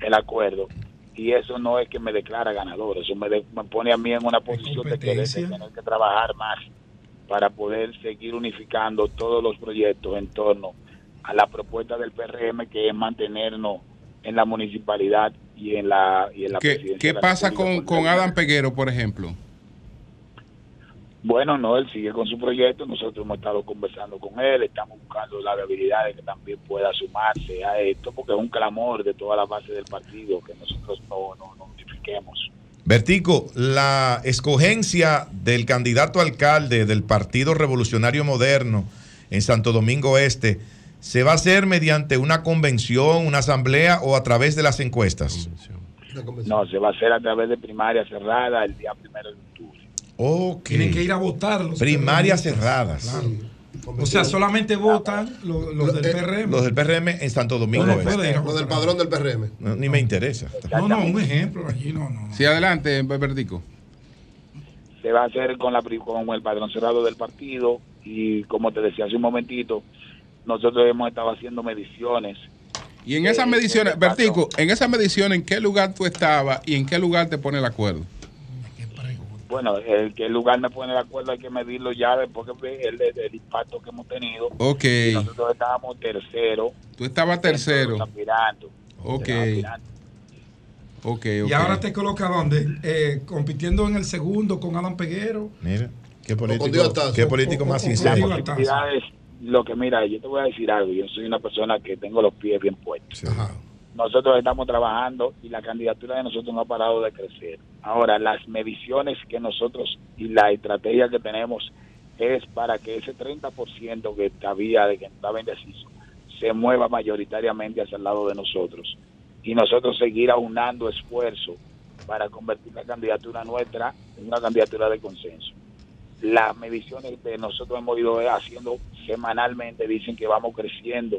el acuerdo. Y eso no es que me declara ganador, eso me, de- me pone a mí en una posición de querer de tener que trabajar más para poder seguir unificando todos los proyectos en torno a la propuesta del PRM, que es mantenernos en la municipalidad y en la, y en la ¿Qué, presidencia qué de la pasa con, con Adam Peguero, por ejemplo? Bueno, no, él sigue con su proyecto, nosotros hemos estado conversando con él, estamos buscando la viabilidad de que también pueda sumarse a esto, porque es un clamor de toda la base del partido que nosotros no, no, no unifiquemos. Vertico, la escogencia del candidato alcalde del Partido Revolucionario Moderno en Santo Domingo Este, ¿se va a hacer mediante una convención, una asamblea o a través de las encuestas? No, se va a hacer a través de primaria cerrada el día primero de octubre. Ok. Tienen que ir a votar los Primarias cerradas. Claro. O sea, solamente votan los, los del PRM. Los del PRM en Santo Domingo No, no Este. puede ir a Lo del padrón del PRM. No, ni me interesa. No, no, un ejemplo allí, no, no. Sí, adelante, Vertico. Se va a hacer con, la, pri- con el padrón cerrado del partido y como te decía hace un momentito, nosotros hemos estado haciendo mediciones. Y en esas Eh, mediciones, el. Vertico, en esas mediciones, ¿en qué lugar tú estabas y en qué lugar te pone el acuerdo? Bueno, el que el lugar me pone de acuerdo hay que medirlo ya después que el, el- el impacto que hemos tenido. Ok. Y nosotros estábamos tercero. Tú estabas tercero. Aspirando. Ok. Ok, ok. Y ahora te coloca dónde? Eh, compitiendo en el segundo con Alan Peguero. Mira, qué político, qué político O- más o- o- sincero. Lo que mira, yo te voy a decir algo, yo soy una persona que tengo los pies bien puestos. Nosotros estamos trabajando y la candidatura de nosotros no ha parado de crecer. Ahora, las mediciones que nosotros y la estrategia que tenemos es para que ese 30% que había de que estaba indeciso se mueva mayoritariamente hacia el lado de nosotros y nosotros seguir aunando esfuerzo para convertir la candidatura nuestra en una candidatura de consenso. Las mediciones que nosotros hemos ido haciendo semanalmente dicen que vamos creciendo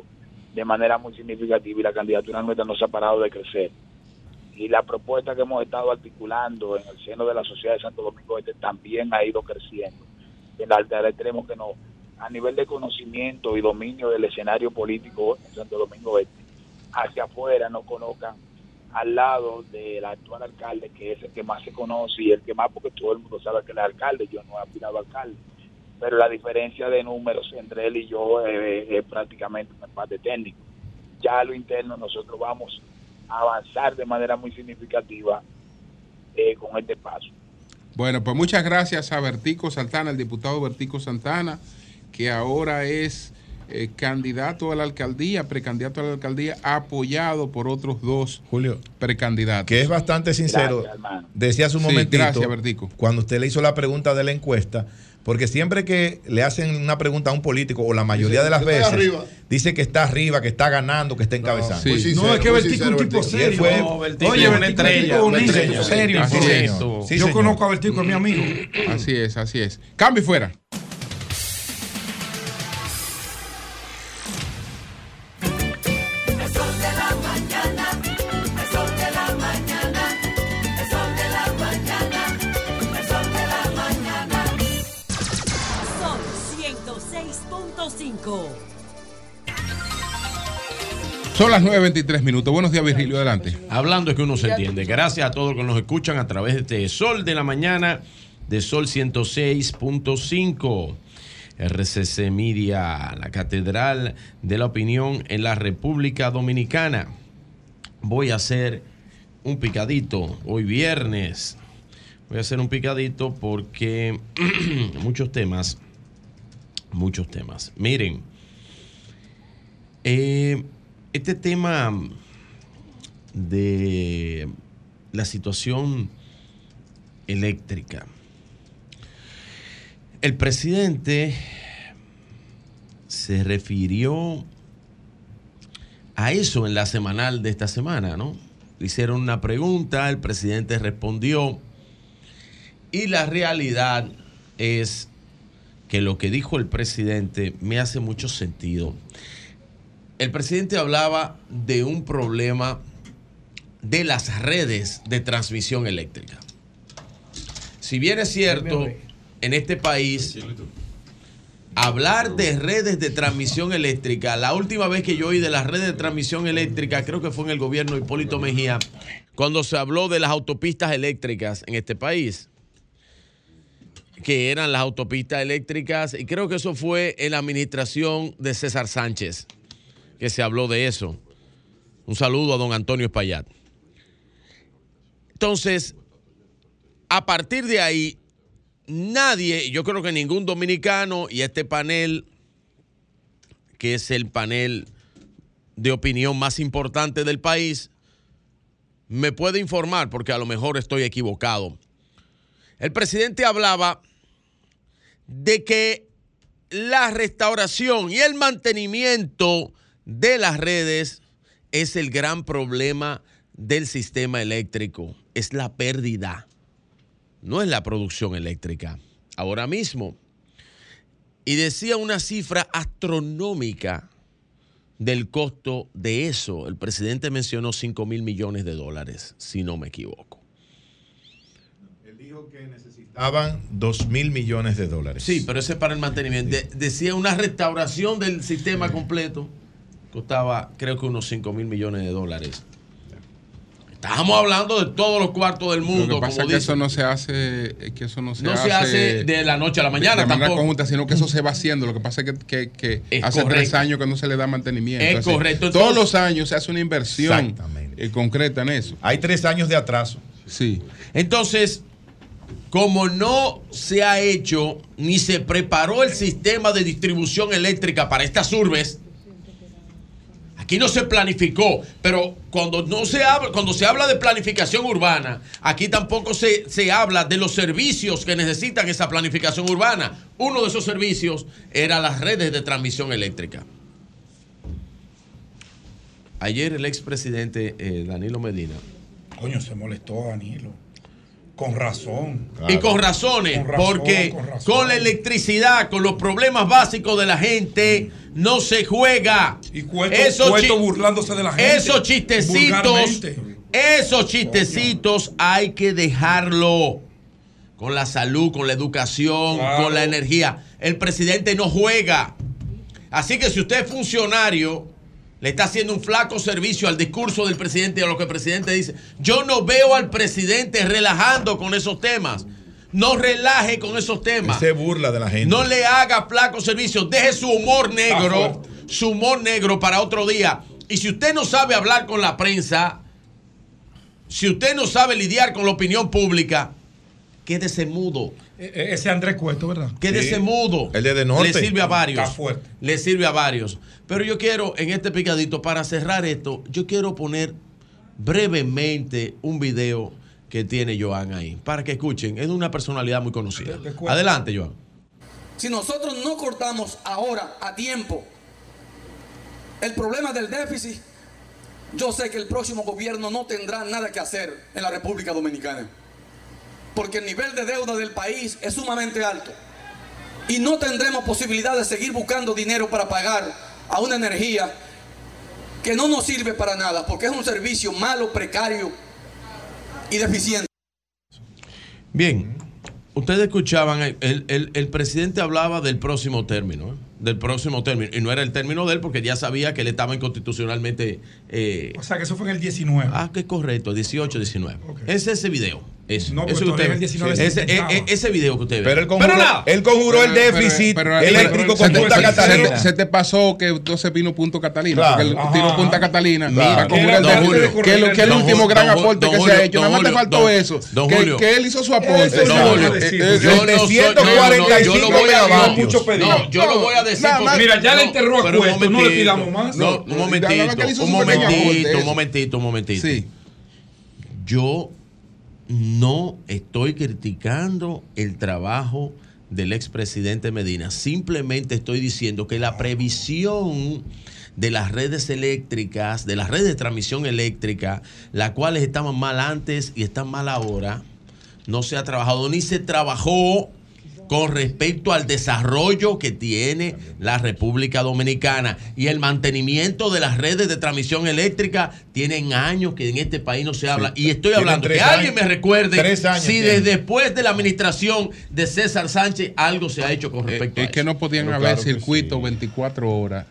de manera muy significativa y la candidatura nuestra no se ha parado de crecer. Y la propuesta que hemos estado articulando en el seno de la sociedad de Santo Domingo Este también ha ido creciendo. En al al extremo que no, a nivel de conocimiento y dominio del escenario político en Santo Domingo Este, hacia afuera no conozcan al lado del actual alcalde, que es el que más se conoce y el que más, porque todo el mundo sabe que él es alcalde, yo no he aspirado alcalde, pero la diferencia de números entre él y yo eh, es prácticamente un empate técnico. Ya a lo interno nosotros vamos a avanzar de manera muy significativa eh, con este paso. Bueno, pues muchas gracias a Bertico Santana, el diputado Bertico Santana, que ahora es eh, candidato a la alcaldía, precandidato a la alcaldía, apoyado por otros dos Julio, precandidatos. que es bastante sincero. Gracias. Decía hace un Sí, momentito, gracias, Bertico. cuando usted le hizo la pregunta de la encuesta, porque siempre que le hacen una pregunta a un político, o la mayoría Dice, de las "Yo estoy veces, arriba". dice que está arriba, que está ganando, que está encabezando. sí. Sincero, No, es que Bertico es un tipo serio. No, Bertico Oye, es un estrella, tipo honesto, serio, Así correcto. es. Sí, Yo señor. conozco a Bertico, es mi amigo. Así es, así es. Cambio y fuera. Son las 9.23 minutos. Buenos días, Virgilio. Adelante. Hablando es que uno se entiende. Gracias a todos los que nos escuchan a través de este Sol de la Mañana de Sol 106.5. RCC Media, la Catedral de la Opinión en la República Dominicana. Voy a hacer un picadito hoy viernes. Voy a hacer un picadito porque muchos temas, muchos temas. Miren, eh, este tema de la situación eléctrica. El presidente se refirió a eso en la semanal de esta semana, ¿no? Hicieron una pregunta, el presidente respondió y la realidad es que lo que dijo el presidente me hace mucho sentido. El presidente hablaba de un problema de las redes de transmisión eléctrica. Si bien es cierto, en este país, hablar de redes de transmisión eléctrica, la última vez que yo oí de las redes de transmisión eléctrica, creo que fue en el gobierno de Hipólito Mejía, cuando se habló de las autopistas eléctricas en este país que eran las autopistas eléctricas, y creo que eso fue en la administración de César Sánchez, que se habló de eso. Un saludo a don Antonio Espaillat. Entonces, a partir de ahí, nadie, yo creo que ningún dominicano y este panel, que es el panel de opinión más importante del país, me puede informar, porque a lo mejor estoy equivocado. El presidente hablaba de que la restauración y el mantenimiento de las redes es el gran problema del sistema eléctrico, es la pérdida, no es la producción eléctrica. Ahora mismo, y decía una cifra astronómica del costo de eso. El presidente mencionó 5 mil millones de dólares, si no me equivoco. Él dijo que necesitaban 2 mil millones de dólares. Sí, pero ese es para el mantenimiento. De- decía una restauración del sistema completo. Costaba, creo que unos 5 mil millones de dólares. Estábamos hablando de todos los cuartos del mundo. Lo que pasa como es que dicen. eso no se hace, es que eso no se No hace, se hace de la noche a la mañana de manera tampoco. conjunta, sino que eso se va haciendo. Lo que pasa es que, que- que Es hace tres años que no se le da mantenimiento. Es Así, correcto. todos los años se hace una inversión eh, concreta en eso. Hay tres años de atraso. Sí. Entonces, como no se ha hecho ni se preparó el sistema de distribución eléctrica para estas urbes, aquí no se planificó, pero cuando no se habla, cuando se habla de planificación urbana, aquí tampoco se, se habla de los servicios que necesitan esa planificación urbana. Uno de esos servicios era las redes de transmisión eléctrica. Ayer el expresidente eh, Danilo Medina Coño, se molestó Danilo. Con razón. Y con razones, Con razón, porque con la electricidad, con los problemas básicos de la gente, no se juega. Y Cueto, Esos burlándose de la gente. Esos chistecitos, esos chistecitos hay que dejarlo. Con la salud, con la educación, Claro. con la energía. El presidente no juega. Así que si usted es funcionario, le está haciendo un flaco servicio al discurso del presidente y a lo que el presidente dice. Yo no veo al presidente relajando con esos temas. No relaje con esos temas. Se burla de la gente. No le haga flaco servicio. Deje su humor negro, su humor negro para otro día. Y si usted no sabe hablar con la prensa, si usted no sabe lidiar con la opinión pública, quédese mudo. E- e- Ese Andrés Cueto, ¿verdad? Quédese mudo. El de De Norte. Le sirve a varios. Está fuerte. Le sirve a varios. Pero yo quiero, en este picadito, para cerrar esto, yo quiero poner brevemente un video que tiene Joan ahí, para que escuchen. Es una personalidad muy conocida. Adelante, Joan. Si nosotros no cortamos ahora a tiempo el problema del déficit, yo sé que el próximo gobierno no tendrá nada que hacer en la República Dominicana. Porque el nivel de deuda del país es sumamente alto. Y no tendremos posibilidad de seguir buscando dinero para pagar a una energía que no nos sirve para nada, porque es un servicio malo, precario y deficiente. Bien, ustedes escuchaban, el, el- el- presidente hablaba del próximo término, ¿eh? del próximo término, y no era el término de él porque ya sabía que él estaba inconstitucionalmente... eh, O sea, que eso fue en el 19. Ah, que es correcto, 18, 19. Es ese video. Ese, No, usted- el 19 se ese, intentaba. e- e- ese video que usted ve. Pero él conjuró, nada. él conjuró el Pero- déficit pero- pero- eléctrico con Punta se- Catalina. Se, te- se te pasó que entonces vino Punto Catalina. Claro. porque él Ajá. tiró Punta Catalina Claro. el que, es el Don último gran don aporte Don que se ha hecho. Nada más te faltó don- eso. don que, él hizo su aporte. Eso eh, de yo no soy- 345 no, no, yo lo voy a- megavatios. yo- lo voy a decir. Mira, ya le enterró a pero Cueto, no le momentito. pidamos más. No, No, un momentito, un aporte, momentito, un momentito, un momentito. Sí. Yo no estoy criticando el trabajo del expresidente Medina. Simplemente estoy diciendo que la previsión de las redes eléctricas, de las redes de transmisión eléctrica, las cuales estaban mal antes y están mal ahora, no se ha trabajado ni se trabajó con respecto al desarrollo que tiene la República Dominicana y el mantenimiento de las redes de transmisión eléctrica tienen años que en este país no se habla. Y estoy hablando que alguien me recuerde si desde después de la administración de César Sánchez algo se ha hecho con respecto Es a que eso. no podían Pero haber claro que circuito 24 horas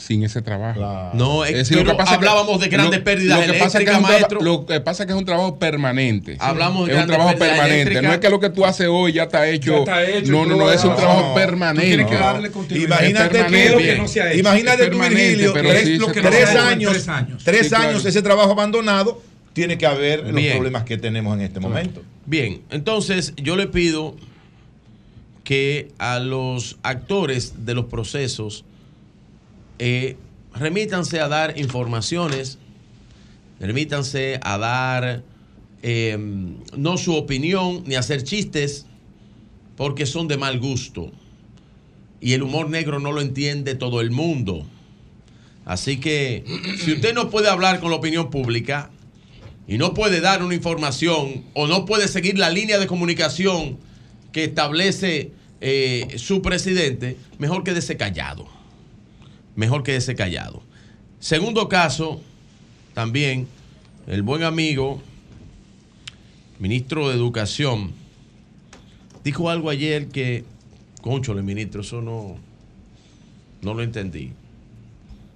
sin ese trabajo. No, es- decir, lo pero que pasa es que- hablábamos de grandes lo- pérdidas lo que pasa es que es maestro. Lo que pasa es que es un trabajo permanente. Hablamos de es un trabajo permanente. No es que lo que tú haces hoy ya está hecho. Ya está hecho, no, no, no, es un no. trabajo Tú permanente. tienes que darle continuidad. Imagínate Es tú, permanente. que no se ha hecho. imagínate Es tú, Virgilio, pero tres, sí lo que- tres en años, tres años. tres Sí, claro. años ese trabajo abandonado, tiene que haber los problemas que tenemos en este momento. Bien, entonces yo le pido que a los actores de los procesos eh, remítanse a dar informaciones, remítanse a dar eh, no su opinión ni hacer chistes, porque son de mal gusto. Y el humor negro no lo entiende todo el mundo. Así que si usted no puede hablar con la opinión pública y no puede dar una información o no puede seguir la línea de comunicación que establece eh, su presidente, mejor quédese callado. Mejor quédese callado. Segundo caso, también el buen amigo, ministro de Educación, dijo algo ayer que, conchole, ministro, eso no, no lo entendí.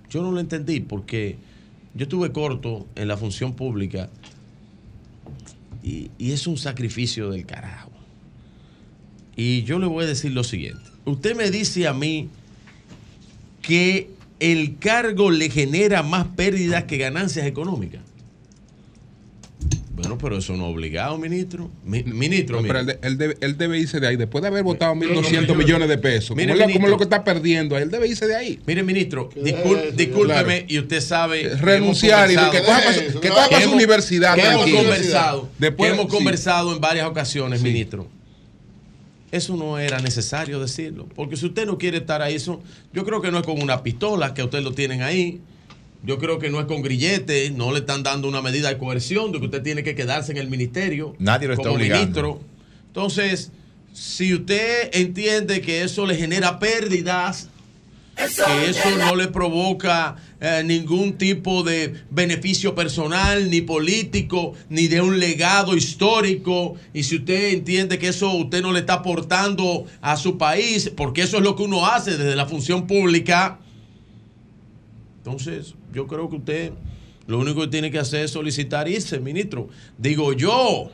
Yo no lo entendí porque yo estuve corto en la función pública y, y es un sacrificio del carajo. Y yo le voy a decir lo siguiente. Usted me dice a mí que el cargo le genera más pérdidas que ganancias económicas. Bueno, pero eso no es obligado, ministro. Mi- ministro, No, mire. pero él, de- él debe, él debe irse de ahí. Después de haber votado no, 1.200 no, millones de pesos. Mire, como, es lo- ministro. lo que está perdiendo, él debe irse de ahí. Mire, ministro, discúlpeme, Claro. y usted sabe. Renunciar y que coja para su- universidad, Que hemos conversado, Después- que hemos sí. conversado en varias ocasiones, ministro. Eso no era necesario decirlo. Porque si usted no quiere estar ahí, eso, yo creo que no es con una pistola que usted lo tienen ahí. Yo creo que no es con grillete, no le están dando una medida de coerción de que usted tiene que quedarse en el ministerio. Nadie lo está como obligando. ministro. Entonces, si usted entiende que eso le genera pérdidas, que eso no le provoca eh, ningún tipo de beneficio personal, ni político, ni de un legado histórico, y si usted entiende que eso usted no le está aportando a su país, porque eso es lo que uno hace desde la función pública, entonces yo creo que usted lo único que tiene que hacer es solicitar irse, ministro. Digo yo.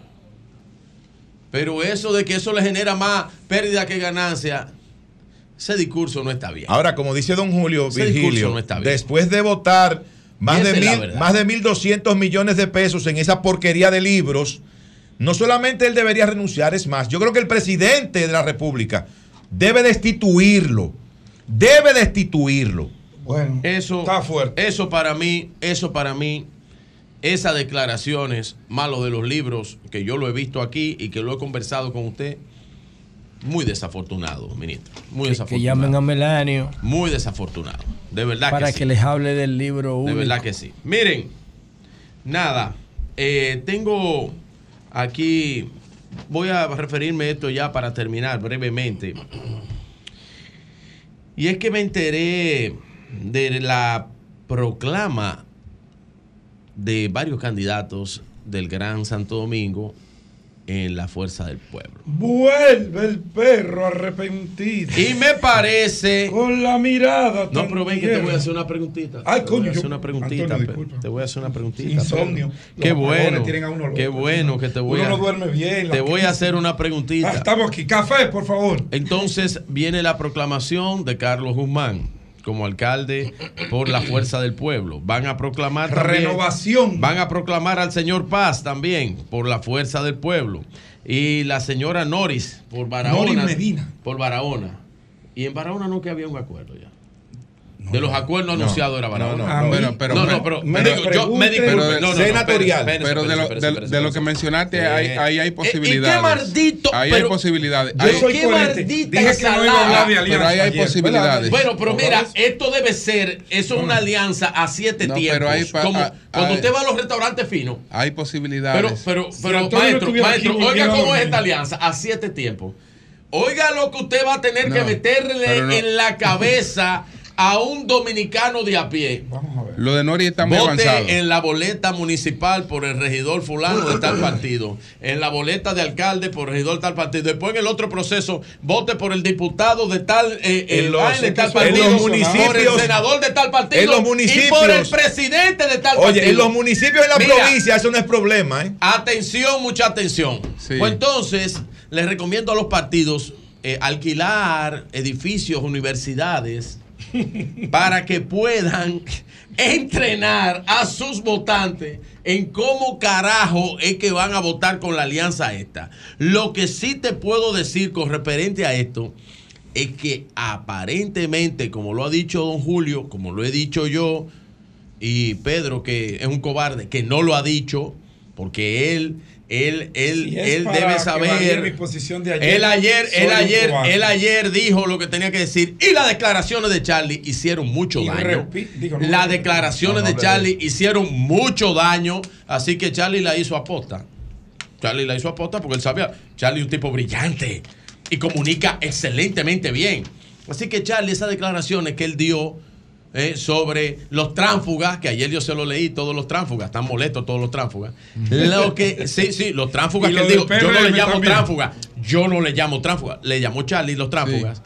Pero eso de que eso le genera más pérdida que ganancia, ese discurso no está bien. Ahora, como dice don Julio Virgilio, no está bien. después de votar más de, mil, más de 1.200 millones de pesos en esa porquería de libros, no solamente él debería renunciar, es más, yo creo que el presidente de la República debe destituirlo. Debe destituirlo. Bueno, eso está fuerte. Eso para mí, eso para mí, esas declaraciones, malo de los libros, que yo lo he visto aquí y que lo he conversado con usted, muy desafortunado, ministro. Muy Que, desafortunado. que llamen a Melanio Muy desafortunado. De verdad para que que, sí. les hable del libro De único. verdad que sí. Miren, nada, eh, tengo aquí, voy a referirme a esto ya para terminar brevemente. Y es que me enteré de la proclama de varios candidatos del Gran Santo Domingo en la Fuerza del Pueblo. Vuelve el perro arrepentido. Y me parece. Con la mirada. No, pero ven que te voy a hacer una preguntita. Ay, Te voy a coño, hacer una preguntita. Antonio, te voy a hacer una preguntita. Insomnio. Qué bueno. loco. Qué bueno que te voy Uno a. duerme bien, Te voy a hacer una preguntita. Ah, estamos aquí. Café, por favor. Entonces viene la proclamación de Carlos Guzmán como alcalde por la fuerza del pueblo. Van a proclamar también- Renovación. Van a proclamar al señor Paz también por la fuerza del pueblo. Y la señora Noris por Barahona. Noris Medina. Por Barahona. Y en Barahona no que había un acuerdo ya. De los acuerdos no, anunciados era Barahona. no, no, Ah, bueno, pero- no, no, pero- me- pero yo me no, no, no, senatorial. Pero de lo- que mencionaste, ahí hay ¿y- posibilidades. ¿Y qué maldito? Ahí hay posibilidades. Yo Hay- soy qué maldita ensalada. Pero ahí hay posibilidades. Bueno, pero mira, esto debe ser, eso es una alianza a siete No, tiempos. cuando usted va a los restaurantes finos. Hay posibilidades. Pero, pero, pero, maestro, maestro, oiga cómo es esta alianza, a siete tiempos. Oiga lo que usted va a tener que No, meterle no. en la cabeza a un dominicano de a pie. Lo de Nori está muy avanzado. Vote en la boleta municipal por el regidor fulano de tal partido. En la boleta de alcalde por el regidor de tal partido. Después en el otro proceso, vote por el diputado de tal, eh, En eh, los- de tal en partido. los por el municipios- senador de tal partido. en los Y por el municipios- presidente de tal partido. Oye, en los municipios de la Mira, provincia eso no es problema, ¿eh? Atención, mucha atención. Pues entonces, les recomiendo a los partidos eh, alquilar edificios, universidades, para que puedan entrenar a sus votantes en cómo carajo es que van a votar con la alianza esta. Lo que sí te puedo decir con referente a esto es que aparentemente, como lo ha dicho don Julio, como lo he dicho yo, y Pedro, que es un cobarde, que no lo ha dicho, porque él, él, él, Si él debe mi saber. posición de ayer, Él ayer, él ayer, cobarde. él ayer dijo lo que tenía que decir. Y las declaraciones de Charlie hicieron mucho Y daño. repi- digo, no, las declaraciones no, no, de Charlie hicieron mucho daño. Así que Charlie la hizo aposta. Charlie la hizo aposta porque él sabía. Charlie es un tipo brillante y comunica excelentemente bien. Así que Charlie, esas declaraciones que él dio eh, sobre los tránsfugas, que ayer yo se lo leí, todos los tránsfugas, están molestos todos los tránsfugas. Lo que, sí, sí, los tránsfugas que lo él dijo, yo no le llamo también. tránsfuga, yo no le llamo tránsfuga, le llamó Charlie los tránsfugas.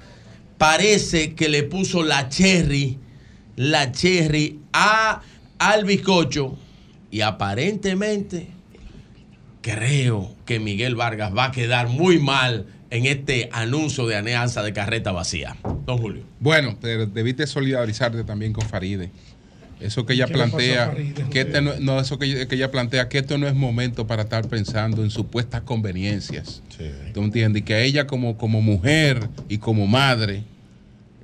Parece que le puso la cherry, la cherry a, al bizcocho y aparentemente creo que Miguel Vargas va a quedar muy mal en este anuncio de alianza de carreta vacía. Don Julio. Bueno, pero debiste solidarizarte también con Faride. Eso que ella ¿Qué le pasó a plantea, Faride, que este no, no, eso que, que ella plantea, que esto no es momento para estar pensando en supuestas conveniencias. ¿Tú entiendes? Y que ella como, como mujer y como madre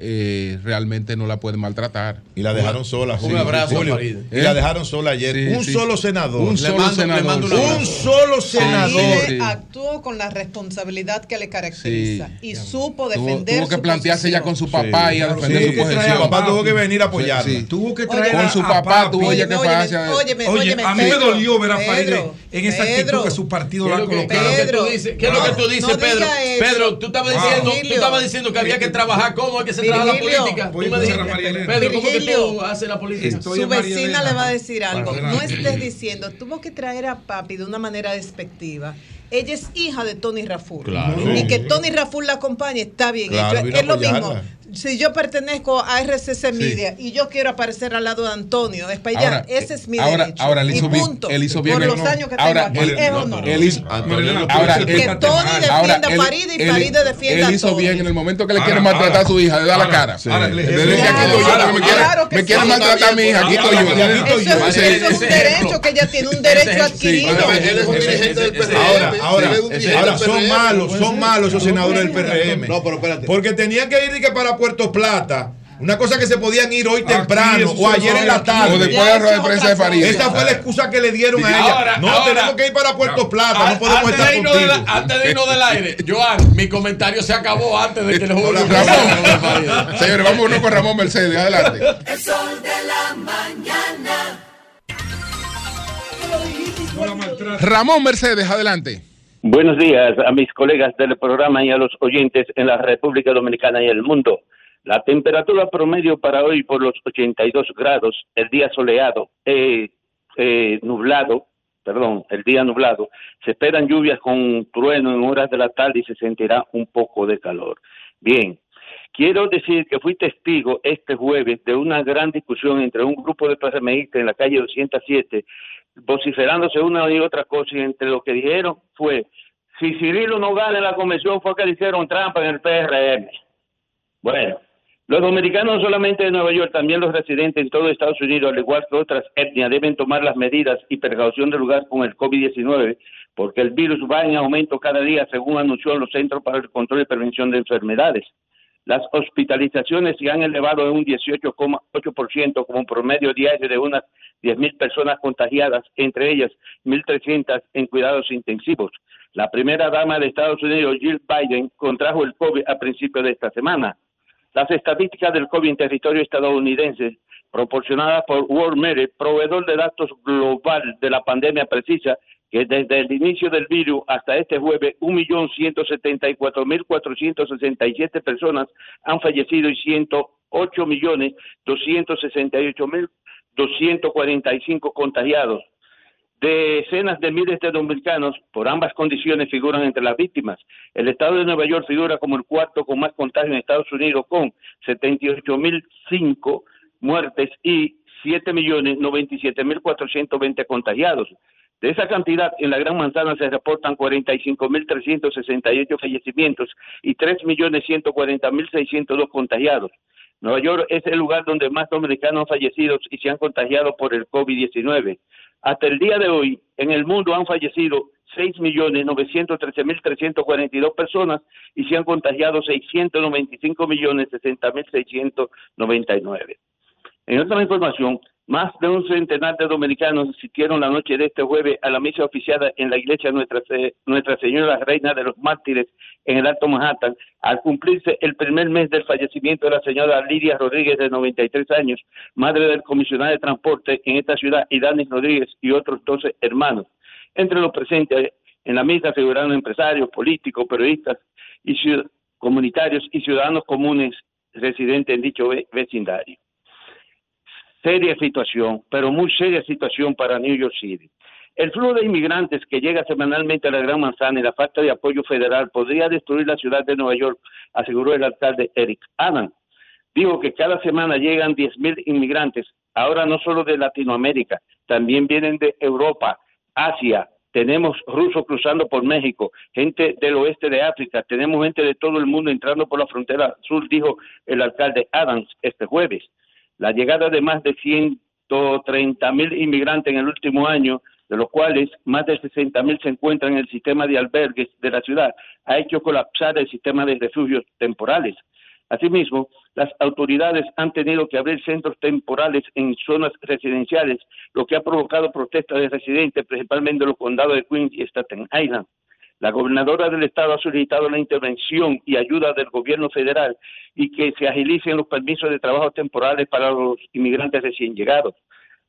eh, realmente no la pueden maltratar. Y la dejaron sola. Sí, sí, sí, Julio. Y la dejaron sola ayer. Sí, un sí. solo senador. Un Le solo mando- senador. un abrazo. Un solo senador. Actuó con la responsabilidad que le caracteriza y supo defender tuvo que su plantearse ya con su papá y a defender sí. su posición. Su papá tuvo que venir a apoyarla. Sí, sí. Tuvo que traer con a- su papá tuvo ella que Óyeme, Oye, a mí me dolió ver a Faride Pedro, en esa actitud que su partido ¿Qué la que- colocaron. qué es lo que tú dices? ¿Qué es lo que tú dices, no Pedro? Pedro, tú estabas diciendo, tú Virgilio. estabas diciendo que había que trabajar cómo es que se la Virgilio. política. Voy Tú a me escuchar a dijiste, María Elena. Pedro, ¿cómo que Virgilio. tú haces la política? Estoy Su vecina le va a decir algo. No estés diciendo, tuvo que traer a papi de una manera despectiva. Ella es hija de Tony Raful. Claro. Y que Tony Raful la acompañe está bien Claro, hecho. Es lo mismo. Si yo pertenezco a RCC Media y yo quiero aparecer al lado de Antonio, es para allá. Ahora, Ese es mi ahora, derecho. ahora él y hizo bien, punto. él hizo bien Por el- los años que ahora, tengo aquí. él- ¿Es él hizo- Marilena, ahora, él- Que Tony defienda ahora, a él- Faride y él- Faride defienda Él a hizo Tony. bien en el momento que le quiere Ahora, maltratar a su hija, le da la cara. me quiere, maltratar a mi hija, aquí estoy yo. Eso, es- eso es un derecho que ella tiene, un derecho adquirido. Él. Ahora, ahora, él son malos, son malos esos senadores del PRM. No, pero espérate. Porque tenían que ir y que para Puerto Plata. Una cosa que se podían ir hoy temprano o ayer en la tarde. O después de la rueda de prensa de Farid. Esa fue la excusa que le dieron a ella. Ahora, no, ahora. tenemos que ir para Puerto Plata, no podemos antes, estar de la- antes de irnos del aire, Joan, mi comentario se acabó antes de que el Julio. Ramón, señores, vámonos con Ramón Mercedes, adelante. El sol de la mañana. Ramón Mercedes, adelante. Buenos días a mis colegas del programa y a los oyentes en la República Dominicana y el mundo. La temperatura promedio para hoy por los 82 grados, el día soleado, eh, eh, nublado, perdón, el día nublado. Se esperan lluvias con trueno en horas de la tarde y se sentirá un poco de calor. Bien, quiero decir que fui testigo este jueves de una gran discusión entre un grupo de PRMistas en la calle 207 vociferándose una y otra cosa y entre lo que dijeron fue si Cirilo no gana la convención fue que le hicieron trampa en el PRM. Bueno, los dominicanos no solamente de Nueva York, también los residentes en todo Estados Unidos, al igual que otras etnias, deben tomar las medidas y precaución del lugar con el COVID-19, porque el virus va en aumento cada día, según anunció los Centros para el Control y Prevención de Enfermedades. Las hospitalizaciones se han elevado en un 18,8% como promedio diario de unas 10.000 personas contagiadas, entre ellas 1.300 en cuidados intensivos. La primera dama de Estados Unidos, Jill Biden, contrajo el COVID a principios de esta semana. Las estadísticas del COVID en territorio estadounidense, proporcionadas por WorldMerit, proveedor de datos global de la pandemia precisa, que desde el inicio del virus hasta este jueves, 1.174.467 personas han fallecido y 108.268.245 contagiados. Decenas de miles de dominicanos, por ambas condiciones, figuran entre las víctimas. El estado de Nueva York figura como el cuarto con más contagios en Estados Unidos, con 78.005 muertes y 7.097.420 contagiados. De esa cantidad, en la Gran Manzana se reportan 45.368 fallecimientos y 3.140.602 contagiados. Nueva York es el lugar donde más dominicanos han fallecido y se han contagiado por el COVID-19. Hasta el día de hoy, en el mundo han fallecido 6.913.342 personas y se han contagiado 695.060.699. En otra información, más de un centenar de dominicanos asistieron la noche de este jueves a la misa oficiada en la iglesia Nuestra, Nuestra Señora Reina de los Mártires en el Alto Manhattan, al cumplirse el primer mes del fallecimiento de la señora Lidia Rodríguez, de 93 años, madre del comisionado de transporte en esta ciudad, y Danis Rodríguez y otros 12 hermanos. Entre los presentes en la misa figuraron empresarios, políticos, periodistas y comunitarios y ciudadanos comunes residentes en dicho ve- vecindario seria situación, pero muy seria situación para New York City. El flujo de inmigrantes que llega semanalmente a la Gran Manzana y la falta de apoyo federal podría destruir la ciudad de Nueva York, aseguró el alcalde Eric Adams. Dijo que cada semana llegan 10.000 inmigrantes, ahora no solo de Latinoamérica, también vienen de Europa, Asia, tenemos rusos cruzando por México, gente del oeste de África, tenemos gente de todo el mundo entrando por la frontera sur, dijo el alcalde Adams este jueves. La llegada de más de 130 mil inmigrantes en el último año, de los cuales más de 60 mil se encuentran en el sistema de albergues de la ciudad, ha hecho colapsar el sistema de refugios temporales. Asimismo, las autoridades han tenido que abrir centros temporales en zonas residenciales, lo que ha provocado protestas de residentes, principalmente en los condados de Queens y Staten Island. La gobernadora del estado ha solicitado la intervención y ayuda del gobierno federal y que se agilicen los permisos de trabajo temporales para los inmigrantes recién llegados.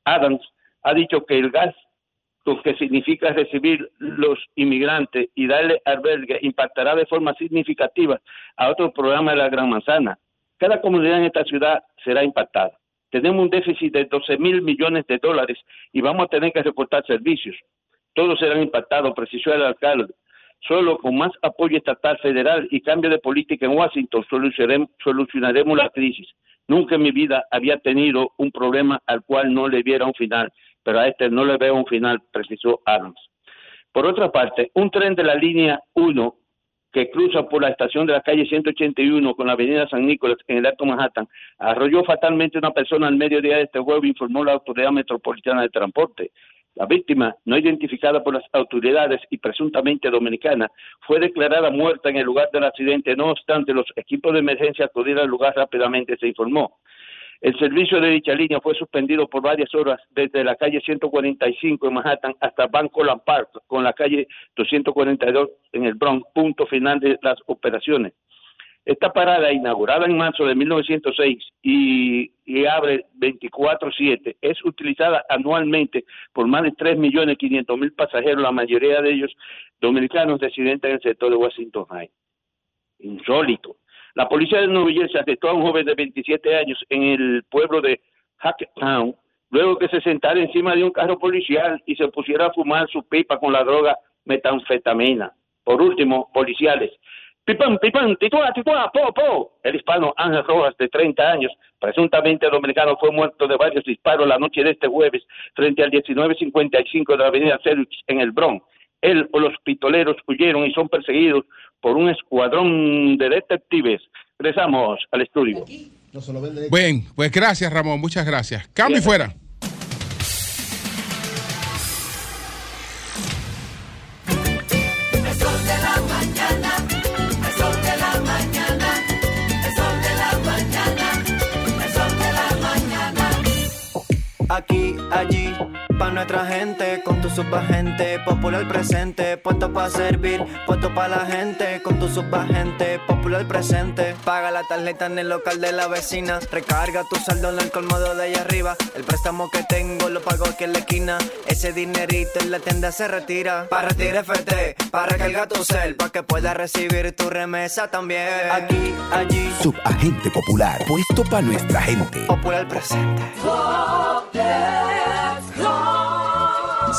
Adams ha dicho que el gasto que significa recibir los inmigrantes y darle albergue impactará de forma significativa a otros programas de la Gran Manzana. Cada comunidad en esta ciudad será impactada. Tenemos un déficit de 12 mil millones de dólares y vamos a tener que reportar servicios. Todos serán impactados, precisó el alcalde. Solo con más apoyo estatal, federal y cambio de política en Washington solucionaremos, la crisis. Nunca en mi vida había tenido un problema al cual no le viera un final, pero a este no le veo un final, precisó Adams. Por otra parte, un tren de la línea 1 que cruza por la estación de la calle 181 con la avenida San Nicolás en el Alto Manhattan, arrolló fatalmente una persona al mediodía de este jueves, informó la Autoridad Metropolitana de Transporte. La víctima, no identificada por las autoridades y presuntamente dominicana, fue declarada muerta en el lugar del accidente. No obstante, los equipos de emergencia acudieron al lugar rápidamente, se informó. El servicio de dicha línea fue suspendido por varias horas desde la calle 145 en Manhattan hasta Bancoland Park, con la calle 242 en el Bronx, punto final de las operaciones. Esta parada, inaugurada en marzo de 1906 y, y abre 24-7, es utilizada anualmente por más de 3.500.000 pasajeros, la mayoría de ellos dominicanos residentes en el sector de Washington Heights. Insólito. La policía de Nueva arrestó a un joven de 27 años en el pueblo de Hackettstown, luego que se sentara encima de un carro policial y se pusiera a fumar su pipa con la droga metanfetamina. Por último, policiales. Pipán, pipán, titúa, titúa, po, po. El hispano Ángel Rojas, de 30 años, presuntamente dominicano, fue muerto de varios disparos la noche de este jueves frente al 1955 de la avenida Cerux en el Bronx. Él o los pistoleros huyeron y son perseguidos por un escuadrón de detectives. Regresamos al estudio. Bien, pues gracias Ramón, muchas gracias. Cambio y fuera. Aquí, allí, pa' nuestra gente, con tu subagente, popular presente, puesto pa' servir, puesto pa' la gente, con tu subagente, popular presente. Paga la tarjeta en el local de la vecina, recarga tu saldo en el colmado de allá arriba, el préstamo que tengo lo pago aquí en la esquina, ese dinerito en la tienda se retira. Pa' retirar FT, pa' recargar tu cel, pa' que puedas recibir tu remesa también. Aquí, allí, Subagente Popular, puesto para nuestra gente. popular presente.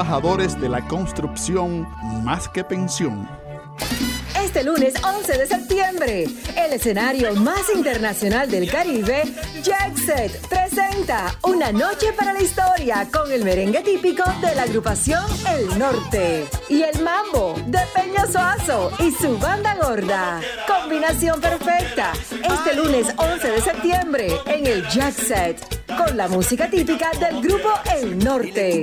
de la construcción más que pensión. Este lunes 11 de septiembre, el escenario más internacional del Caribe, Jet Set, presenta Una Noche para la Historia con el merengue típico de la agrupación El Norte y el mambo de Peña Soazo y su banda gorda. Combinación perfecta. Este lunes 11 de septiembre en el Jet Set con la música típica del grupo El Norte.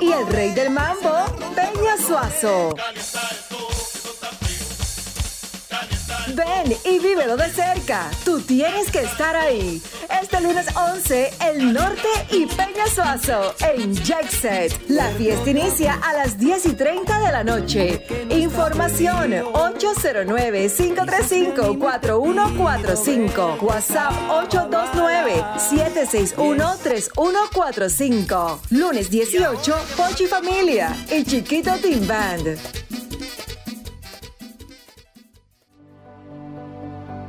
Y el rey del mambo, Peña Suazo. Ven y vívelo de cerca. Tú tienes que estar ahí. Este lunes 11, El Norte y Peña Suazo en Jackset. La fiesta inicia a las 10 y 30 de la noche. Información 809-535-4145. WhatsApp 829-761-3145. Lunes 18, Pochi Familia y Chiquito Team Band.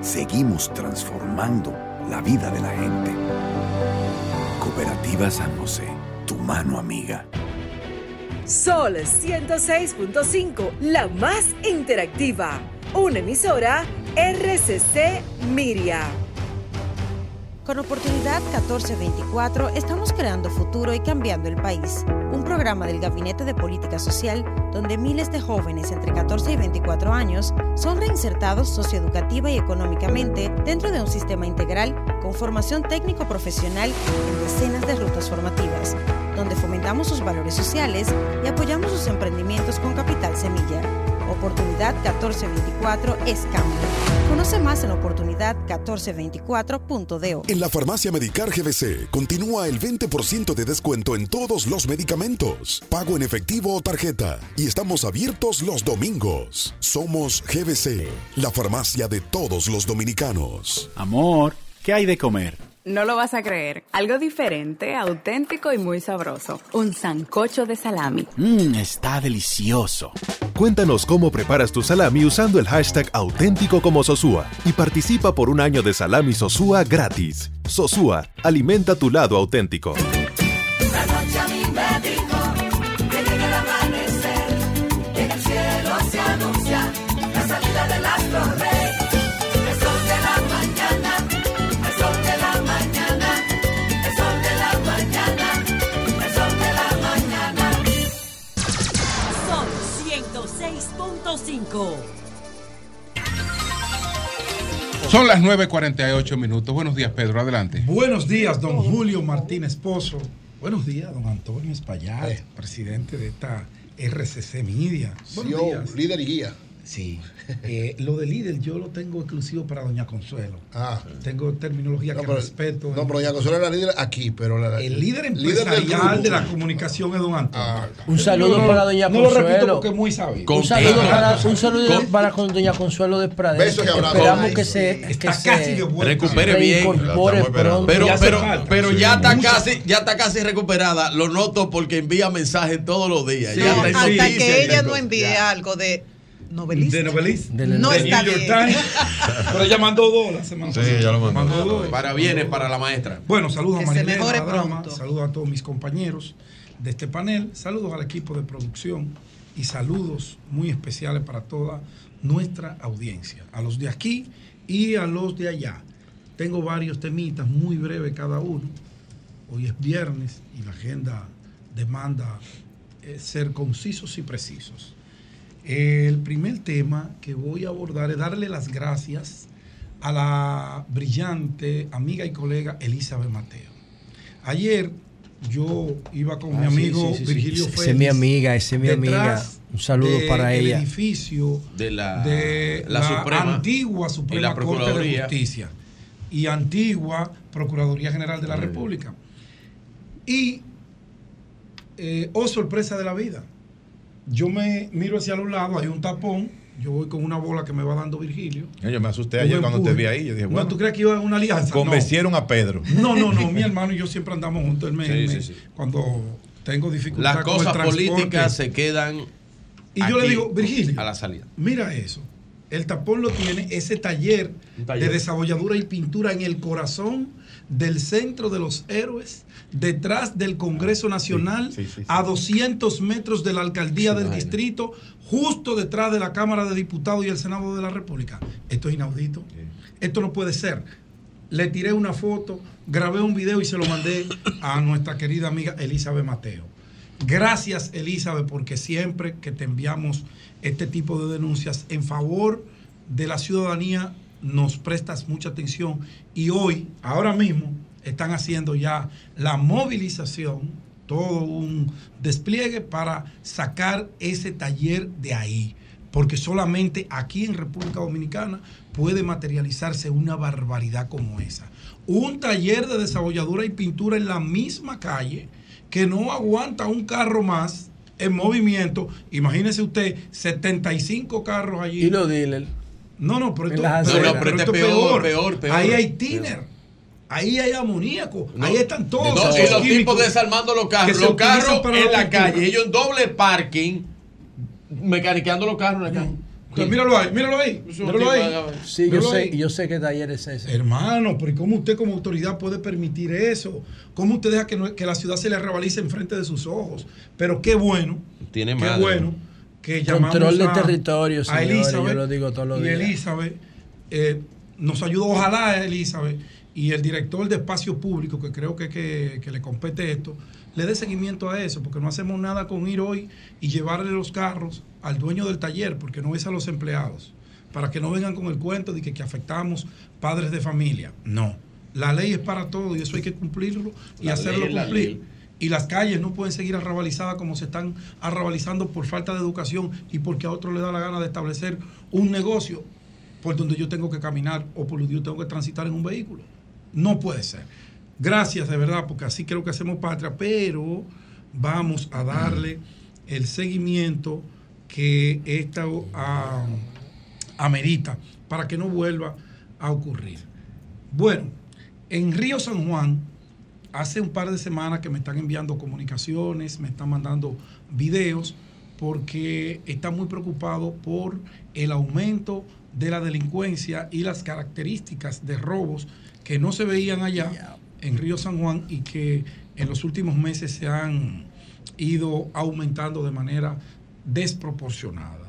seguimos transformando la vida de la gente. Cooperativa San José, tu mano amiga. Sol 106.5, la más interactiva. Una emisora RCC Miria. Con Oportunidad 1424 estamos creando futuro y cambiando el país. Un programa del Gabinete de Política Social donde miles de jóvenes entre 14 y 24 años son reinsertados socioeducativa y económicamente dentro de un sistema integral con formación técnico-profesional en decenas de rutas formativas, donde fomentamos sus valores sociales y apoyamos sus emprendimientos con capital semilla. Oportunidad 1424 es cambio. Conoce más en oportunidad1424.do. En la farmacia Medicar GBC continúa el 20% de descuento en todos los medicamentos, pago en efectivo o tarjeta, y estamos abiertos los domingos. Somos GBC, la farmacia de todos los dominicanos. Amor, ¿qué hay de comer? No lo vas a creer. Algo diferente, auténtico y muy sabroso. Un sancocho de salami. Mmm, está delicioso. Cuéntanos cómo preparas tu salami usando el hashtag auténtico como Sosúa y participa por un año de salami Sosúa gratis. Sosúa, alimenta tu lado auténtico. La noche a mí 106.5. Son las 9.48 minutos. Buenos días, Pedro. Adelante. Buenos días, don Julio Martínez Pozo. Buenos días, don Antonio Espaillat, presidente de esta RCC Media. Buenos CEO, días. líder y guía. Sí. Eh, lo de líder yo lo tengo exclusivo para doña Consuelo. Ah. Tengo terminología No, que pero- respeto. No, pero doña Consuelo era líder aquí, pero la, El líder empresarial grupo. de la comunicación es don Antonio. Un saludo No, para doña no lo Consuelo. repito porque es muy sabio. Un saludo para, un saludo para con doña Consuelo de Pradera. Y abrazos. Esperamos que se, que Está se casi de vuelta. Recupere bien. pronto. Pero, Ya pero, pero Sí. ya está casi, ya está casi recuperada. Lo noto porque envía mensajes todos los días. Ya en hasta que ella no envíe algo de novelista. De novelista. No De está New York bien. Times. Pero ella mandó dos la semana Sí, ya lo mandó. dos. Para bienes, para la maestra. Bueno, saludos a Que se Marilena, a la dama, saludos a todos mis compañeros de este panel, saludos al equipo de producción y saludos muy especiales para toda nuestra audiencia, a los de aquí y a los de allá. Tengo varios temitas, muy breves cada uno. Hoy es viernes y la agenda demanda eh, ser concisos y precisos. El primer tema que voy a abordar es darle las gracias a la brillante amiga y colega Elizabeth Mateo. Ayer yo iba con mi Ah, sí, amigo sí, sí, sí. Virgilio Esa es Félix. mi amiga, esa es mi amiga. Un saludo de para el ella. edificio De la, de la la, Suprema antigua y Suprema la Corte de. Justicia y antigua Procuraduría General de la República. Y, eh, oh sorpresa de la vida, yo me miro hacia los lados, hay un tapón, yo voy con una bola que me va dando Virgilio. Yo me asusté ayer cuando te vi ahí. Yo dije, No, bueno, ¿tú crees que iba a una alianza? convencieron a Pedro. No, no, no, mi hermano y yo siempre andamos juntos. Él me- Sí, me- sí, sí. Cuando tengo dificultad Las con el cosas políticas se quedan. Y yo le digo, Virgilio, A la salida. Mira eso. El tapón lo tiene ese taller, taller. de desabolladura y pintura en el corazón del centro de los héroes, detrás del Congreso Nacional, a 200 metros de la alcaldía del distrito, justo detrás de la Cámara de Diputados y el Senado de la República. Esto es inaudito. Esto no puede ser. Le tiré una foto, grabé un video y se lo mandé a nuestra querida amiga Elizabeth Mateo. Gracias, Elizabeth, porque siempre que te enviamos este tipo de denuncias en favor de la ciudadanía, nos prestas mucha atención. Y hoy, ahora mismo, están haciendo ya la movilización, todo un despliegue para sacar ese taller de ahí. Porque solamente aquí en República Dominicana puede materializarse una barbaridad como esa. Un taller de desabolladura y pintura en la misma calle que no aguanta un carro más en movimiento. Imagínese usted, 75 carros allí. Y los. No, no, pero esto, pero No, no, esto pero es este peor. peor, peor, peor. Ahí hay tiner. Ahí hay amoníaco. No. Ahí están todos. No, esos y los tipos desarmando los que carros. Los carros en la calle. Ellos en doble parking, mecaniqueando los carros en la calle. Entonces, míralo ahí, míralo ahí. Míralo ahí. Sí, yo sé, ahí. yo sé qué taller es ese. Hermano, pero ¿y cómo usted como autoridad puede permitir eso? ¿Cómo usted deja que, no- que la ciudad se le rebalice enfrente de sus ojos? Pero qué bueno, Tiene qué madre. bueno que llamamos Control de a- territorio, a señores, Elizabeth, yo lo digo todos los y días. Elizabeth eh, nos ayudó, ojalá Elizabeth y el director de espacio público, que creo que, que, que le compete esto, le dé seguimiento a eso, porque no hacemos nada con ir hoy y llevarle los carros al dueño del taller, porque no es a los empleados, para que no vengan con el cuento de que, que afectamos padres de familia. No, la ley es para todo y eso hay que cumplirlo y La hacerlo ley es la cumplir. Y las calles no pueden seguir arrabalizadas como se están arrabalizando por falta de educación y porque a otro le da la gana de establecer un negocio por donde yo tengo que caminar o por donde yo tengo que transitar en un vehículo. No puede ser. Gracias de verdad, porque así creo que hacemos patria, pero vamos a darle el seguimiento que esta ah, amerita para que no vuelva a ocurrir. Bueno, en Río San Juan, hace un par de semanas que me están enviando comunicaciones, me están mandando videos, porque están muy preocupados por el aumento de la delincuencia y las características de robos que no se veían allá en Río San Juan y que en los últimos meses se han ido aumentando de manera desproporcionada.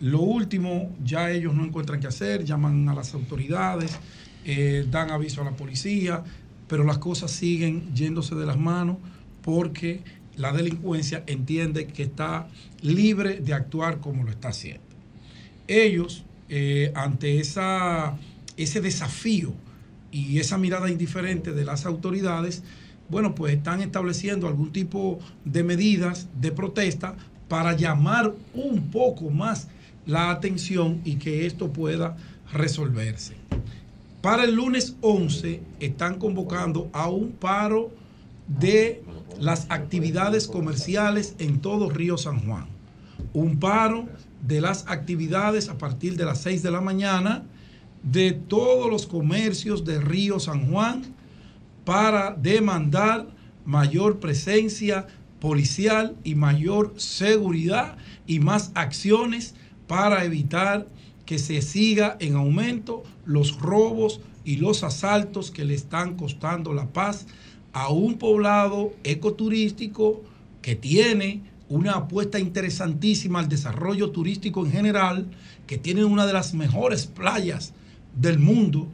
Lo último, ya ellos no encuentran qué hacer, llaman a las autoridades, eh, dan aviso a la policía, pero las cosas siguen yéndose de las manos porque la delincuencia entiende que está libre de actuar como lo está haciendo. Ellos, eh, ante esa, ese desafío y esa mirada indiferente de las autoridades, bueno, pues están estableciendo algún tipo de medidas de protesta para llamar un poco más la atención y que esto pueda resolverse. Para el lunes 11 están convocando a un paro de las actividades comerciales en todo Río San Juan. Un paro de las actividades a partir de las 6 de la mañana de todos los comercios de Río San Juan para demandar mayor presencia policial y mayor seguridad y más acciones para evitar que se siga en aumento los robos y los asaltos que le están costando la paz a un poblado ecoturístico que tiene una apuesta interesantísima al desarrollo turístico en general, que tiene una de las mejores playas del mundo,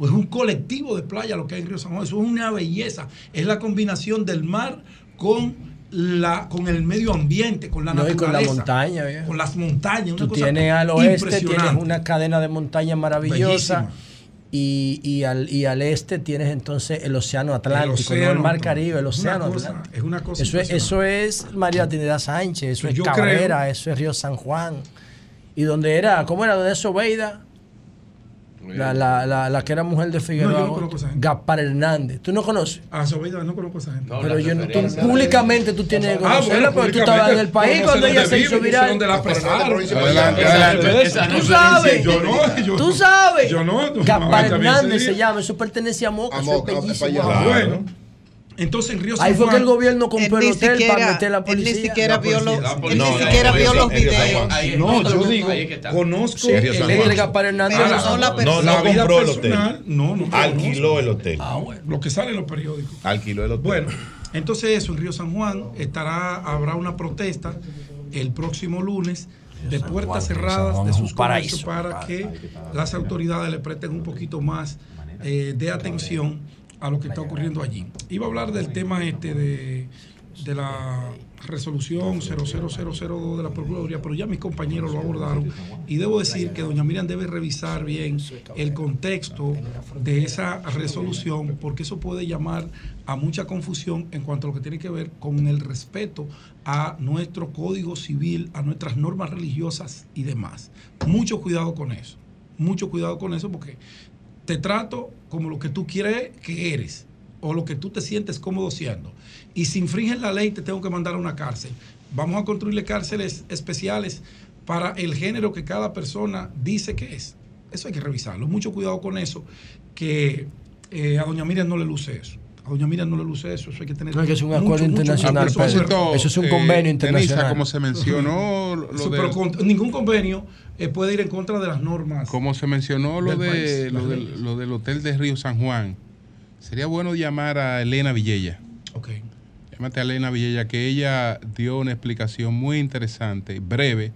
es un colectivo de playas lo que hay en Río San Juan, eso es una belleza, es la combinación del mar con la con el medio ambiente, con la No, y con la naturaleza, montaña, con las montañas, una Tú cosa tienes al oeste, tienes una cadena de montañas maravillosa. Y, y al, y al este tienes entonces el océano Atlántico, no el océano, mar Caribe, el océano cosa- Atlántico. es una cosa eso, es, eso es María Trinidad Sánchez, eso es Cabrera, creo- eso es Río San Juan. Y donde era, ¿cómo era? Donde es Sobeida, la, la, la, la que era mujer de Figueroa. No, yo no conozco a esa gente. Gaspar Hernández. ¿Tú no conoces? A Sobeida no conozco a esa gente. pero yo no, tú, públicamente tú tienes que Ah, conocerla, bueno, porque tú estabas en el país cuando ella se hizo viral. dónde la. Adelante, adelante. Tú sabes. Yo no, yo Tú no. sabes. Yo no. Gaspar Hernández se llama, eso pertenece a Moca. A eso es Moca, bellísimo. Bueno, entonces en Río San Ahí fue que el Juan- gobierno compró el Él hotel para siquiera- meter la él policía. ni siquiera La vio los, él ni siquiera vio los videos. No, yo digo, conozco Serio, San el Juan. Entre Gaspar Hernández Juan. No, no compró el hotel. No, no. Alquiló el hotel. Ah, bueno, lo que sale en los periódicos. Alquiló el hotel. Bueno, entonces eso en Río San Juan estará, habrá una protesta el próximo lunes de puertas Juan, cerradas Juan de sus para que las autoridades le presten un poquito más eh, de atención a lo que está ocurriendo allí. Iba a hablar del tema este de, de la resolución 00002 de la Procuraduría, pero ya mis compañeros lo abordaron y debo decir que doña Miriam debe revisar bien el contexto de esa resolución porque eso puede llamar a mucha confusión en cuanto a lo que tiene que ver con el respeto a nuestro código civil, a nuestras normas religiosas y demás. Mucho cuidado con eso, mucho cuidado con eso porque te trato como lo que tú quieres que eres o lo que tú te sientes cómodo siendo. Y si infringen la ley, te tengo que mandar a una cárcel. Vamos a construirle cárceles especiales para el género que cada persona dice que es. Eso hay que revisarlo. Mucho cuidado con eso, que eh, a doña Miriam no le luce eso. A doña Miriam no le luce eso, eso hay que tener No, es que es un mucho, acuerdo mucho internacional, cuidado. Pedro. propósito, Eso es un eh, convenio Denisa, internacional. como se mencionó, lo Eso, de- pero con- ningún convenio eh, puede ir en contra de las normas. Como se mencionó lo, del de, país, lo, del, lo del hotel de Río San Juan, sería bueno llamar a Elena Villella. Ok. Llámate a Elena Villella, que ella dio una explicación muy interesante, breve,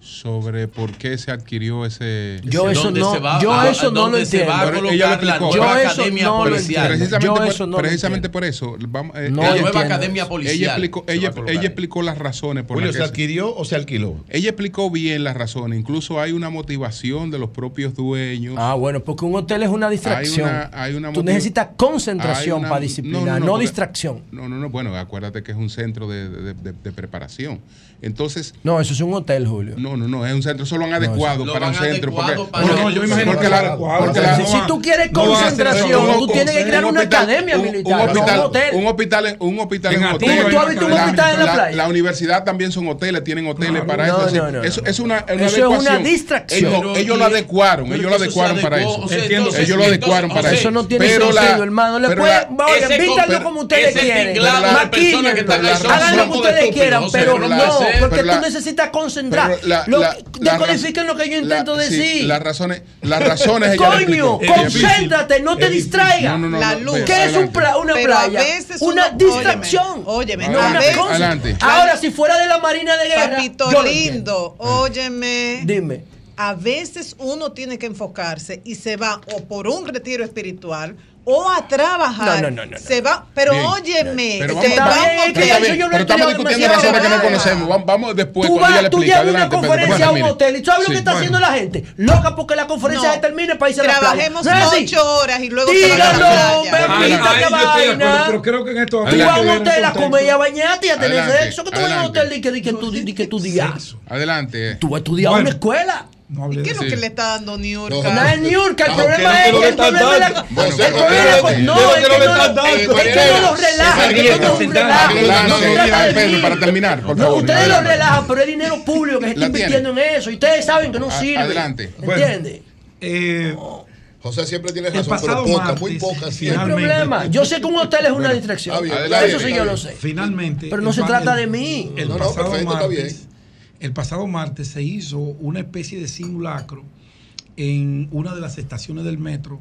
sobre por qué se adquirió ese... Yo ese- eso ¿Dónde no- se va yo a- eso a no lo se entiendo. Ella lo explicó. Yo eso no lo entiendo. Precisamente, Yo por, eso no precisamente por eso. Vamos, eh, No ella- La nueva academia policial Ella explicó, se ella, ella explicó las razones por Julio, las ¿se que adquirió o se alquiló? Ella explicó bien las razones. Incluso hay una motivación de los propios dueños. Ah, bueno, porque un hotel es una distracción. Hay una- hay una Tú necesitas concentración una- para disciplinar, no, porque- distracción. No, no, no. Bueno, acuérdate que es un centro de, de- de- de preparación. Entonces. No, eso es un hotel, Julio. No, no, no. Es un centro. Eso lo han No, adecuado para un centro. Porque, adecuado para- porque- No, no, yo me imagino porque la- la- Si- si tú quieres no concentración, tú tienes que crear una academia militar, Un no un hospital, hotel. un hospital, en- un hospital En hotel. hay ¿Tú has visto un La- hospital en la la- playa? La universidad también son hoteles, tienen hoteles para No, eso. Es no, no, eso no. es una, una Eso es una adecuación. distracción. Ellos, lo adecuaron, ellos lo adecuaron para eso. Ellos lo adecuaron para eso. eso no tiene sentido, hermano. Le pero puede- la- oye, ese vístanlo con- como ustedes quieren. son Hagan lo que ustedes quieran, pero no, porque tú necesitas concentrar. La- Lo- la- la Decodifiquen lo que yo intento la- sí, decir. las razones, las razones Coño, concéntrate, no te distraigas. No, no, no, La luz. ¿Qué es un adelante. pla- una Pero a playa? veces Una uno- distracción. Óyeme, No, a veces-. Adelante. Ahora, si fuera de la Marina de Guerra. Papito yo lindo, óyeme. Dime. A veces uno tiene que enfocarse y se va o por un retiro espiritual o a trabajar. No, no, no, no, no. Se va, pero Bien. óyeme, Pero vamos, pero a pero estamos discutiendo que no conocemos. Vamos, vamos después Tú, vas, tú llegas a una Adelante, Pedro. conferencia a un hotel y tú sabes lo que está bueno. haciendo la gente. Loca porque la conferencia No. se termine para irse a la. Trabajemos ocho horas y luego se van a la Dígalo, qué vaina. pero creo que en esto Tú vas a un hotel a comer y a bañarte y a tener sexo. Que tú vas a un hotel y que, tú, y que tú digas. Adelante. Tú vas a estudiar en una escuela. ¿Y qué es lo que le está dando Niurka? No es Niurka, el problema ¿qué es que el le están problema es la- el problema es no, ¿qué es lo es que no están lo- dando? es que no los relajan, es que no No Pedro, mí. para terminar, por No, favor. ustedes lo relajan, pero es dinero público que se está invirtiendo en eso. Y ustedes saben que no sirve. adelante. ¿Entiendes? Eh, José siempre tiene razón, pero poca, martes, muy poca No hay siempre. problema. Yo sé que un hotel es una distracción. bien, Eso sí bien, yo lo bien. sé. Finalmente. Pero no se trata de mí. El No, no, perfecto, está martes. El pasado martes se hizo una especie de simulacro en una de las estaciones del metro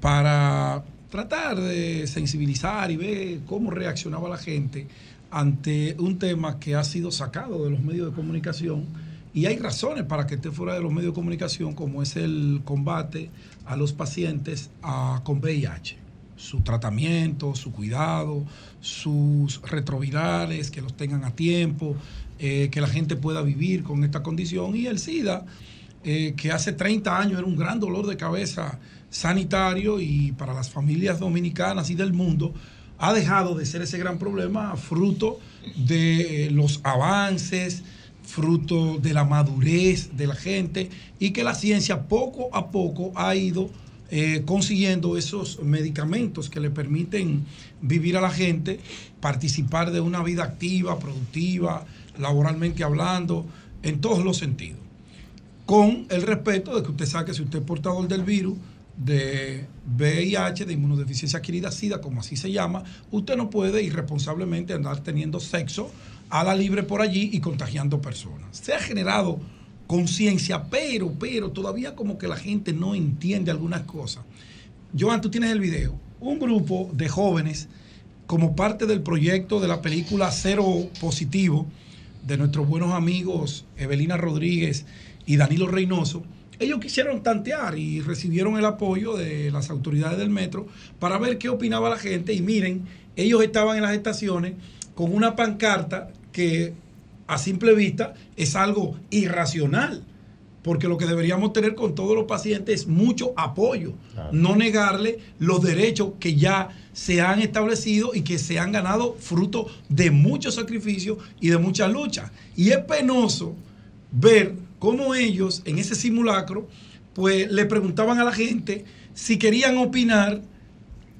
para tratar de sensibilizar y ver cómo reaccionaba la gente ante un tema que ha sido sacado de los medios de comunicación. Y hay razones para que esté fuera de los medios de comunicación como es el combate a los pacientes con VIH su tratamiento, su cuidado, sus retrovirales, que los tengan a tiempo, eh, que la gente pueda vivir con esta condición. Y el SIDA, eh, que hace 30 años era un gran dolor de cabeza sanitario y para las familias dominicanas y del mundo, ha dejado de ser ese gran problema fruto de eh, los avances, fruto de la madurez de la gente y que la ciencia poco a poco ha ido consiguiendo esos medicamentos que le permiten vivir a la gente, participar de una vida activa, productiva, laboralmente hablando, en todos los sentidos. Con el respeto de que usted sabe que si usted es portador del virus de VIH, de inmunodeficiencia adquirida, SIDA, como así se llama, usted no puede irresponsablemente andar teniendo sexo a la libre por allí y contagiando personas. Se ha generado conciencia, pero, pero todavía como que la gente no entiende algunas cosas. Joan, tú tienes el video. Un grupo de jóvenes, como parte del proyecto de la película Cero Positivo, de nuestros buenos amigos Evelina Rodríguez y Danilo Reynoso, ellos quisieron tantear y recibieron el apoyo de las autoridades del metro para ver qué opinaba la gente. Y miren, ellos estaban en las estaciones con una pancarta que a simple vista es algo irracional, porque lo que deberíamos tener con todos los pacientes es mucho apoyo, no negarle los derechos que ya se han establecido y que se han ganado fruto de muchos sacrificios y de muchas luchas. Y es penoso ver cómo ellos en ese simulacro, pues le preguntaban a la gente si querían opinar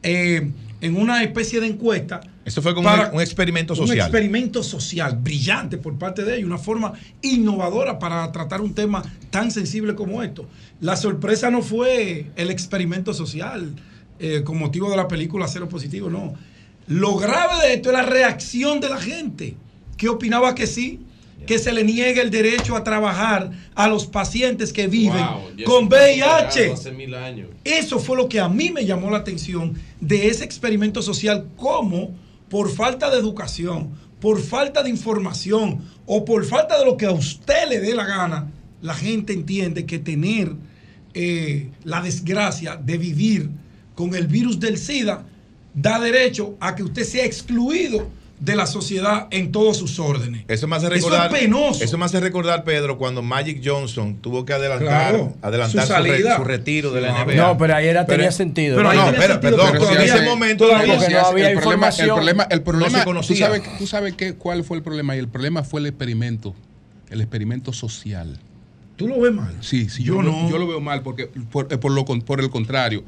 eh, en una especie de encuesta esto fue como un, experimento social. Un experimento social brillante por parte de ellos, una forma innovadora para tratar un tema tan sensible como esto. La sorpresa no fue el experimento social eh, con motivo de la película Cero Positivo, no. Lo grave de esto es la reacción de la gente, que opinaba que sí, que se le niegue el derecho a trabajar a los pacientes que viven con VIH. Eso fue lo que a mí me llamó la atención de ese experimento social, como por falta de educación, por falta de información o por falta de lo que a usted le dé la gana, la gente entiende que tener eh, la desgracia de vivir con el virus del SIDA da derecho a que usted sea excluido de la sociedad en todos sus órdenes. Eso me hace recordar. Eso es penoso. Eso me hace recordar, Pedro, cuando Magic Johnson tuvo que adelantar, su. Su, re, su, retiro de la NBA. No, pero ayer tenía sentido. Pero, no, pero, perdón, en ese momento no había el. Problema, el problema, el problema no se. Tú sabes, tú sabes qué, cuál fue el problema. Y el problema fue el experimento. El experimento social. ¿Tú lo ves mal? Sí, sí yo, no. Yo lo veo mal porque por, eh, lo, por el contrario.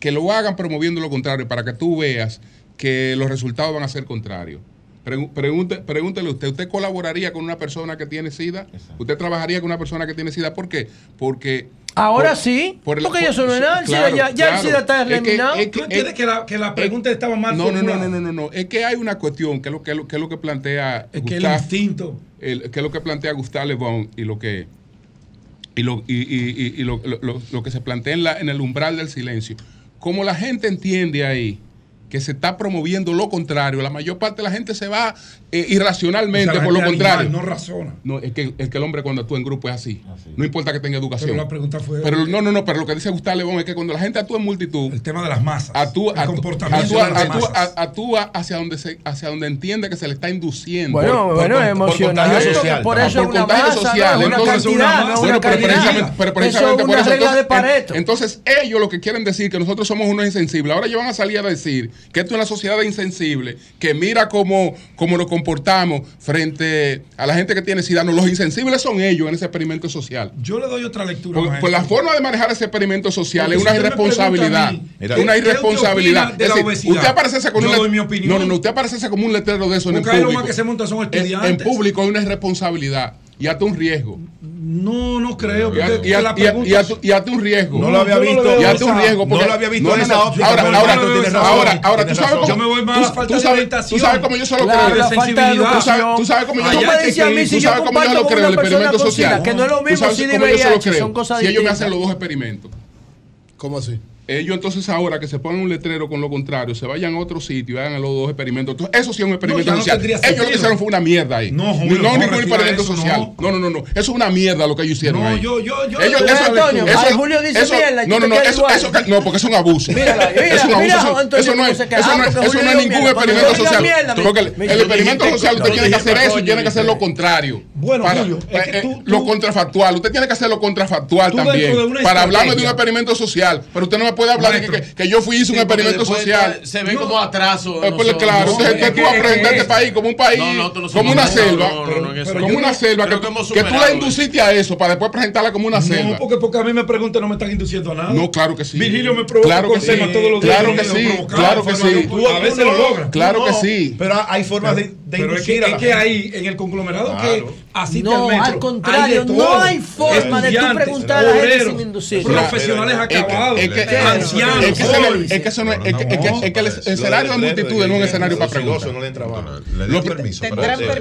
Que lo hagan promoviendo lo contrario para que tú veas que los resultados van a ser contrarios. Pregúntele, usted, ¿usted colaboraría con una persona que tiene SIDA? ¿Usted trabajaría con una persona que tiene SIDA? ¿Por qué? Porque... Ahora sí, porque ya eso no era el SIDA, ya, el SIDA está eliminado. Entiendes que, la, pregunta estaba mal no, no, no, no, no, no, es que hay una cuestión, que es lo que, lo que plantea... Es Gustave, que el instinto. El, es lo que plantea Gustave Le y lo que... Y lo, y, lo, lo que se plantea en, la, en el umbral del silencio. Como la gente entiende ahí que se está promoviendo lo contrario. La mayor parte de la gente se va eh, irracionalmente por lo contrario. no razona. No, es que, es que el hombre cuando actúa en grupo es así. Ah, no importa que tenga educación. Pero la pregunta fue. Pero, no, no, no, pero lo que dice Gustavo León es que cuando la gente actúa en multitud. El tema de las masas. Actúa, comportamiento actúa, actúa, actúa hacia, donde se, hacia donde entiende que se le está induciendo. Bueno, por, bueno, emocional. Por, social, por eso social. Una entonces, una, pero precisamente, eso por eso. Entonces, de entonces, ellos lo que quieren decir que nosotros somos unos insensibles. Ahora ellos van a salir a decir que esto es una sociedad insensible, que mira cómo, cómo nos comportamos frente a la gente que tiene SIDA. No, los insensibles son ellos en ese experimento social. Yo le doy otra lectura. Por, la forma de manejar ese experimento social es una irresponsabilidad. Una irresponsabilidad. Usted aparece con una, No, no, no, usted aparece como un letrero de eso en el público. Que se monta son en, en público hay una irresponsabilidad y hasta un riesgo. No, no creo. Y hasta un riesgo. No lo había visto. Y hasta un riesgo. No lo había visto en esa. Ahora, ahora, ahora, ahora, tú sabes cómo. Yo me voy más. Tú sabes cómo yo solo creo. Tú sabes cómo yo lo creo. Tú sabes cómo yo lo creo. El experimento social. Que no es lo mismo si yo solo creo. Si ellos me hacen los dos experimentos. ¿Cómo así? ellos entonces ahora que se ponen un letrero con lo contrario, se vayan a otro sitio y hagan los dos experimentos. Entonces, eso sí es un experimento social. Ellos lo que hicieron fue una mierda ahí. No, joder, no, ningún experimento social. No. no, no, no, Eso es una mierda lo que ellos hicieron. No, ahí. yo, yo, yo. Ellos, eso, Antonio, eso, Julio dice mierda. No, no, no, eso, eso, no, porque es un abuso. Es un abuso. Eso, no es, eso no es, eso no es ningún experimento social. El experimento social, usted tiene que hacer eso y tiene que hacer lo contrario. Bueno, Julio, eh, eh, lo contrafactual. Usted tiene que hacer lo contrafactual también. Para hablarme de un experimento social. Pero usted no me puede hablar de que, yo fui hice un experimento social. Se ve como atraso. Eh, pues, pues claro, no, entonces tú aprendes este país como un país, como una selva, como una selva, que, tú la induciste a eso para después presentarla como una selva. No, porque, a mí me preguntan, no me están induciendo a nada. No, claro que sí. Virgilio me provoca claro que todos los días. Claro que sí, claro que sí. A veces lo logras. Claro que sí. Pero hay formas de de Pero es que, es que, hay en el conglomerado claro. que asiste no, al metro. al contrario, hay no hay forma de tú preguntar a la gente sin inducir. Profesionales acabados, ancianos. Es que eso no es, que el escenario de multitud no es un escenario para preguntar. No le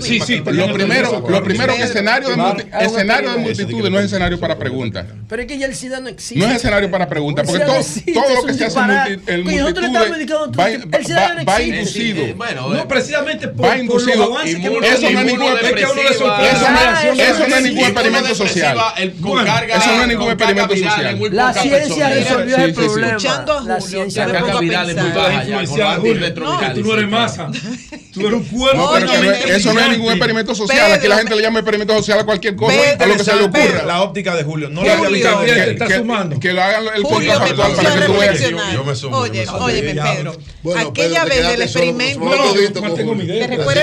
Sí, sí, lo primero, lo primero que escenario de escenario de multitud no es escenario para preguntas. Pero es que ya el SIDA no existe. No es escenario para preguntas, porque todo lo que se hace en multitud va inducido. Bueno, precisamente por eso no es ningún experimento social. Eso no es ningún experimento social. La ciencia resolvió el problema. Escuchando a Julio, ya me pongo a. Tú no eres masa. Tú cuerpo. Eso no es ningún experimento social. Aquí la gente le llama experimento social a cualquier cosa, a lo que se le ocurra. La óptica de Julio. No la realidad. Sumando. Que lo hagan el podcast para que tú veas. Oye, oye, Pedro. Aquella vez del experimento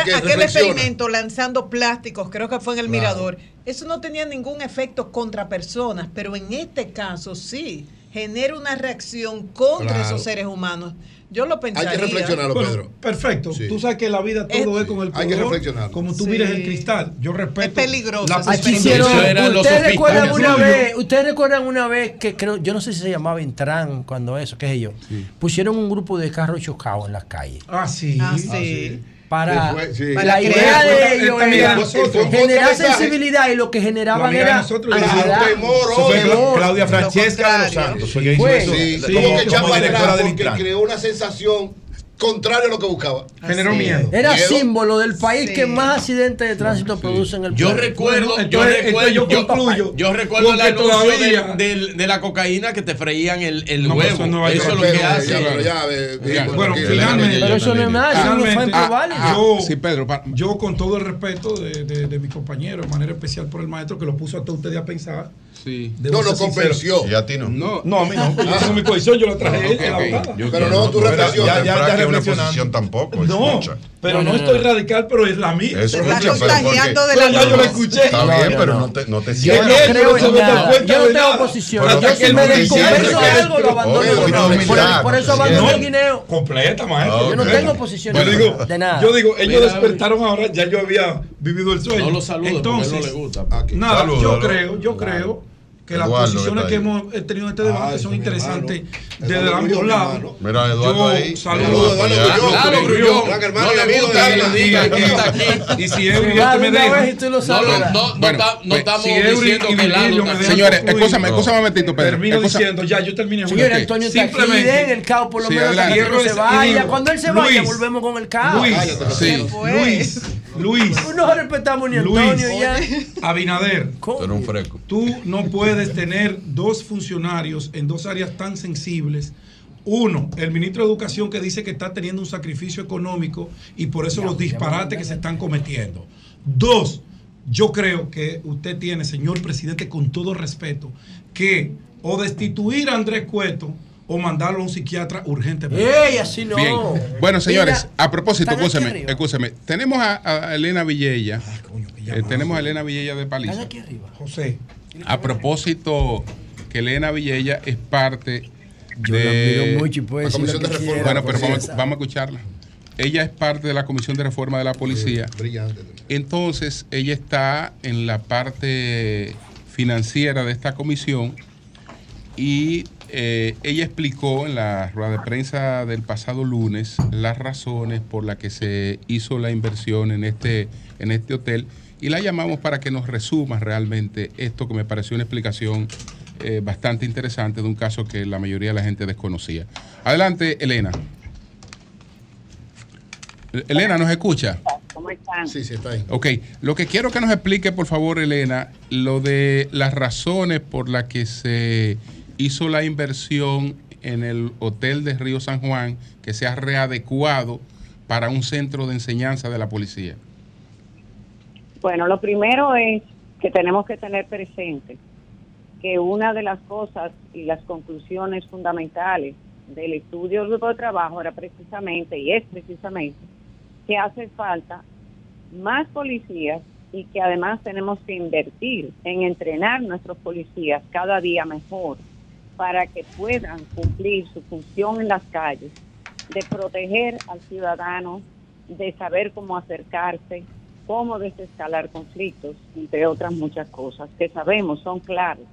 aquel reflexiona. experimento lanzando plásticos? Creo que fue en el Claro. Mirador. Eso no tenía ningún efecto contra personas, pero en este caso sí genera una reacción contra Claro. esos seres humanos. Yo lo Hay que reflexionarlo, Bueno, Pedro. Perfecto. Sí. Tú sabes que la vida todo es, con el hay que color, reflexionarlo. Como tú Sí. mires el cristal. Yo respeto. Es peligroso La ustedes recuerdan una vez, ustedes recuerdan una vez que creo, yo no sé si se llamaba Intran cuando eso, qué sé yo, pusieron un grupo de carros chocados en las calles. Ah, sí. Ah, sí. Para, Sí, fue- sí. la idea de ellos era nosotros. generar sensibilidad y lo que generaban era nosotros, ansiedad, temor. Claudia Francesca de los Santos. fue Fue. eso, Sí, como- como que como echaba directora del porque creó una sensación contraria a lo que buscaba. Generó miedo. Era Miedo. símbolo del país que más accidentes de tránsito produce en el Yo país. recuerdo, Bueno, yo recuerdo, yo yo, concluyo yo recuerdo anuncio todavía- del- del- de la cocaína que te freían el, el No, huevo. eso en Nueva eso es lo que hace. Bueno, finalmente. Pero eso no es nada, eso válido. ah, Yo, Sí, Pedro. yo con todo el respeto de, de, de mis compañeros, de manera especial por el maestro, que lo puso hasta ustedes a pensar. Sí. No, lo convenció. Y a ti no. No, No, a mí no. Yo tengo mi posición, yo lo traje Ok, él, que la ok. abogada. Yo Pero no, tú reflexionas. ya, ya, ya una reflexionando. posición tampoco. No, escucha. pero no, no, estoy no. radical, pero es la mía. Eso Está escucha, pero contagiando porque- de la ya yo lo escuché. Está No, bien, pero no. no te, no te Yo cierres. no creo Yo no se en Yo no tengo posición. Yo que me no cierres, de algo, lo abandono. Por, no, eso no abandono el guineo. Completa, maestro. Yo no tengo posición Yo digo, de nada. yo digo, ellos despertaron ahora, ya yo había vivido el sueño. No lo saludo porque no le gusta. Nada, yo creo, yo creo que las posiciones que hemos tenido en este debate son interesantes desde ambos lados. Mira, Eduardo ahí. saludo Saludos, Eduardo. Claro, Grullón. No y le amigo gusta de que le él. digan que Y- está aquí. Y si me deja. No, estamos diciendo que Lalo Señores, escúchame, escúchame un momentito, Pedro. Termino diciendo, ya, yo terminé. Señor. Antonio está aquí, Simplemente- den el caos por lo Sí, menos hasta que adelante. no se Cierro vaya. ese- Cuando él se vaya, volvemos con el caos. Luis, Sí. Luis, Luis, No respetamos ni a Luis. Antonio ya. Abinader. Tú eres un fresco. tú no puedes tener dos funcionarios en dos áreas tan sensibles. Uno, el ministro de Educación que dice que está teniendo un sacrificio económico y por eso los disparates que se están cometiendo. Dos, yo creo que usted tiene, señor presidente, con todo respeto, que o destituir a Andrés Cueto o mandarlo a un psiquiatra urgentemente. ¡Ey, así no! Bien. Bueno, señores, Mira, a propósito, arriba. escúcheme. Tenemos a, a Elena Villella. eh, tenemos a Elena Villella de Están Paliza. aquí arriba. José, A propósito, que Elena Villella es parte Yo la de. mucho y puede La Comisión de Reforma. quiera, Bueno, pero vamos, vamos a escucharla. Ella es parte de la Comisión de Reforma de la Policía. Brillante. Entonces, ella está en la parte financiera de esta comisión y eh, ella explicó en la rueda de prensa del pasado lunes las razones por las que se hizo la inversión en este, en este hotel y la llamamos para que nos resuma realmente esto que me pareció una explicación eh, bastante interesante de un caso que la mayoría de la gente desconocía. Adelante, Elena. Elena, ¿nos escucha? ¿Cómo están? Sí, sí, está ahí. Ok, lo que quiero que nos explique, por favor, Elena, lo de las razones por las que se hizo la inversión en el Hotel de Río San Juan, que se ha readecuado para un centro de enseñanza de la policía. Bueno, lo primero es que tenemos que tener presente que una de las cosas y las conclusiones fundamentales del estudio del grupo de trabajo era precisamente, y es precisamente, que hace falta más policías y que además tenemos que invertir en entrenar nuestros policías cada día mejor para que puedan cumplir su función en las calles, de proteger al ciudadano, de saber cómo acercarse, cómo desescalar conflictos, entre otras muchas cosas que sabemos son claves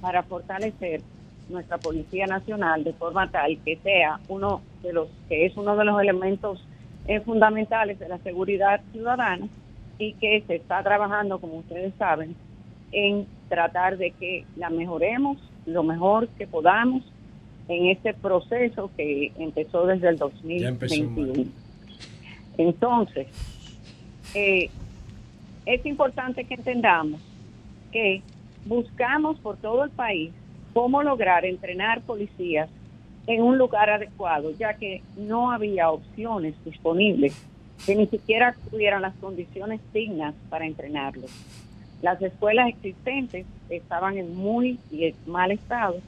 para fortalecer nuestra Policía Nacional de forma tal que sea uno de los que es uno de los elementos eh, fundamentales de la seguridad ciudadana y que se está trabajando, como ustedes saben, en tratar de que la mejoremos lo mejor que podamos en este proceso que empezó desde el Ya empezó 2021. Entonces, eh, es importante que entendamos que buscamos por todo el país cómo lograr entrenar policías en un lugar adecuado, ya que no había opciones disponibles que ni siquiera tuvieran las condiciones dignas para entrenarlos. Las escuelas existentes estaban en muy mal estado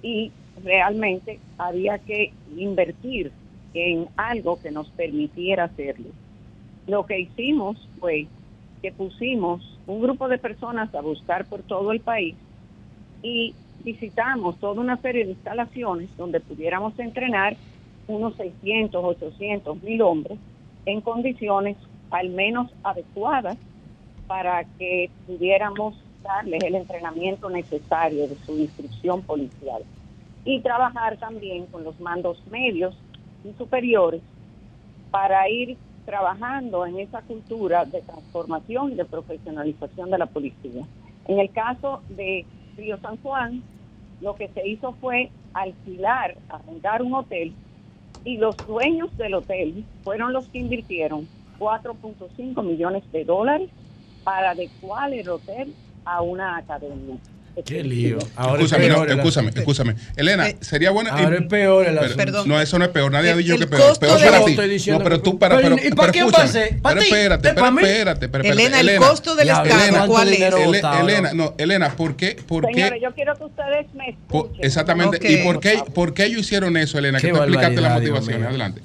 y realmente había que invertir en algo que nos permitiera hacerlo. Lo que hicimos fue que pusimos un grupo de personas a buscar por todo el país y visitamos toda una serie de instalaciones donde pudiéramos entrenar unos 600, 800 mil hombres en condiciones al menos adecuadas para que pudiéramos darles el entrenamiento necesario de su instrucción policial y trabajar también con los mandos medios y superiores para ir trabajando en esa cultura de transformación y de profesionalización de la policía. En el caso de Río San Juan, lo que se hizo fue alquilar, arrendar un hotel y los dueños del hotel fueron los que invirtieron 4.5 millones de dólares para adecuar el hotel a una academia. Qué lío. Escúchame, no, escúchame, escúchame. Elena, sería bueno. Ahora es peor el asunto. Perdón. No, eso no es peor. Nadie ha El- dicho el que es peor. costo Peor de- para ti. No, pero tú para. pero, Pero, ¿y para quién va a ser? ¿Para pero ti? espérate, ¿Es para pero espérate, espérate. Elena, el costo del Estado, Elena, ¿cuál es? Elena, no, Elena, ¿por qué? ¿Por qué? Señores, yo quiero que ustedes me escuchen. exactamente. ¿Y por qué, por qué ellos hicieron eso, Elena? Qué Que tú explicaste la barbaridad, Dios motivación. mío. Adelante.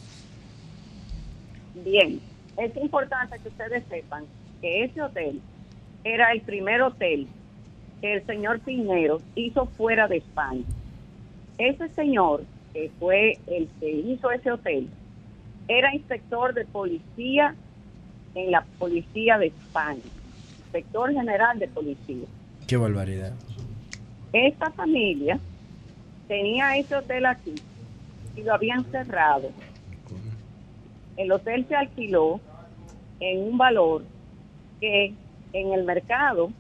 Bien, es importante que ustedes sepan que ese hotel era el primer hotel que el señor Piñero hizo fuera de España. Ese señor, que fue el que hizo ese hotel, era inspector de policía en la policía de España, inspector general de policía. Qué barbaridad. Esta familia tenía ese hotel aquí y lo habían cerrado. El hotel se alquiló en un valor que en el mercado,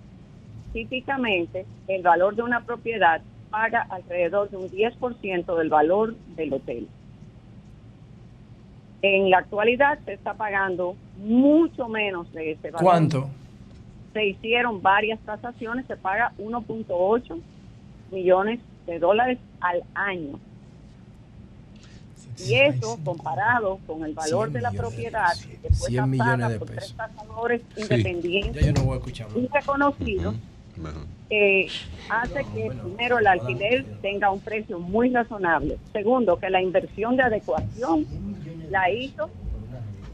típicamente, el valor de una propiedad paga alrededor de un 10% del valor del hotel. En la actualidad se está pagando mucho menos de ese valor ¿Cuánto? se hicieron varias tasaciones, se paga 1.8 millones de dólares al año. Y eso comparado con el valor de la propiedad que fue 100 millones de por pesos. tres tasadores independientes yo no y reconocidos, eh, hace que primero el alquiler tenga un precio muy razonable. Segundo, que la inversión de adecuación la hizo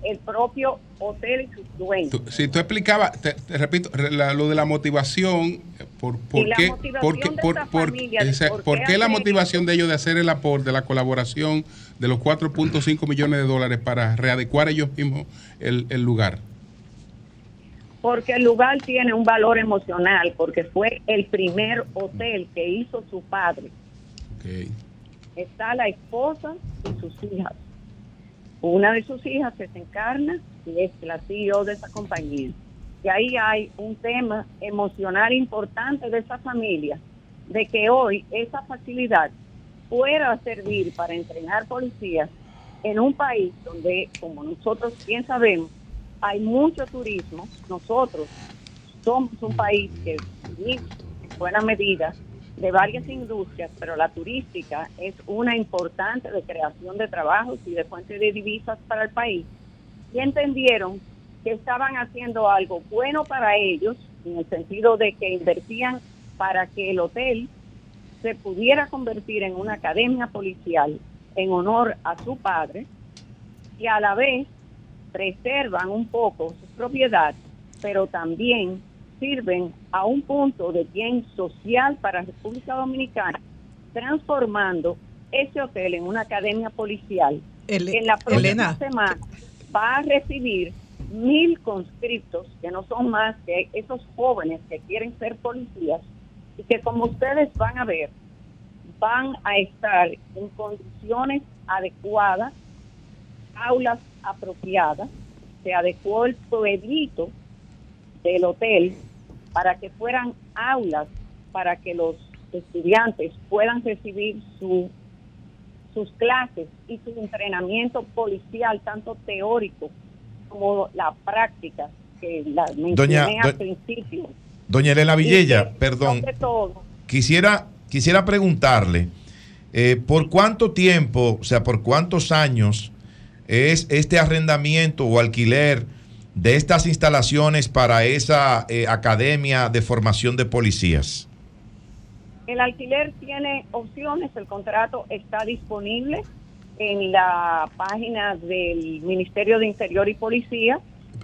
el propio hotel y sus dueños. Tú- si tú explicabas, te, te repito, la- lo de la motivación, por, por qué, motivación por por- por- ese- por qué la motivación de ellos de hacer el aporte, la colaboración de los 4.5 millones de dólares para readecuar ellos mismos el, el lugar? Porque el lugar tiene un valor emocional, porque fue el primer hotel que hizo su padre. Está la esposa y sus hijas. Una de sus hijas es Encarna y es la CEO de esa compañía. Y ahí hay un tema emocional importante de esa familia, de que hoy esa facilidad pueda servir para entrenar policías en un país donde, como nosotros bien sabemos, hay mucho turismo. Nosotros somos un país que en buena medida de varias industrias, pero la turística es una importante de creación de trabajos y de fuente de divisas para el país. Y entendieron que estaban haciendo algo bueno para ellos, en el sentido de que invertían para que el hotel se pudiera convertir en una academia policial en honor a su padre y a la vez preservan un poco su propiedad, pero también sirven a un punto de bien social para República Dominicana, transformando ese hotel en una academia policial. Ele- en la próxima Elena. semana va a recibir mil conscriptos, que no son más que esos jóvenes que quieren ser policías, y que como ustedes van a ver, van a estar en condiciones adecuadas, aulas apropiadas, se adecuó el pueblito del hotel para que fueran aulas para que los estudiantes puedan recibir su, sus clases y su entrenamiento policial, tanto teórico como la práctica que la mencioné Doña- al do- principio. Doña Elena Villella, que, perdón, todo, quisiera, quisiera preguntarle, eh, ¿por cuánto tiempo, o sea, por cuántos años es este arrendamiento o alquiler de estas instalaciones para esa eh, academia de formación de policías? El alquiler tiene opciones, el contrato está disponible en la página del Ministerio de Interior y Policía.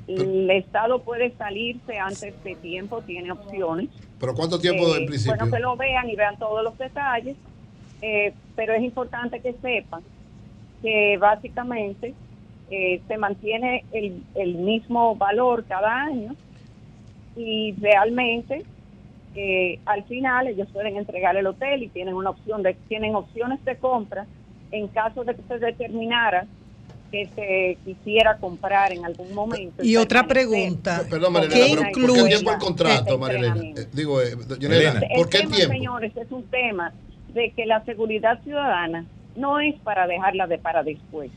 El Estado puede salirse antes de tiempo, tiene opciones. ¿Pero cuánto tiempo Eh, en principio? Bueno, que lo vean y vean todos los detalles, eh, pero es importante que sepan que básicamente eh, se mantiene el, el mismo valor cada año y realmente eh, al final ellos pueden entregar el hotel y tienen una opción de tienen opciones de compra en caso de que se determinara que se quisiera comprar en algún momento. Y otra pregunta, Perdón, Marilena, ¿qué pero ¿por qué incluye? tiempo el contrato, Marilena? Eh, digo, eh, Yanela, ¿por qué el tema, tiempo? señores, es un tema de que la seguridad ciudadana no es para dejarla de para después.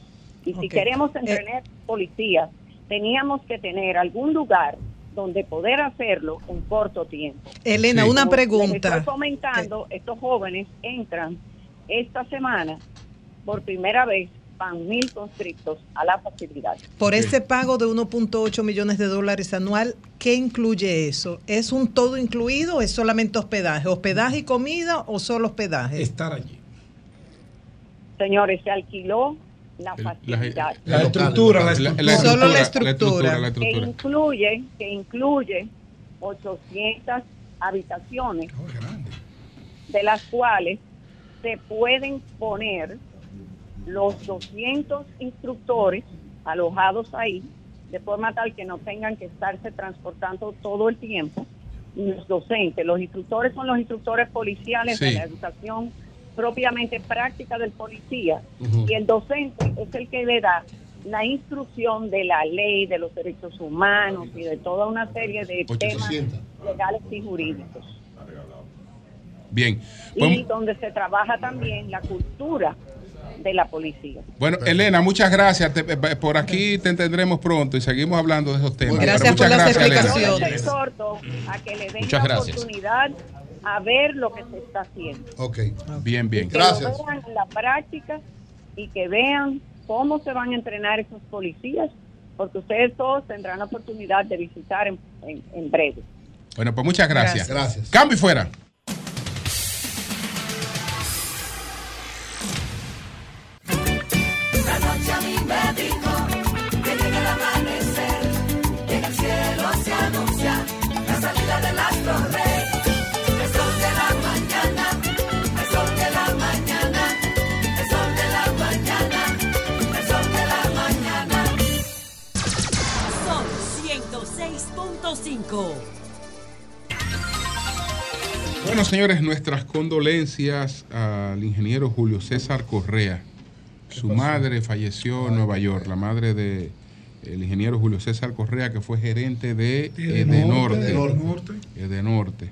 Y si queremos entrenar policías, teníamos que tener algún lugar donde poder hacerlo en corto tiempo. Elena, Sí. una les pregunta. Estoy comentando, estos jóvenes entran esta semana por primera vez, van mil conscriptos a la facilidad. Por ese pago de 1.8 millones de dólares anual, ¿qué incluye eso? ¿Es un todo incluido o es solamente hospedaje? ¿Hospedaje y comida o solo hospedaje? Estar allí. Señores, se alquiló la facilidad. La estructura, la La- la estructura. Solo la estructura, que incluye que incluye 800 habitaciones de las cuales se pueden poner los 200 instructores alojados ahí de forma tal que no tengan que estarse transportando todo el tiempo. Y los docentes los instructores son los instructores policiales de la educación propiamente práctica del policía y el docente es el que le da la instrucción de la ley, de los derechos humanos y de toda una serie de temas 800. legales y jurídicos. Bien. Y Pues, donde se trabaja también la cultura de la policía. bueno, Elena, muchas gracias. Te- eh, por aquí te entendremos pronto y seguimos hablando de esos temas. Gracias por las gracias, Elena. Yo les exhorto a que le den Muchas la gracias. oportunidad a ver lo que se está haciendo. Ok. Bien, bien. Que lo vean en la práctica y que vean cómo se van a entrenar esos policías, porque ustedes todos tendrán la oportunidad de visitar en, en- en breve. Bueno, pues muchas gracias. Gracias. Cambio y fuera. La noche a mí me dijo que llega el amanecer, que en el cielo se anuncia la salida del astro rey. Bueno, señores, nuestras condolencias al ingeniero Julio César Correa. Su madre falleció en Nueva York, la madre de el ingeniero Julio César Correa, que fue gerente de Edenorte. Edenorte.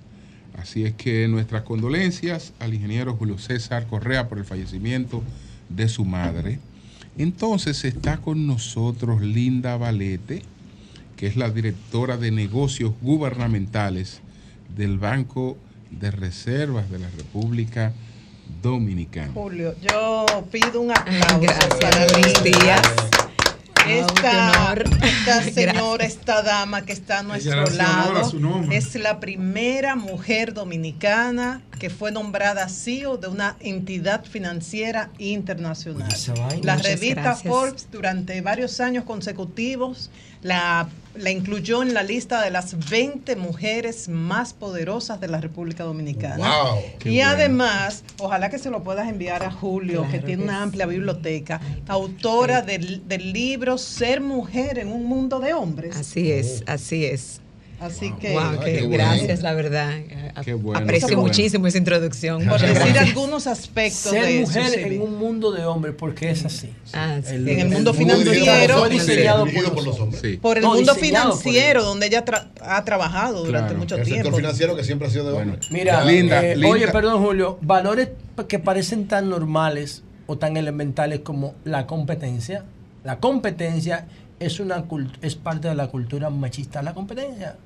Así es que nuestras condolencias al ingeniero Julio César Correa por el fallecimiento de su madre. Entonces está con nosotros Linda Valete, que es la directora de negocios gubernamentales del Banco de Reservas de la República Dominicana. Julio, yo pido un aplauso para buenos Lidia. días. Esta, señora, esta dama que está a nuestro lado, es la primera mujer dominicana que fue nombrada CEO de una entidad financiera internacional. La Muchas revista gracias. Forbes durante varios años consecutivos la, la incluyó en la lista de las 20 mujeres más poderosas de la República Dominicana. Wow. Y bueno. además, ojalá que se lo puedas enviar a Julio, que tiene que una sí. amplia biblioteca, autora del, del libro Ser mujer en un mundo de hombres. Así es, así es. Así que Wow, Ay, que qué bueno. gracias, la verdad. Qué bueno, Aprecio qué bueno. muchísimo esa introducción. por decir algunos aspectos Ser de mujer en un mundo de hombres, porque es así. Ah, sí. En el mundo financiero. por los hombres, diseñado Dirigido por los hombres. Sí. Por el No, mundo financiero, donde ella tra- ha trabajado durante mucho El sector tiempo. financiero que siempre ha sido de Bueno. hombres. Mira, Linda, eh, linda. oye, perdón, Julio, valores que parecen tan normales o tan elementales como la competencia. La competencia es una es parte de la cultura machista, la competencia.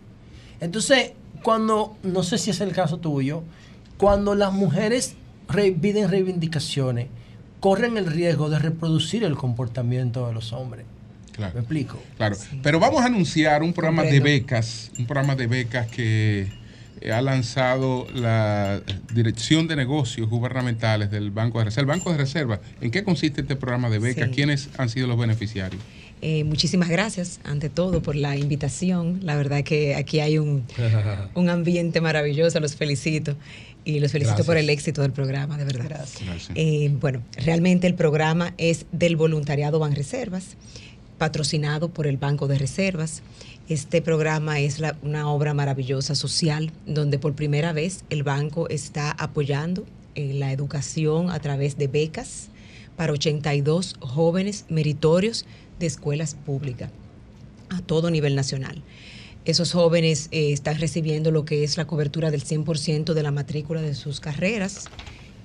Entonces, cuando, no sé si es el caso tuyo, cuando las mujeres re- piden reivindicaciones, corren el riesgo de reproducir el comportamiento de los hombres. Claro. ¿Me explico? Claro, pero vamos a anunciar un programa de becas, un programa de becas que eh, ha lanzado la Dirección de Negocios Gubernamentales del Banco de Reserva. El Banco de Reserva, ¿en qué consiste este programa de becas? Sí. ¿Quiénes han sido los beneficiarios? Eh, muchísimas gracias, ante todo, por la invitación. La verdad que aquí hay un, un ambiente maravilloso, los felicito. Y los felicito Gracias. por el éxito del programa, de verdad. Gracias. Eh, bueno, realmente el programa es del voluntariado Banreservas, patrocinado por el Banco de Reservas. Este programa es la- una obra maravillosa social, donde por primera vez el banco está apoyando eh, la educación a través de becas para 82 jóvenes meritorios de escuelas públicas a todo nivel nacional. Esos jóvenes eh, están recibiendo lo que es la cobertura del 100% de la matrícula de sus carreras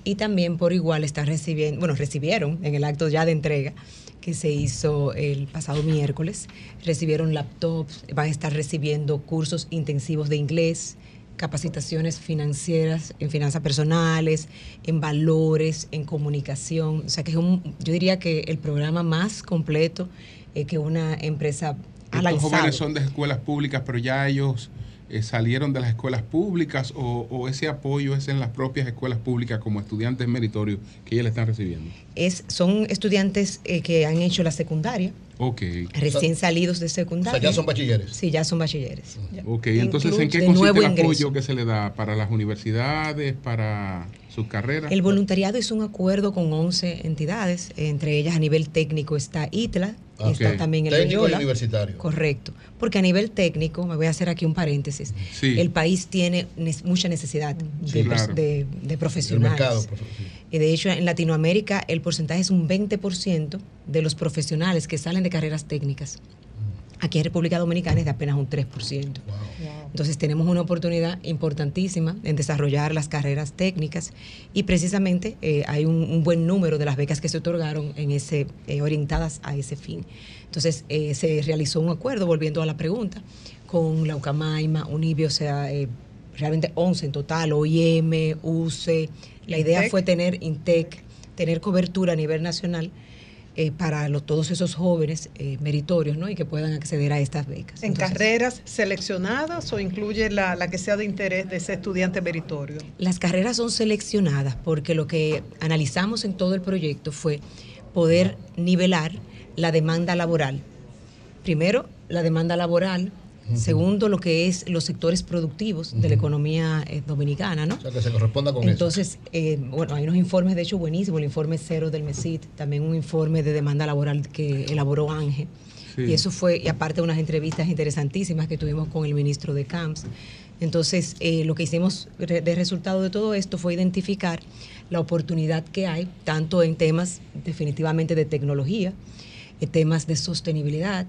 y también por igual están recibiendo, bueno, recibieron en el acto ya de entrega que se hizo el pasado miércoles, recibieron laptops, van a estar recibiendo cursos intensivos de inglés, capacitaciones financieras, en finanzas personales, en valores, en comunicación. O sea que es un, yo diría que el programa más completo eh, que una empresa ha Estos lanzado. jóvenes son de escuelas públicas, pero ya ellos eh, salieron de las escuelas públicas o, o ese apoyo es en las propias escuelas públicas como estudiantes meritorios que ellos le están recibiendo. Es, son estudiantes eh, que han hecho la secundaria, Ok. recién salidos de secundaria. O sea, ya son bachilleres. Sí, ya son bachilleres. Ok, entonces ¿en qué consiste el apoyo ingreso. que se le da para las universidades, para sus carreras? El voluntariado es un acuerdo con 11 entidades, entre ellas a nivel técnico está ITLA, está también el Técnico y universitario. Correcto, porque a nivel técnico, me voy a hacer aquí un paréntesis, Sí. el país tiene mucha necesidad Sí, de, claro. de- de El profesionales. mercado. Y de hecho, en Latinoamérica el porcentaje es un 20% de los profesionales que salen de carreras técnicas. Aquí en República Dominicana es de apenas un 3%. Entonces tenemos una oportunidad importantísima en desarrollar las carreras técnicas y precisamente eh, hay un, un buen número de las becas que se otorgaron en ese, eh, orientadas a ese fin. Entonces eh, se realizó un acuerdo, volviendo a la pregunta, con la UCAMAIMA, UNIBI, o sea, eh, realmente 11 en total, OIM, UCE. La idea Intec. fue tener INTEC, tener cobertura a nivel nacional eh, para los- todos esos jóvenes eh, meritorios ¿no? y que puedan acceder a estas becas. ¿En Entonces, carreras seleccionadas o incluye la, la que sea de interés de ese estudiante meritorio? Las carreras son seleccionadas porque lo que analizamos en todo el proyecto fue poder nivelar la demanda laboral. Primero, la demanda laboral. Segundo, lo que es los sectores productivos de la economía eh, dominicana, ¿no? O sea, que se corresponda con Entonces, eh, bueno, hay unos informes, de hecho, buenísimos. El informe cero del MESIT, también un informe de demanda laboral que elaboró Ángel. Sí. Y eso fue, y aparte unas entrevistas interesantísimas que tuvimos con el ministro de CAMPS. Entonces, eh, lo que hicimos de resultado de todo esto fue identificar la oportunidad que hay, tanto en temas definitivamente de tecnología, eh, temas de sostenibilidad,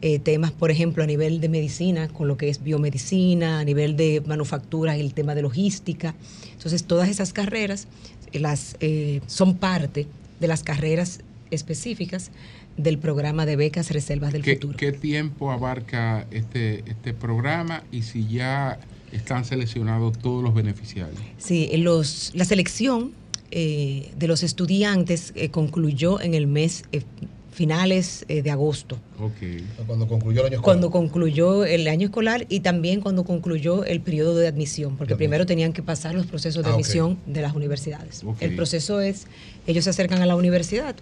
eh, temas, por ejemplo, a nivel de medicina, con lo que es biomedicina, a nivel de manufactura, el tema de logística. Entonces, todas esas carreras eh, las, eh, son parte de las carreras específicas del programa de becas Reservas del ¿Qué, Futuro. qué tiempo abarca este, este programa y si ya están seleccionados todos los beneficiarios? Sí, en los, la selección eh, de los estudiantes eh, concluyó en el mes eh, finales eh, de agosto. Ok. Cuando concluyó el año escolar. Cuando concluyó el año escolar y también cuando concluyó el periodo de admisión, porque primero tenían que pasar los procesos de Ah, admisión de las universidades. Ok. El proceso es, ellos se acercan a la universidad,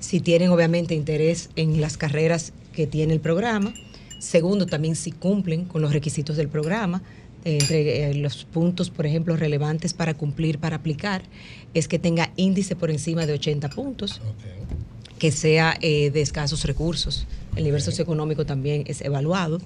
si tienen obviamente interés en las carreras que tiene el programa, segundo también si cumplen con los requisitos del programa, entre eh, los puntos, por ejemplo, relevantes para cumplir, para aplicar, es que tenga índice por encima de 80 puntos que sea eh, de escasos recursos. El nivel socioeconómico también es evaluado.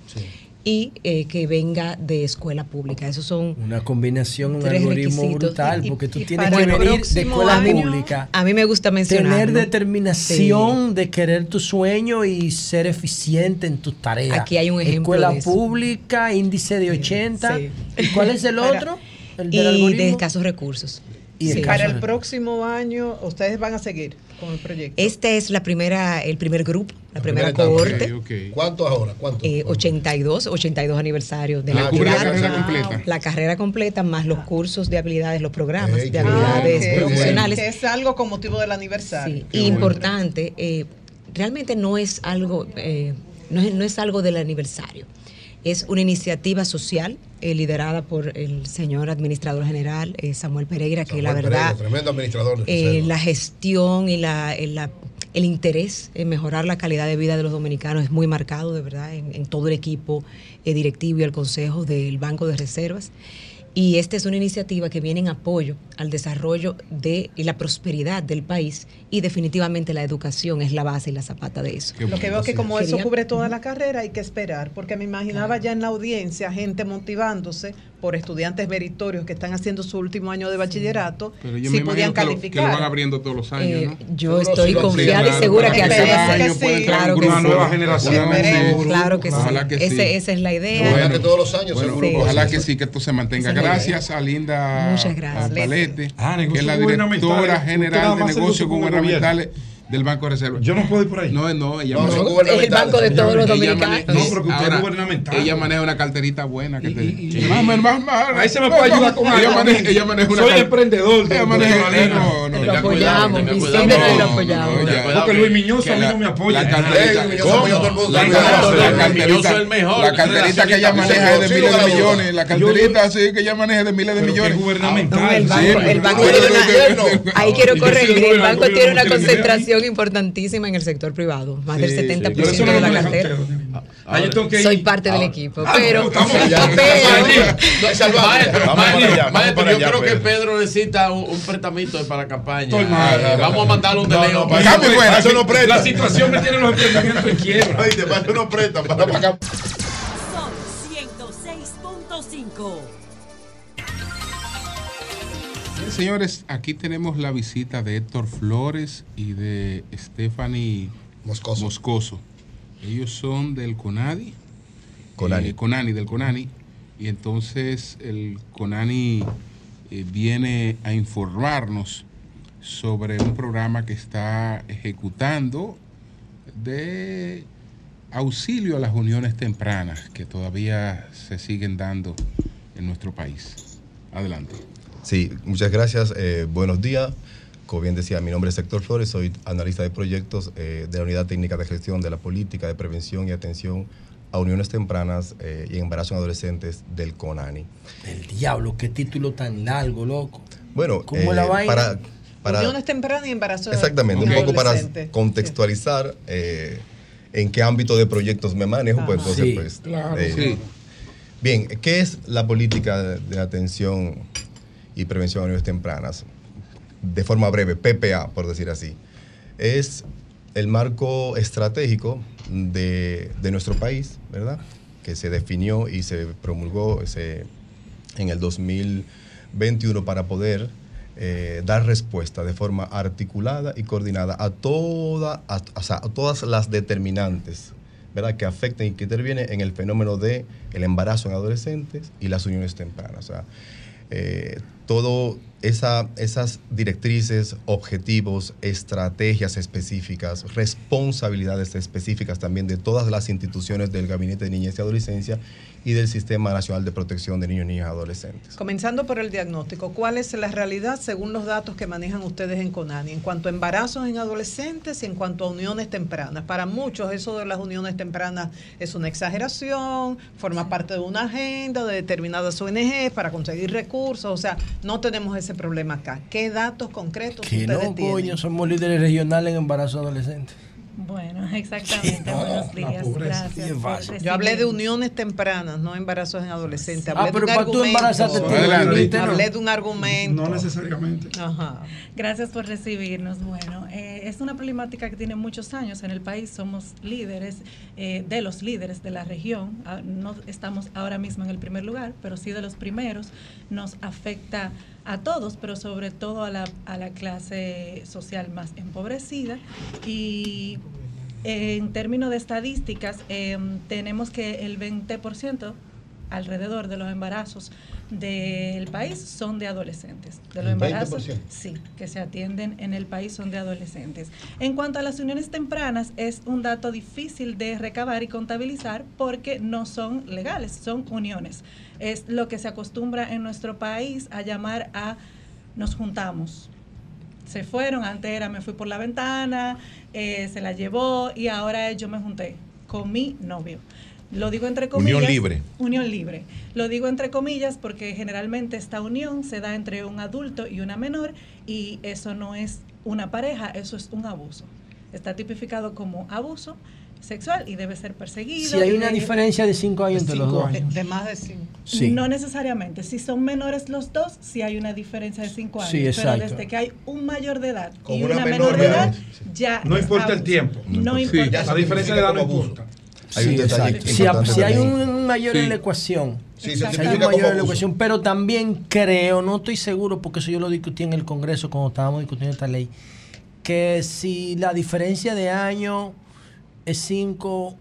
Y eh, que venga de escuela pública. Esos son Una combinación, un algoritmo requisitos. brutal, Y- porque tú y tienes para que el venir de escuela año, pública. a mí me gusta mencionar. Tener determinación de querer tu sueño y ser eficiente en tus tareas. Aquí hay un ejemplo Escuela de eso. pública, índice de 80. Sí. ¿Y cuál es el Para- otro? El y del de algoritmo. escasos recursos. Y Sí. Para el próximo año, ustedes van a seguir con el proyecto. Esta es la primera, el primer grupo, la, primera, primera cohorte. ¿Cuántos ahora? ¿Cuántos? Eh, 82, 82 aniversario de Ah, la, la carrera, carrera completa. la carrera completa, más los cursos de habilidades, los programas de qué habilidades profesionales. Que es algo con motivo del aniversario. Sí, importante, eh, realmente no es algo, eh, no, es, no es algo del aniversario. Es una iniciativa social eh, liderada por el señor administrador general eh, Samuel Pereira, que la verdad Pereira, tremendo administrador de eh, la gestión y la, la, el interés en mejorar la calidad de vida de los dominicanos es muy marcado, de verdad, en, en todo el equipo eh, directivo y el consejo del Banco de Reservas. Y esta es una iniciativa que viene en apoyo al desarrollo de y la prosperidad del país y definitivamente la educación es la base y la zapata de eso. Lo que veo que como eso cubre toda la carrera hay que esperar, porque me imaginaba ya en la audiencia gente motivándose por estudiantes meritorios que están haciendo su último año de bachillerato, Pero yo si podían imagino que lo, que calificar. lo van abriendo todos los años, Eh, ¿no? yo estoy confiada y segura que cada así va a año ser. puede entrar Claro un que grupo. sí. Nueva generación. Esperemos. Claro que sí. Sí. Esa es la idea. Bueno, que todos los años bueno, Ojalá que sí, que esto se mantenga. Gracias a Linda Muchas gracias. Palete, Ah, que es la directora general de negocios gubernamentales del Banco de Reserva. Yo no puedo ir por ahí. No, no, ella No, maneja- gubernamentales. Es el banco de todos los ella dominicanos. No, pero que usted es ahora, gubernamental. Ella maneja una carterita buena que te. y- Sí. Más, más, más. Ahí se me puede ayudar con ella algo. maneja, ella maneja una Soy car- emprendedor de- Ella de maneja. Magdalena. no, no, Lo ya, apoyamos, Isidro, cuidado. lo apoyamos. No, ya. Porque Luis Miñoso a mí La- no me apoya. La carterita. El es mejor. La carterita que ella maneja es de miles de millones. La carterita sí que ella maneja es de miles de millones. es gubernamental. No, el banco, ahí quiero Y corregir, el banco tiene una no importantísima en el sector privado, más del Sí, sí. 70% Por eso no de la cartera. Ah. Soy parte del equipo, Ah, pero, No, Vamos yo creo que Pedro. Necesita un, un prestamito para la campaña. Eh, Vamos a mandarle un No, teléfono. no, no presta. La situación me tiene los emprendimientos en quiebra. No prestan, para. Sol 106.5. Señores, aquí tenemos la visita de Héctor Flores y de Stephanie Moscoso. Moscoso. Ellos son del CONADI. Conani. eh, Conani, del CONANI. Y entonces el CONANI eh, viene a informarnos sobre un programa que está ejecutando de auxilio a las uniones tempranas que todavía se siguen dando en nuestro país. Adelante. Sí, muchas gracias. eh, buenos días. Como bien decía, mi nombre es Héctor Flores, soy analista de proyectos eh, de la Unidad Técnica de Gestión de la Política de Prevención y Atención a Uniones Tempranas eh, y Embarazo en Adolescentes del CONANI. El diablo, qué título tan largo, loco. Bueno, ¿Cómo eh, la vaina? para, para- Uniones tempranas y embarazo exactamente, un poco para contextualizar eh, en qué ámbito de proyectos me manejo, pues Ajá. entonces, Sí, pues, claro. eh, Sí. Bien, ¿qué es la política de atención y prevención a uniones tempranas? De forma breve, PPA, por decir así. Es el marco estratégico de, de nuestro país, ¿verdad? Que se definió y se promulgó se- en el 2021 para poder eh, dar respuesta de forma articulada y coordinada a, toda, a, todas las determinantes ¿verdad? que afectan y que intervienen en el fenómeno de el embarazo en adolescentes y las uniones tempranas. O sea, eh, todo esa, esas directrices, objetivos, estrategias específicas, responsabilidades específicas también de todas las instituciones del Gabinete de Niñez y Adolescencia y del Sistema Nacional de Protección de Niños, Niñas y Adolescentes. Comenzando por el diagnóstico, ¿cuál es la realidad según los datos que manejan ustedes en CONANI en cuanto a embarazos en adolescentes y en cuanto a uniones tempranas? Para muchos eso de las uniones tempranas es una exageración, forma parte de una agenda de determinadas ONG para conseguir recursos, o sea, no tenemos ese problema acá. ¿Qué datos concretos Que ustedes no, tienen? coño, somos líderes regionales en embarazo adolescente. Bueno, exactamente. Buenos días. Gracias. Yo hablé de uniones tempranas, no embarazos en adolescentes. Ah, Hablé pero de un para tú argumento. embarazarte tú, Adelante. ¿viste, no? Hablé de un argumento. No necesariamente. Ajá. Gracias por recibirnos. Bueno, eh, es una problemática que tiene muchos años en el país. Somos líderes eh, de los líderes de la región. Ah, No estamos ahora mismo en el primer lugar, pero sí de los primeros. Nos afecta a todos, pero sobre todo a la, a la clase social más empobrecida. Y en términos de estadísticas, eh, tenemos que el 20% alrededor de los embarazos del país son de adolescentes. De los ¿El embarazos 20%? sí, que se atienden en el país son de adolescentes. En cuanto a las uniones tempranas, es un dato difícil de recabar y contabilizar porque no son legales, son uniones. Es lo que se acostumbra en nuestro país a llamar a nos juntamos. Se fueron, antes era me fui por la ventana, eh, se la llevó y ahora yo me junté con mi novio. Lo digo entre comillas. Unión libre. Unión libre. Lo digo entre comillas porque generalmente esta unión se da entre un adulto y una menor y eso no es una pareja, eso es un abuso. está tipificado como abuso sexual y debe ser perseguido. Si hay una debe- diferencia de cinco años entre los cinco dos. años. De más de cinco. Sí. No necesariamente. Si son menores los dos, sí hay una diferencia de cinco años. Sí, Pero exacto. desde que hay un mayor de edad y una una, menor menor de edad, ya No importa el tiempo. No Sí, importa. ya la diferencia de edad no importa. Hay un Sí, detalle exacto. Si, si hay un mayor en Sí. la ecuación, Sí, se si hay un mayor en la ecuación, pero también creo, no estoy seguro, porque eso yo lo discutí en el Congreso cuando estábamos discutiendo esta ley, que si la diferencia de año es 5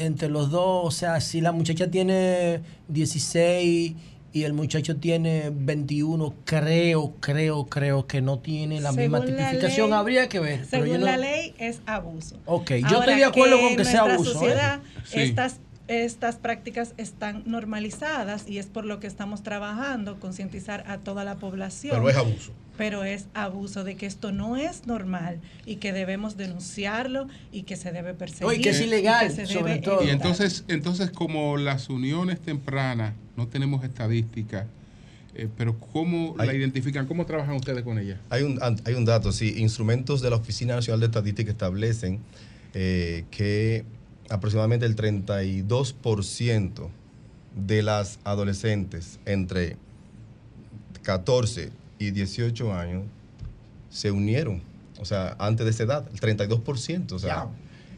entre los dos, o sea, si la muchacha tiene 16 y el muchacho tiene 21, creo, creo, creo que no tiene la misma la tipificación, ley- habría que ver. pero Según no- la ley es abuso. Ok, yo Ahora estoy de acuerdo que con que sea abuso. ¿eh? sociedad Sí. estas estas prácticas están normalizadas y es por lo que estamos trabajando, concientizar a toda la población. Pero es abuso. Pero es abuso de que esto no es normal y que debemos denunciarlo y que se debe perseguir. No, y que es ilegal, sobre todo. Y entonces, entonces como las uniones tempranas, no tenemos estadísticas, eh, pero ¿cómo la identifican? ¿Cómo trabajan ustedes con ella? Hay un, hay un dato, sí. Instrumentos de la Oficina Nacional de Estadística establecen eh, que aproximadamente el 32% de las adolescentes entre 14 y 18 años se unieron. O sea, antes de esa edad, el 32%. O sea,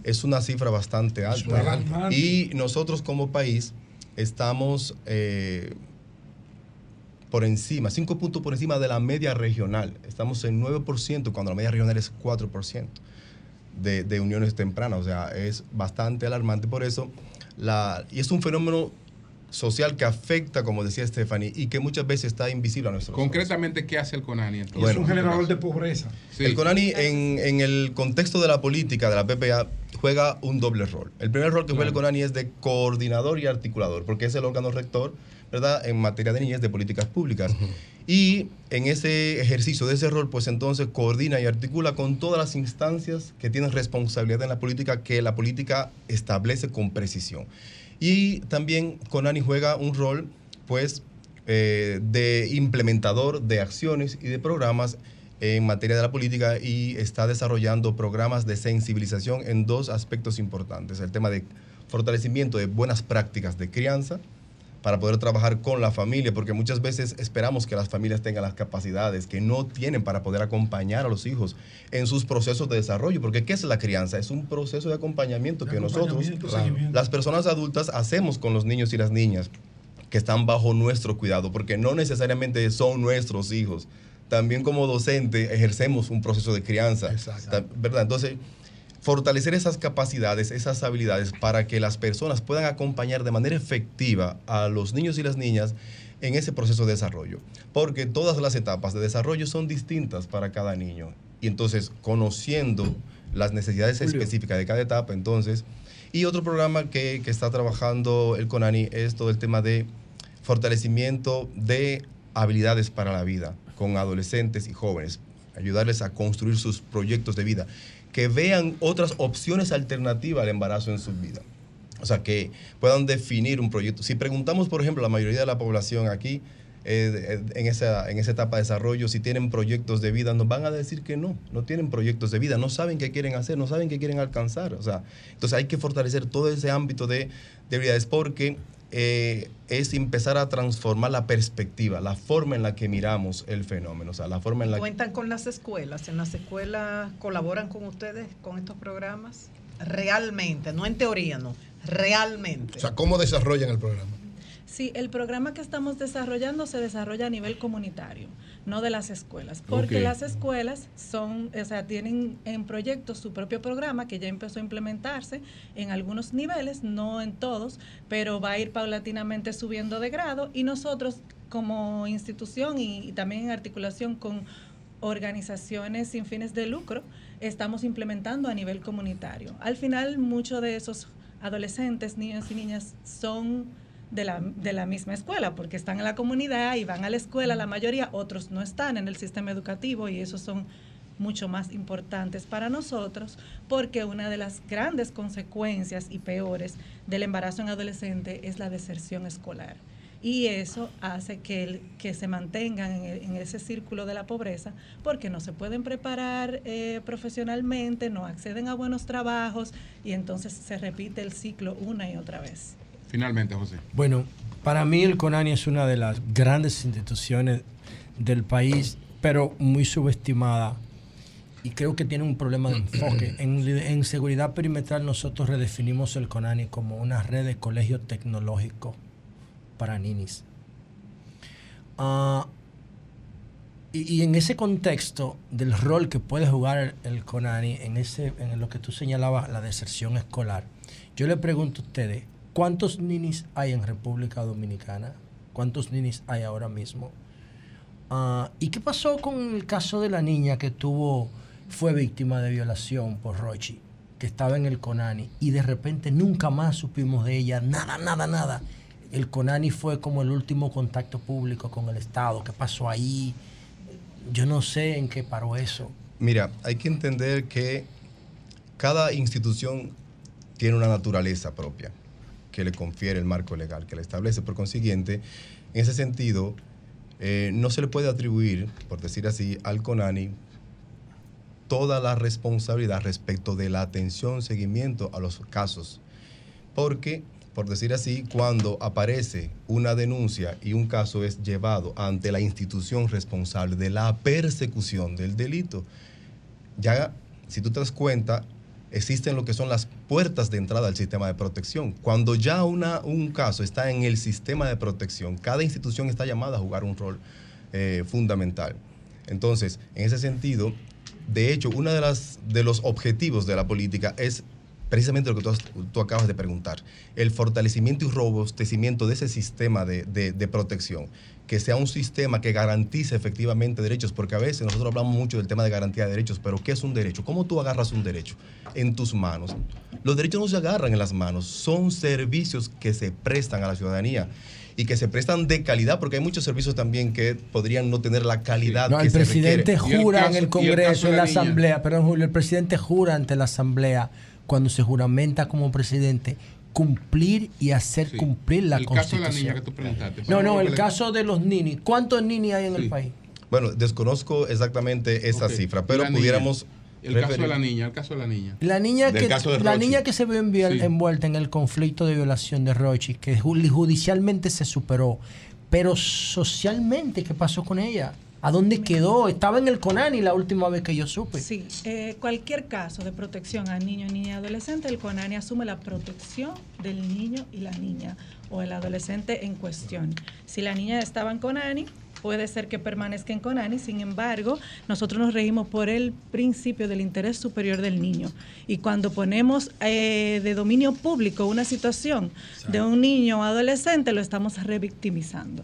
es una cifra bastante alta. Y nosotros como país estamos eh, por encima, 5 puntos por encima de la media regional. Estamos en 9% cuando la media regional es 4% de, de uniones tempranas. O sea, es bastante alarmante. Por eso, la, y es un fenómeno social que afecta, como decía Stephanie, y que muchas veces está invisible a nuestros ojos. Concretamente, ¿qué hace el CONANI entonces? Bueno, es un generador de pobreza. El CONANI, en, en el contexto de la política de la PPA, juega un doble rol. El primer rol que juega el CONANI es de coordinador y articulador, porque es el órgano rector, ¿verdad?, en materia de niñez de políticas públicas. Y en ese ejercicio de ese rol, pues entonces coordina y articula con todas las instancias que tienen responsabilidad en la política, que la política establece con precisión. Y también CONANI juega un rol, pues, eh, de implementador de acciones y de programas en materia de la política y está desarrollando programas de sensibilización en dos aspectos importantes. El tema de fortalecimiento de buenas prácticas de crianza para poder trabajar con la familia, porque muchas veces esperamos que las familias tengan las capacidades que no tienen para poder acompañar a los hijos en sus procesos de desarrollo, porque ¿qué es la crianza? Es un proceso de acompañamiento que nosotros, las personas adultas, hacemos con los niños y las niñas que están bajo nuestro cuidado, porque no necesariamente son nuestros hijos. También como docente ejercemos un proceso de crianza, Ta- ¿verdad? Entonces, fortalecer esas capacidades, esas habilidades para que las personas puedan acompañar de manera efectiva a los niños y las niñas en ese proceso de desarrollo. Porque todas las etapas de desarrollo son distintas para cada niño. Y entonces, conociendo las necesidades Julio. específicas de cada etapa, entonces, y otro programa que, que está trabajando el CONANI es todo el tema de fortalecimiento de habilidades para la vida con adolescentes y jóvenes, ayudarles a construir sus proyectos de vida, que vean otras opciones alternativas al embarazo en su vida. O sea, que puedan definir un proyecto. Si preguntamos, por ejemplo, a la mayoría de la población aquí, eh, en, esa, en esa etapa de desarrollo, si tienen proyectos de vida, nos van a decir que no, no tienen proyectos de vida, no saben qué quieren hacer, no saben qué quieren alcanzar. O sea, entonces hay que fortalecer todo ese ámbito de, de porque eh, es empezar a transformar la perspectiva, la forma en la que miramos el fenómeno, o sea, la forma en la que... ¿Cuentan con las escuelas? ¿En las escuelas colaboran con ustedes con estos programas? Realmente, no en teoría, no. Realmente. O sea, ¿cómo desarrollan el programa? Sí, el programa que estamos desarrollando se desarrolla a nivel comunitario, no de las escuelas, porque las escuelas son, o sea, tienen en proyecto su propio programa que ya empezó a implementarse en algunos niveles, no en todos, pero va a ir paulatinamente subiendo de grado y nosotros como institución y, y también en articulación con organizaciones sin fines de lucro, estamos implementando a nivel comunitario. Al final, muchos de esos adolescentes, niños y niñas son de la, de la misma escuela, porque están en la comunidad y van a la escuela, la mayoría, otros no están en el sistema educativo y esos son mucho más importantes para nosotros, porque una de las grandes consecuencias y peores del embarazo en adolescente es la deserción escolar. y eso hace que, que se mantengan en, en ese círculo de la pobreza porque no se pueden preparar eh, profesionalmente, no acceden a buenos trabajos y entonces se repite el ciclo una y otra vez. Finalmente, José. Bueno, para mí el CONANI es una de las grandes instituciones del país, pero muy subestimada. Y creo que tiene un problema de enfoque. En, en seguridad perimetral nosotros redefinimos el CONANI como una red de colegios tecnológicos para ninis. Ah, y, y en ese contexto del rol que puede jugar el, el CONANI, en, ese, en lo que tú señalabas, la deserción escolar, yo le pregunto a ustedes, ¿cuántos ninis hay en República Dominicana? ¿Cuántos ninis hay ahora mismo? Ah, ¿Y qué pasó con el caso de la niña que tuvo, fue víctima de violación por Rochi, que estaba en el CONANI y de repente nunca más supimos de ella, nada, nada, nada? El CONANI fue como el último contacto público con el Estado. ¿Qué pasó ahí? Yo no sé en qué paró eso. Mira, hay que entender que cada institución tiene una naturaleza propia que le confiere el marco legal, que le establece. Por consiguiente, en ese sentido, eh, no se le puede atribuir, por decir así, al CONANI toda la responsabilidad respecto de la atención, seguimiento a los casos. Porque, por decir así, cuando aparece una denuncia y un caso es llevado ante la institución responsable de la persecución del delito, ya si tú te das cuenta, existen lo que son las puertas de entrada al sistema de protección. Cuando ya una, un caso está en el sistema de protección, cada institución está llamada a jugar un rol eh, fundamental. Entonces, en ese sentido, de hecho, uno de, de los objetivos de la política es precisamente lo que tú, acabas de preguntar, el fortalecimiento y robustecimiento de ese sistema de- de protección, que sea un sistema que garantice efectivamente derechos, porque a veces nosotros hablamos mucho del tema de garantía de derechos, pero ¿qué es un derecho? ¿Cómo tú agarras un derecho en tus manos? Los derechos no se agarran en las manos, son servicios que se prestan a la ciudadanía y que se prestan de calidad, porque hay muchos servicios también que podrían no tener la calidad No, que el se presidente requiere. jura en el Congreso, en la niña. Asamblea, perdón Julio, el presidente jura ante la Asamblea cuando se juramenta como presidente cumplir y hacer cumplir la el caso de Constitución. la niña que tú preguntaste. no, no, el caso de los ninis. ¿Cuántos ninis hay en el país? Bueno, desconozco exactamente esa cifra, pero la niña. pudiéramos... El caso de la niña, el caso de la niña. La niña, Del que, caso de la niña que se vio Sí. envuelta en el conflicto de violación de Rochi, que ju- judicialmente se superó, pero socialmente, ¿qué pasó con ella? ¿A dónde quedó? Estaba en el CONANI la última vez que yo supe. Sí, eh, cualquier caso de protección a niño, niña y adolescente, el CONANI asume la protección del niño y la niña o el adolescente en cuestión. Si la niña estaba en CONANI, puede ser que permanezca en CONANI, sin embargo, nosotros nos regimos por el principio del interés superior del niño. Y cuando ponemos eh, de dominio público una situación de un niño o adolescente, lo estamos revictimizando.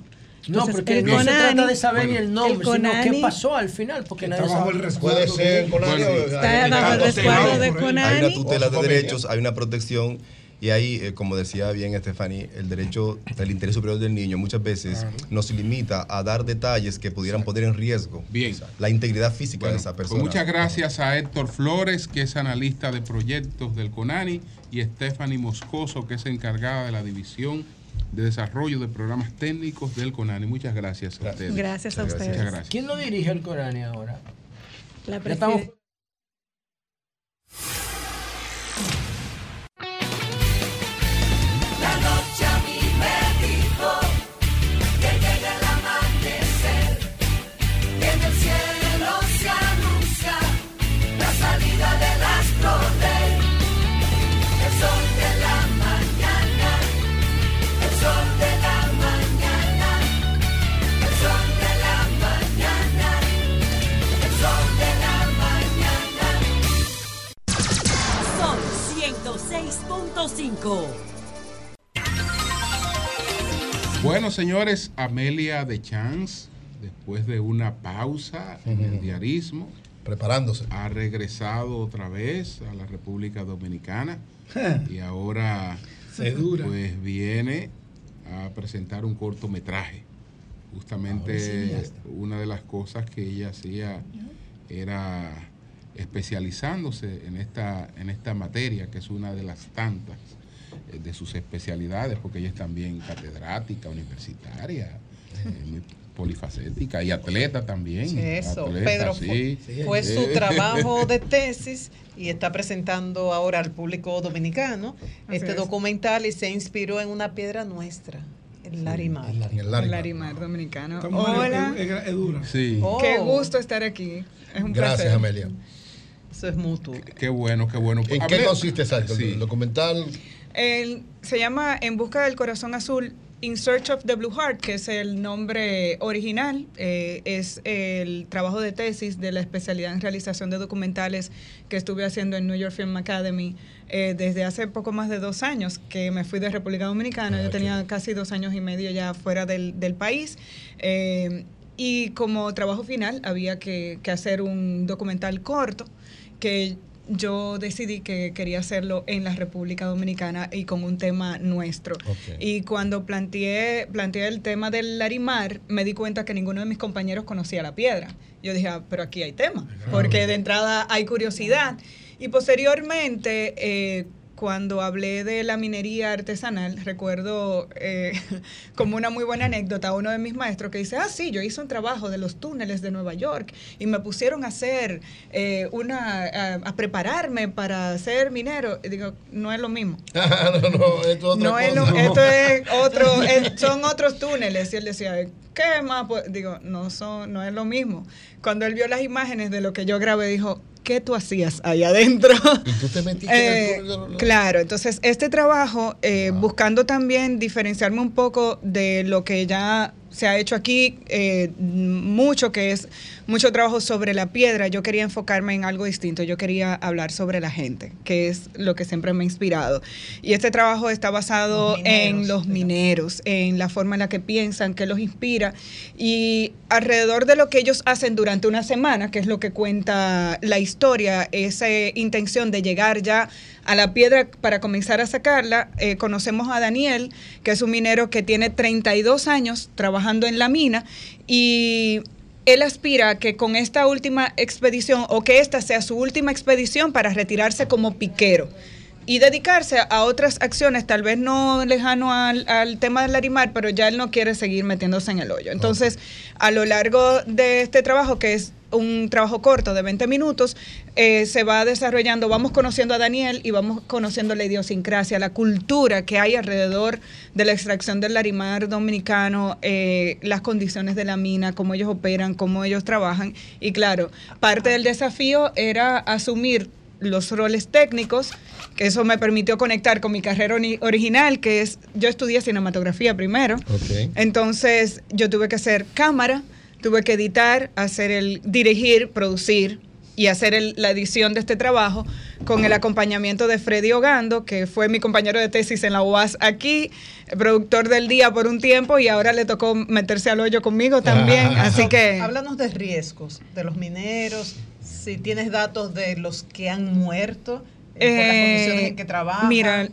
No, porque el no se trata CONANI- de saber ni el nombre, sino qué CONANI- pasó al final, porque nadie bajo sabe. el Puede ser, de- Conani, Bueno, Está bajo el resguardo de CONANI. Hay una tutela de derechos, hay una protección y ahí, eh, como decía bien Stephanie, el derecho del interés superior del niño muchas veces nos limita a dar detalles que pudieran poner en riesgo la integridad física de esa persona. Pues muchas gracias a Héctor Flores, que es analista de proyectos del CONANI, y Stephanie Moscoso, que es encargada de la división de desarrollo de programas técnicos del CONANI. Muchas gracias a ustedes. Gracias a ustedes. Muchas gracias. ¿Quién lo dirige el CONANI ahora? La Ya 106.5. Bueno, señores, Amelia de Chance, después de una pausa en el diarismo, preparándose, ha regresado otra vez a la República Dominicana y ahora Se dura. pues viene a presentar un cortometraje. Justamente sí, una de las cosas que ella hacía era especializándose en esta, en esta materia, que es una de las tantas eh, de sus especialidades, porque ella es también catedrática, universitaria, eh, muy polifacética y atleta también. Sí, Eso, atleta, Pedro sí. fue, fue su trabajo de tesis y está presentando ahora al público dominicano Así este es. documental y se inspiró en una piedra nuestra, el Larimar. El El Larimar dominicano. Hola. es- es- es dura. Sí. Oh. Qué gusto estar aquí. Es un Gracias, placer. Amelia. Eso es mutuo. Qué bueno, qué bueno. ¿En A qué ver- consiste exacto? Sí. El documental. El- se llama En busca del corazón azul. In Search of the Blue Heart, que es el nombre original, eh, es el trabajo de tesis de la especialidad en realización de documentales que estuve haciendo en New York Film Academy eh, desde hace poco más de dos años que me fui de República Dominicana. Yo tenía casi dos años y medio ya fuera del, del país. eh, y como trabajo final había que, que hacer un documental corto que yo decidí que quería hacerlo en la República Dominicana y con un tema nuestro. Y cuando planteé, planteé el tema del Larimar, me di cuenta que ninguno de mis compañeros conocía la piedra. Yo dije, ah, pero aquí hay tema, porque de entrada hay curiosidad. Y posteriormente, eh, cuando hablé de la minería artesanal, recuerdo eh, como una muy buena anécdota a uno de mis maestros que dice, ah, sí, yo hice un trabajo de los túneles de Nueva York y me pusieron a hacer eh, una, a, a prepararme para ser minero. Y digo, no es lo mismo. no, no, esto es otra No es lo- cosa. esto es otro, es- son otros túneles. Y él decía, ¿qué más? Pues, digo, no son, no es lo mismo. Cuando él vio las imágenes de lo que yo grabé, dijo, ¿qué tú hacías ahí adentro? Y tú te metiste Eh, en el los- Claro, entonces este trabajo, eh, buscando también diferenciarme un poco de lo que ya se ha hecho aquí, eh, mucho que es mucho trabajo sobre la piedra, yo quería enfocarme en algo distinto, yo quería hablar sobre la gente, que es lo que siempre me ha inspirado. Y este trabajo está basado en los mineros, en la forma en la que piensan, que los inspira, y alrededor de lo que ellos hacen durante una semana, que es lo que cuenta la historia, esa intención de llegar ya a la piedra para comenzar a sacarla, eh, conocemos a Daniel, que es un minero que tiene 32 años trabajando en la mina y él aspira a que con esta última expedición o que esta sea su última expedición para retirarse como piquero y dedicarse a otras acciones, tal vez no lejano al, al tema del Larimar, pero ya él no quiere seguir metiéndose en el hoyo. Entonces, a lo largo de este trabajo, que es un trabajo corto de 20 minutos, eh, se va desarrollando, vamos conociendo a Daniel y vamos conociendo la idiosincrasia, la cultura que hay alrededor de la extracción del larimar dominicano, eh, las condiciones de la mina, cómo ellos operan, cómo ellos trabajan. Y claro, parte del desafío era asumir los roles técnicos, que eso me permitió conectar con mi carrera ori- original, que es, yo estudié cinematografía primero, entonces yo tuve que hacer cámara, tuve que editar, hacer el dirigir, producir y hacer el- la edición de este trabajo con el acompañamiento de Freddy Ogando, que fue mi compañero de tesis en la UAS aquí, productor del día por un tiempo y ahora le tocó meterse al hoyo conmigo también, así que... Háblanos de riesgos de los mineros, si tienes datos de los que han muerto eh, por las Eh, condiciones en que trabajan. Mira,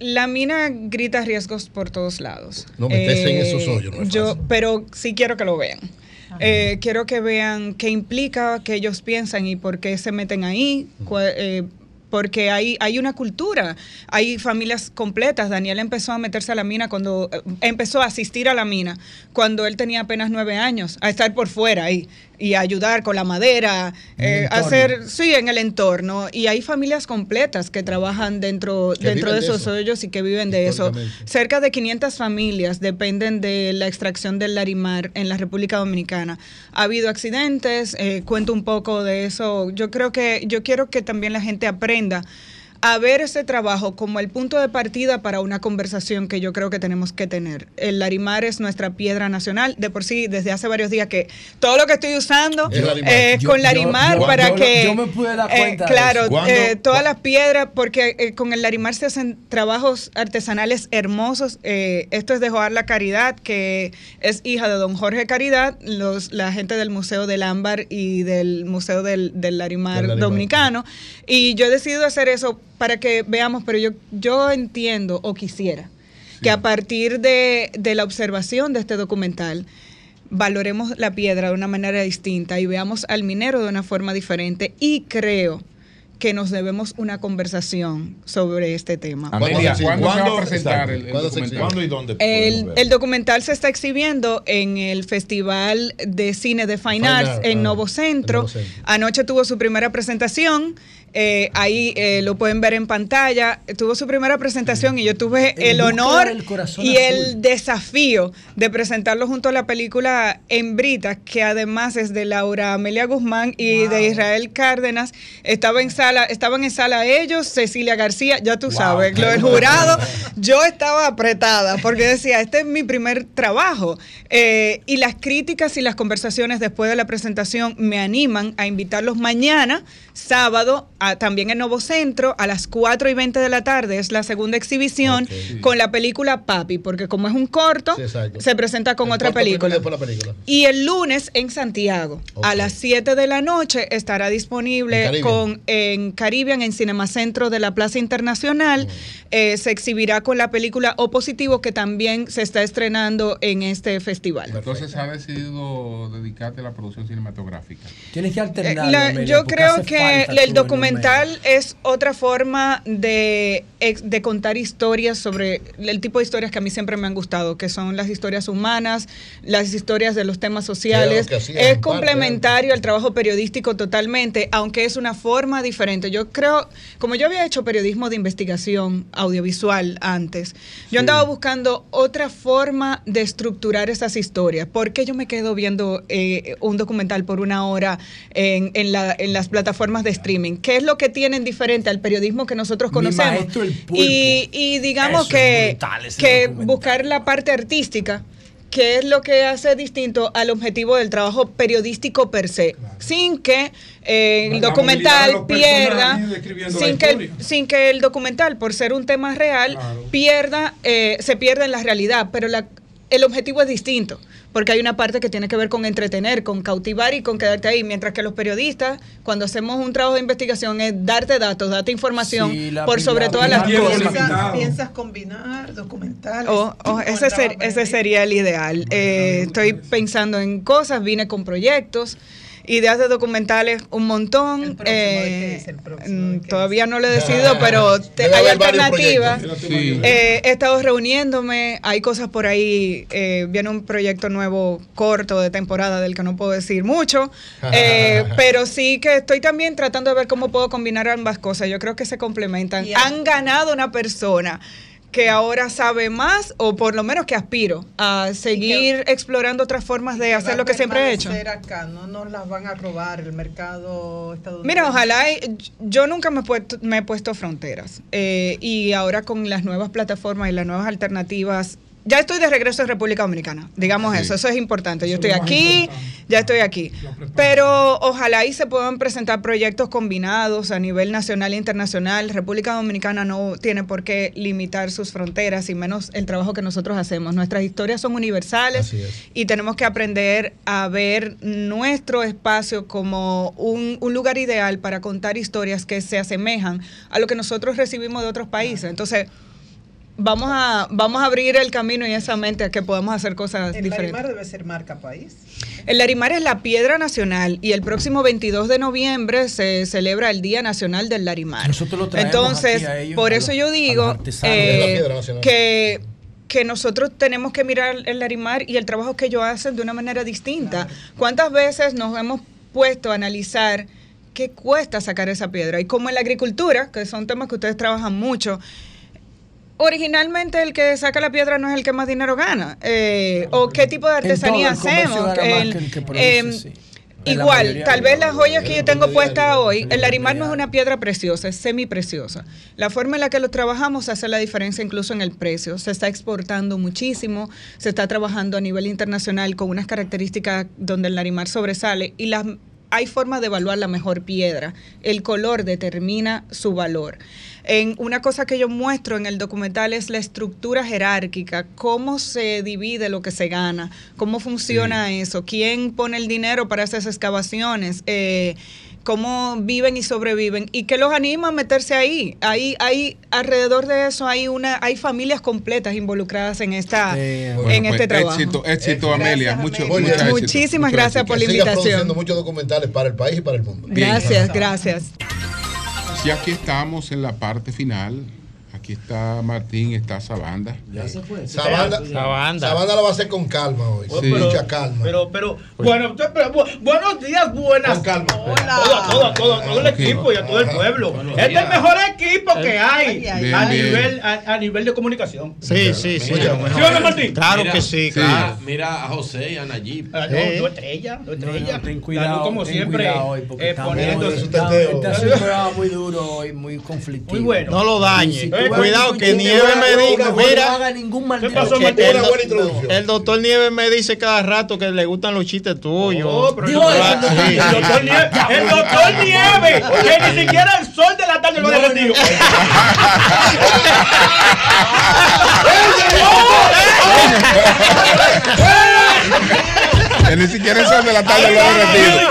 la mina grita riesgos por todos lados. No, meterse en esos hoyos no es yo, fácil. Pero sí quiero que lo vean. Eh, quiero que vean qué implica, qué ellos piensan y por qué se meten ahí. cua- eh, porque hay, hay una cultura, hay familias completas. Daniel empezó a meterse a la mina cuando eh, empezó a asistir a la mina cuando él tenía apenas nueve años, a estar por fuera ahí y ayudar con la madera, eh, hacer, sí, en el entorno. Y hay familias completas que trabajan dentro, Que dentro de esos eso. hoyos y que viven de eso. Cerca de 500 familias dependen de la extracción del larimar en la República Dominicana. Ha habido accidentes, eh, cuento un poco de eso. Yo creo que, yo quiero que también la gente aprenda a ver ese trabajo como el punto de partida para una conversación que yo creo que tenemos que tener. El larimar es nuestra piedra nacional. De por sí, desde hace varios días que todo lo que estoy usando Es larimar. es Yo- con larimar yo- para que... yo me pude dar cuenta de claro, eh, todas las piedras, porque eh, con el larimar se hacen trabajos artesanales hermosos. Eh, esto es de Joar la Caridad, que es hija de don Jorge Caridad, los, la gente del Museo del Ámbar y del Museo del, del Larimar Del Larimar. Dominicano. Y yo he decidido hacer eso para que veamos, pero yo, yo entiendo o quisiera que a partir de, de la observación de este documental, valoremos la piedra de una manera distinta y veamos al minero de una forma diferente y creo que nos debemos una conversación sobre este tema. ¿Cuándo se va a ¿cuándo- presentar el- el ¿Cuándo se- documental? ¿Cuándo y dónde? El, documental se está exhibiendo en el Festival de Cine de Fine Fine Arts Art, en ah, Novo Centro. Novo Centro. Anoche tuvo su primera presentación. Eh, ahí eh, lo pueden ver en pantalla. Tuvo su primera presentación y yo tuve el honor y azul. el desafío de presentarlo junto a la película Embrita, que además es de Laura Amelia Guzmán y de Israel Cárdenas. Estaba en sala, estaban en sala ellos, Cecilia García, ya tú Wow. sabes, lo del jurado. Yo estaba apretada porque decía, este es mi primer trabajo. Eh, y las críticas y las conversaciones después de la presentación me animan a invitarlos mañana, sábado, a- también en Novo Centro, a las 4 y 20 de la tarde. Es la segunda exhibición con la película Papi, porque como es un corto, Sí, se presenta con El otra película. después la película. Y el lunes en Santiago, a las 7 de la noche, estará En disponible Caribbean. con en Caribbean, en Cinemacentro de la Plaza Internacional. Eh, se exhibirá con la película O Positivo, que también se está estrenando en este festival. Entonces ha decidido dedicarte a la producción cinematográfica. Tienes que Eh, alternar. la- yo creo que el documental es otra forma de, de contar historias sobre el tipo de historias que a mí siempre me han gustado, que son las historias humanas, las historias de los temas sociales. Es parte, complementario al trabajo periodístico totalmente, aunque es una forma diferente. Yo creo, como yo había hecho periodismo de investigación audiovisual antes, yo andaba buscando otra forma de estructurar esas historias. ¿Por qué yo me quedo viendo eh, un documental por una hora en, en la- en las plataformas de streaming? ¿Qué es lo que tienen diferente al periodismo que nosotros Mi conocemos? maestro, el pulpo. Y, y digamos Eso que, brutal, que buscar la parte artística que es lo que hace distinto al objetivo del trabajo periodístico per se, sin que eh, el documental pierda, sin que, el, sin que el documental, por ser un tema real, pierda, eh, se pierda en la realidad, pero la- el objetivo es distinto, porque hay una parte que tiene que ver con entretener, con cautivar y con quedarte ahí, mientras que los periodistas, cuando hacemos un trabajo de investigación, es darte datos, darte información Sí, la por sobre todas las ¿Piensas- cosas. ¿Piensas combinar documentales? Oh, oh, ese, ser- ese sería el ideal. Eh, estoy pensando en cosas, vine con proyectos, ideas de documentales un montón. Eh, mm, todavía no lo he decidido, pero te- hay alternativas. Sí. Eh, he estado reuniéndome, hay cosas por ahí. eh, viene un proyecto nuevo corto de temporada del que no puedo decir mucho, eh, pero sí que estoy también tratando de ver cómo puedo combinar ambas cosas. Yo creo que se complementan. Han ganado una persona que ahora sabe más o por lo menos que aspiro a seguir explorando otras formas de hacer lo que siempre he hecho. acá, no nos las van a robar el mercado estadounidense. Mira, ojalá, y- yo nunca me he puesto, me he puesto fronteras eh, y ahora con las nuevas plataformas y las nuevas alternativas, ya estoy de regreso en República Dominicana, digamos Sí. eso, eso es importante, yo Eso estoy aquí, ya estoy aquí, pero ojalá ahí se puedan presentar proyectos combinados a nivel nacional e internacional, República Dominicana no tiene por qué limitar sus fronteras y menos el trabajo que nosotros hacemos, nuestras historias son universales y tenemos que aprender a ver nuestro espacio como un, un lugar ideal para contar historias que se asemejan a lo que nosotros recibimos de otros países. Entonces, vamos a, vamos a abrir el camino y esa mente a que podamos hacer cosas El diferentes. Larimar debe ser marca país. El Larimar es la piedra nacional y el próximo 22 de noviembre se celebra el Día Nacional del Larimar. Nosotros lo traemos Entonces, aquí a ellos, por a eso los- yo digo eh, que que nosotros tenemos que mirar el Larimar y el trabajo que ellos hacen de una manera distinta. ¿Cuántas veces nos hemos puesto a analizar qué cuesta sacar esa piedra? Y como en la agricultura, que son temas que ustedes trabajan mucho, originalmente el que saca la piedra no es el que más dinero gana. Eh, ¿O qué tipo de artesanía hacemos? em, Igual, mayoría tal vez las joyas que yo tengo puestas hoy, el larimar no es una piedra preciosa, es semi preciosa. La forma en la que lo trabajamos hace la diferencia incluso en el precio. Se está exportando muchísimo, se está trabajando a nivel internacional con unas características donde el larimar sobresale y las hay forma de evaluar la mejor piedra. El color determina su valor. En una cosa que yo muestro en el documental es la estructura jerárquica, cómo se divide lo que se gana, cómo funciona eso, quién pone el dinero para esas excavaciones, eh, cómo viven y sobreviven y qué los anima a meterse ahí. Ahí, hay alrededor de eso hay una, hay familias completas involucradas en esta, en Bueno, este pues, trabajo. Éxito, éxito Amelia. Mucho, Muy mucho bien. éxito. Muchísimas Mucho gracias éxito. por la invitación. muchos documentales para el país y para el mundo. Gracias, gracias. Y aquí estamos en la parte final. Aquí está Martín, está Sabanda. Ya se fue. Sabanda, Sabanda. Sabanda lo va a hacer con calma hoy. Sí. Mucha calma. Pero, pero, bueno, pero, bu- buenos días, buenas. Con calma. Hola. Todo, todo, todo, todo el equipo y a todo el pueblo. Este es el mejor equipo que hay Bien, a, bien. nivel, a, a nivel de comunicación. Sí, sí, sí. ¿Sí o no, Martín? Claro Mira, que sí, mira, claro. Mira a José y a Nayib. Ah, no, tú estrella, tú estrella. ten cuidado, como ten siempre, cuidado hoy, porque eh, poniendo un programa muy duro hoy, muy conflictivo. Muy bueno. No lo dañe. Si tú Eh, ves Cuidado que Nieve me haga- mira. No haga ningún pasó, el, doctor Nieves me dice cada rato que le gustan los chistes tuyos. Oh, el doctor- Nieve, el doctor Nieve, que ni siquiera el sol de la tarde lo ha derretido. Que ni siquiera el sol de la tarde lo ha derretido.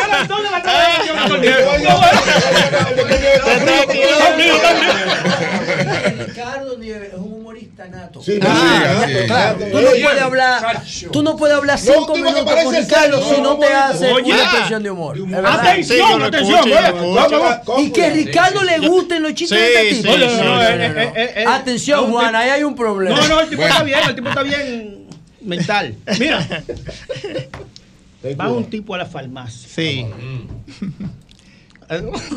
Ricardo Nieves es un humorista nato. Sí, Ah, sí, claro. Tú no puedes hablar, tú no puedes hablar cinco minutos con Ricardo si no te hace una expresión de humor. Atención, atención. Y que Ricardo le gusten los chistes de Atención, Juan, ahí hay un problema. No, no, el tipo está bien, el tipo está bien mental. Mira, va un tipo a la farmacia. Sí.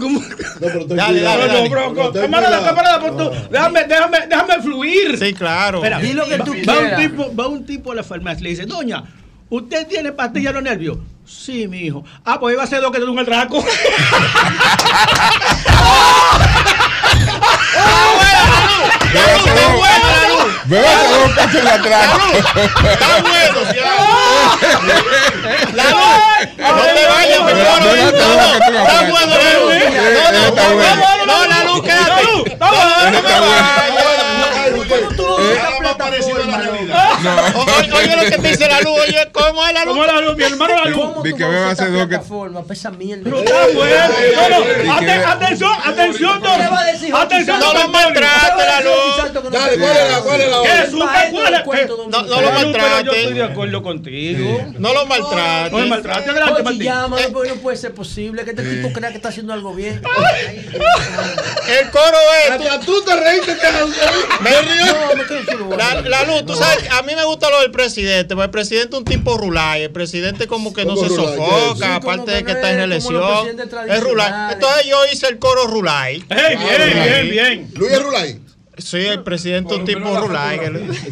¿Cómo? pero ten Dale, dale, dale. Bro, camarada, por déjame, déjame, déjame fluir. Sí, claro. Espera, lo que va, tú va un quieras. tipo, va un tipo a la farmacia y le dice, doña, ¿usted tiene pastillas de los nervios? Sí, mi hijo. Ah, pues iba a ser dos que te un atraco. Bébase dos cachos de atrás. Está bueno, sí. La luz. No te vayas, mi Bébase coro. dos que tú no Está puedes. bueno, la luz. Eh, No, no, está no, bueno. no, no, la luz, quédate. No, no, no me vayas. Nada más parecido a la realidad. O- o- Oye lo que te dice la luz, oye, ¿cómo es la luz? ¿Cómo la luz? Mi hermano la luz. ¿Cómo Di tú que usar hace dos que- plataforma para esa mierda? Pero está bueno. No, no, atención, atención, ¿Qué le va a decir, don- atención, No lo maltrate la luz. Dale, ¿cuál es la, cuál es la es? don No, no lo Pero Yo estoy de maltrate. acuerdo contigo. No lo No me maltrate. maltrate, adelante, Oye, Martín. no puede ser posible que este tipo crea que está haciendo algo bien. El coro es. tú- Hasta tú te reíste que no Me río. No, me lo la luz, tú sabes, a mí me gusta lo del presidente, porque el presidente es un tipo rulay, el presidente como que no ¿Cómo se sofoca? Sí, aparte de que está en reelección, presidentes es rulay. Entonces yo hice el coro rulay. Ey, bien, bien, bien. Luis Rulay. Sí, el presidente es un tipo rulay.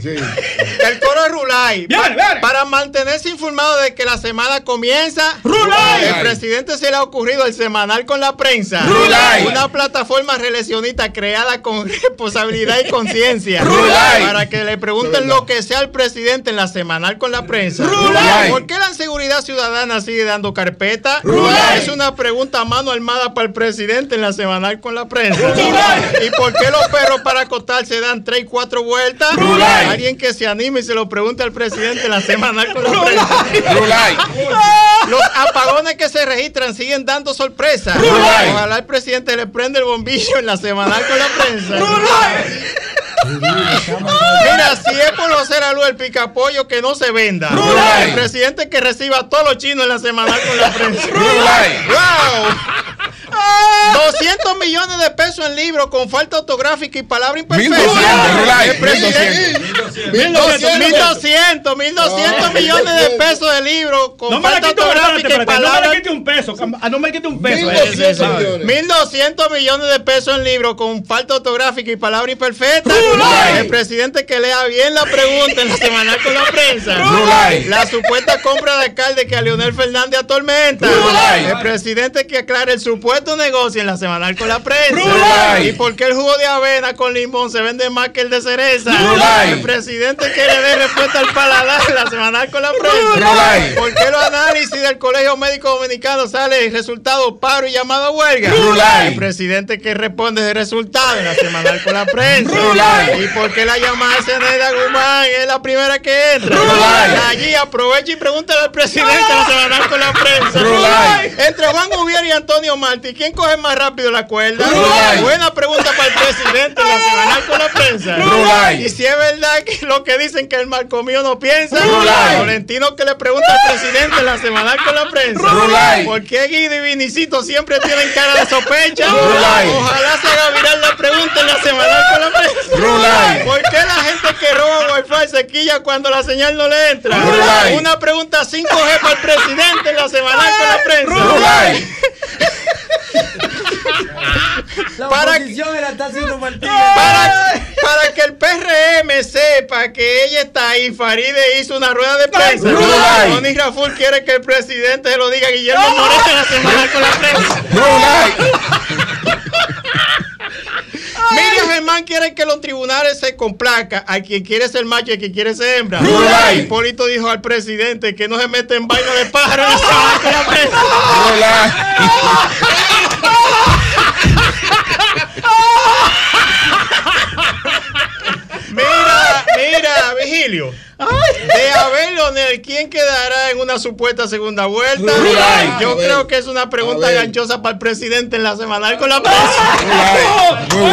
Sí. El coro es rulay. Para mantenerse informado de que la semana comienza, Rulay. el presidente se le ha ocurrido el semanal con la prensa. Rulay. Una plataforma reeleccionista creada con responsabilidad y conciencia. Rulay. Para que le pregunten lo que sea al presidente en la semanal con la prensa. Rulay. ¿Por qué la seguridad ciudadana sigue dando carpeta? Rulay. Es una pregunta a mano armada para el presidente en la semanal con la prensa. Rulay. ¿Y por qué los perros para acostarse dan tres y cuatro vueltas? Rulay. Alguien que se anime y se lo pregunte al presidente en la semanal con la prensa. Rulay. Los apagones que se registran siguen dando sorpresas. Rulay. Ojalá el presidente le prenda el bombillo en la semanal con la prensa. Mira, si es por hacer a luz el picapollo que no se venda. Rulay. El presidente que reciba a todos los chinos en la semanal con la prensa. Rulay. ¡Wow! 200 millones de pesos en libros con falta ortográfica y palabra imperfecta. 1200, Rulay, El presidente. 1200. 1200, 1200 millones de pesos de libros con No me y espérate, espérate, no me quite un peso. ah, No me quite un peso. 1200 ese, ¿sabe? millones. 1200 millones de pesos en libros con falta ortográfica y palabra imperfecta. El presidente que lea bien la pregunta en la semanal con la prensa. La supuesta compra de alcalde que a Leonel Fernández atormenta. El presidente que aclare el supuesto negocio en la semanal con la prensa. Y por qué el jugo de avena con limón se vende más que el de cereza. El presidente que le dé respuesta al paladar en la semanal con la prensa. ¿Por qué los análisis del Colegio Médico Dominicano sale el resultado paro y llamado a huelga? Rulay. El presidente que responde de resultado en la semanal con la prensa. Rulay. ¿Y por qué la llamada de Zenaida Guzmán es la primera que entra? Rulay. Allí aprovecha y pregúntale al presidente en la semanal con la prensa. Rulay. Entre Juan Gubier y Antonio Martí, ¿quién coge más rápido la cuerda? Rulay. Buena pregunta para el presidente en la semanal con la prensa. Rulay. Y si es verdad que los los que dicen que el marco mío no piensa. Rulay. Florentino que le pregunta al presidente en la semanal con la prensa. Rulay. ¿Por qué Guido y Vinicito siempre tienen cara de sospecha? Rulay. Ojalá se haga viral la pregunta en la semanal con la prensa. Rulay. ¿Por qué la gente que roba wifi se quilla cuando la señal no le entra? Rulay. Una pregunta 5G para el presidente en la semanal con la prensa. Rulay. La Para oposición era está haciendo Martínez. Para, para que el PRM sepa que ella está ahí, Faride hizo una rueda de prensa. Rulay. Tony Raful quiere que el presidente se lo diga a Guillermo Moreno en la semana con la prensa. Miriam Germán quiere que los tribunales se complazca a quien quiere ser macho y a quien quiere ser hembra. Rulay. Hipólito dijo al presidente que no se mete en vaina de pájaro en la semana con la prensa. Mira, Vigilio. De Abel Leonel, ¿quién quedará en una supuesta segunda vuelta? Yo creo que es una pregunta ganchosa para el presidente en la semanal con la prensa. Muy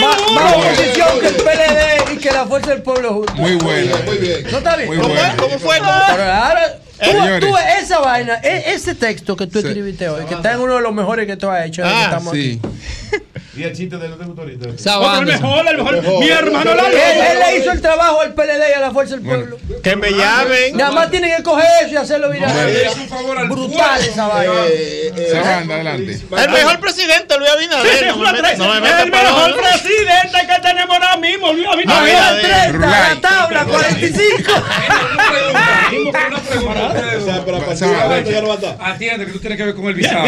Más oposición que el PLD y que la fuerza del pueblo junto. Muy bueno, muy bien. ¿No está bien? ¿Cómo, bueno. ¿Cómo, fue? Ah. ¿Cómo fue? Tú, tú, esa vaina, e- ese texto que tú escribiste hoy, que está en uno de los mejores que tú has hecho, ah, que estamos sí. aquí. 10 chistes de los debutoristas. Otro, el mejor, el mejor. Mi hermano Lalo. Él, él, le hizo el trabajo al PLD y a la Fuerza del Pueblo. Bueno, que me ah, llamen. Nada más tienen que coger eso y hacerlo viral. No, Brutal esa vaina. Eh, eh, Se adelante. El mejor presidente, Luis Abinader. no me, no me el mejor no. presidente que tenemos ahora mismo, Luis Abinader. Ah, 30, la tabla, 45. Atiende, que tú tienes que ver con el visado.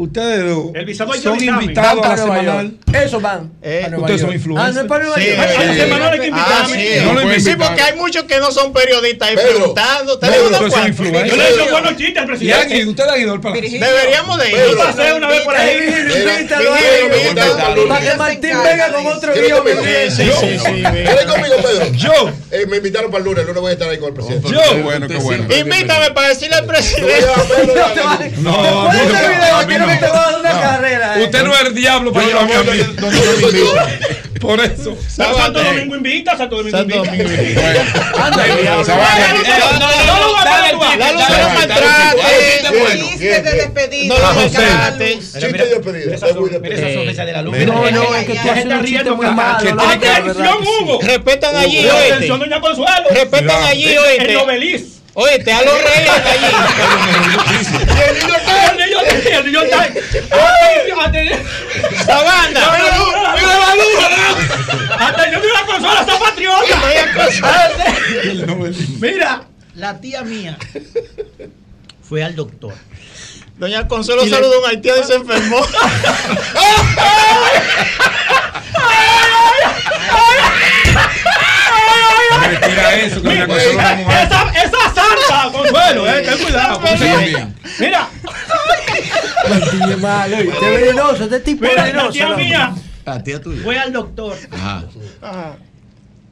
Ustedes dos El son invitados a la para semanal. York. Eso van. Eh, ustedes son influencers. Ah, no es para Nueva Sí, York. sí. Al semanal hay que Ah, invitarme. sí. No lo sí, invitaron. porque hay muchos que no son periodistas ahí Pedro. preguntando. Pedro, ustedes son influencers. Yo le he hecho buenos chistes al Y presidente. alguien, usted ha ido al palacio. Deberíamos de ir. Yo pasé una vez por ahí. Invítalo a Mira, él. mira, Para que Martín venga con otro ¿Quieres guion. Sí, sí, sí, sí. ¿Quieres conmigo, Pedro? Yo. Eh, me invitaron para el lunes. El lunes voy a estar ahí con el presidente. Qué bueno, qué bueno. Invítame para decirle al presidente. y No. No, no. No. eh. Usted no es el diablo para Yo llevarme a mí. Por eso. Santo Domingo invita, Santo Domingo Santo invita. Anda, luz no lo maltrate. Chiste de despedida. No lo Chiste maltrate. de despedida. Sonrisa de la luz. No, no, es que tú haces un chiste muy malo. Atención. Hugo. Respetan allí, oíste. doña Consuelo. Respetan allí, El oíste. Novelis. Oíste, a los reyes allí. El niño está. El niño está. Sabanda. Mira la luz. Atención, mira la consola, está patriota. Mira, la tía mía fue al doctor. Doña Consuelo le- saludó a un haitiano y se enfermó. Retira eso, que Mira, cosa es una mujer. esa, esa santa, Consuelo, eh, ten cuidado. Sí, bien. Mira, es malo. Este es venenoso, este tipo mira, la venenoso. tía mía La tía tuya. fue al doctor Ajá.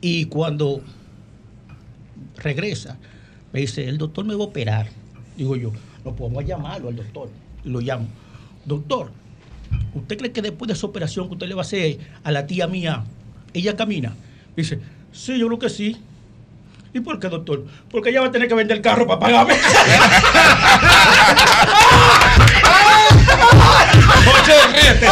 y cuando regresa, me dice, el doctor me va a operar. Digo yo, no podemos llamarlo al doctor. Lo llamo. Doctor, ¿usted cree que después de esa operación que usted le va a hacer a la tía mía, ella camina? Dice, sí, yo creo que sí. ¿Y por qué, doctor? Porque ella va a tener que vender el carro para pagarme. Oye, ríete.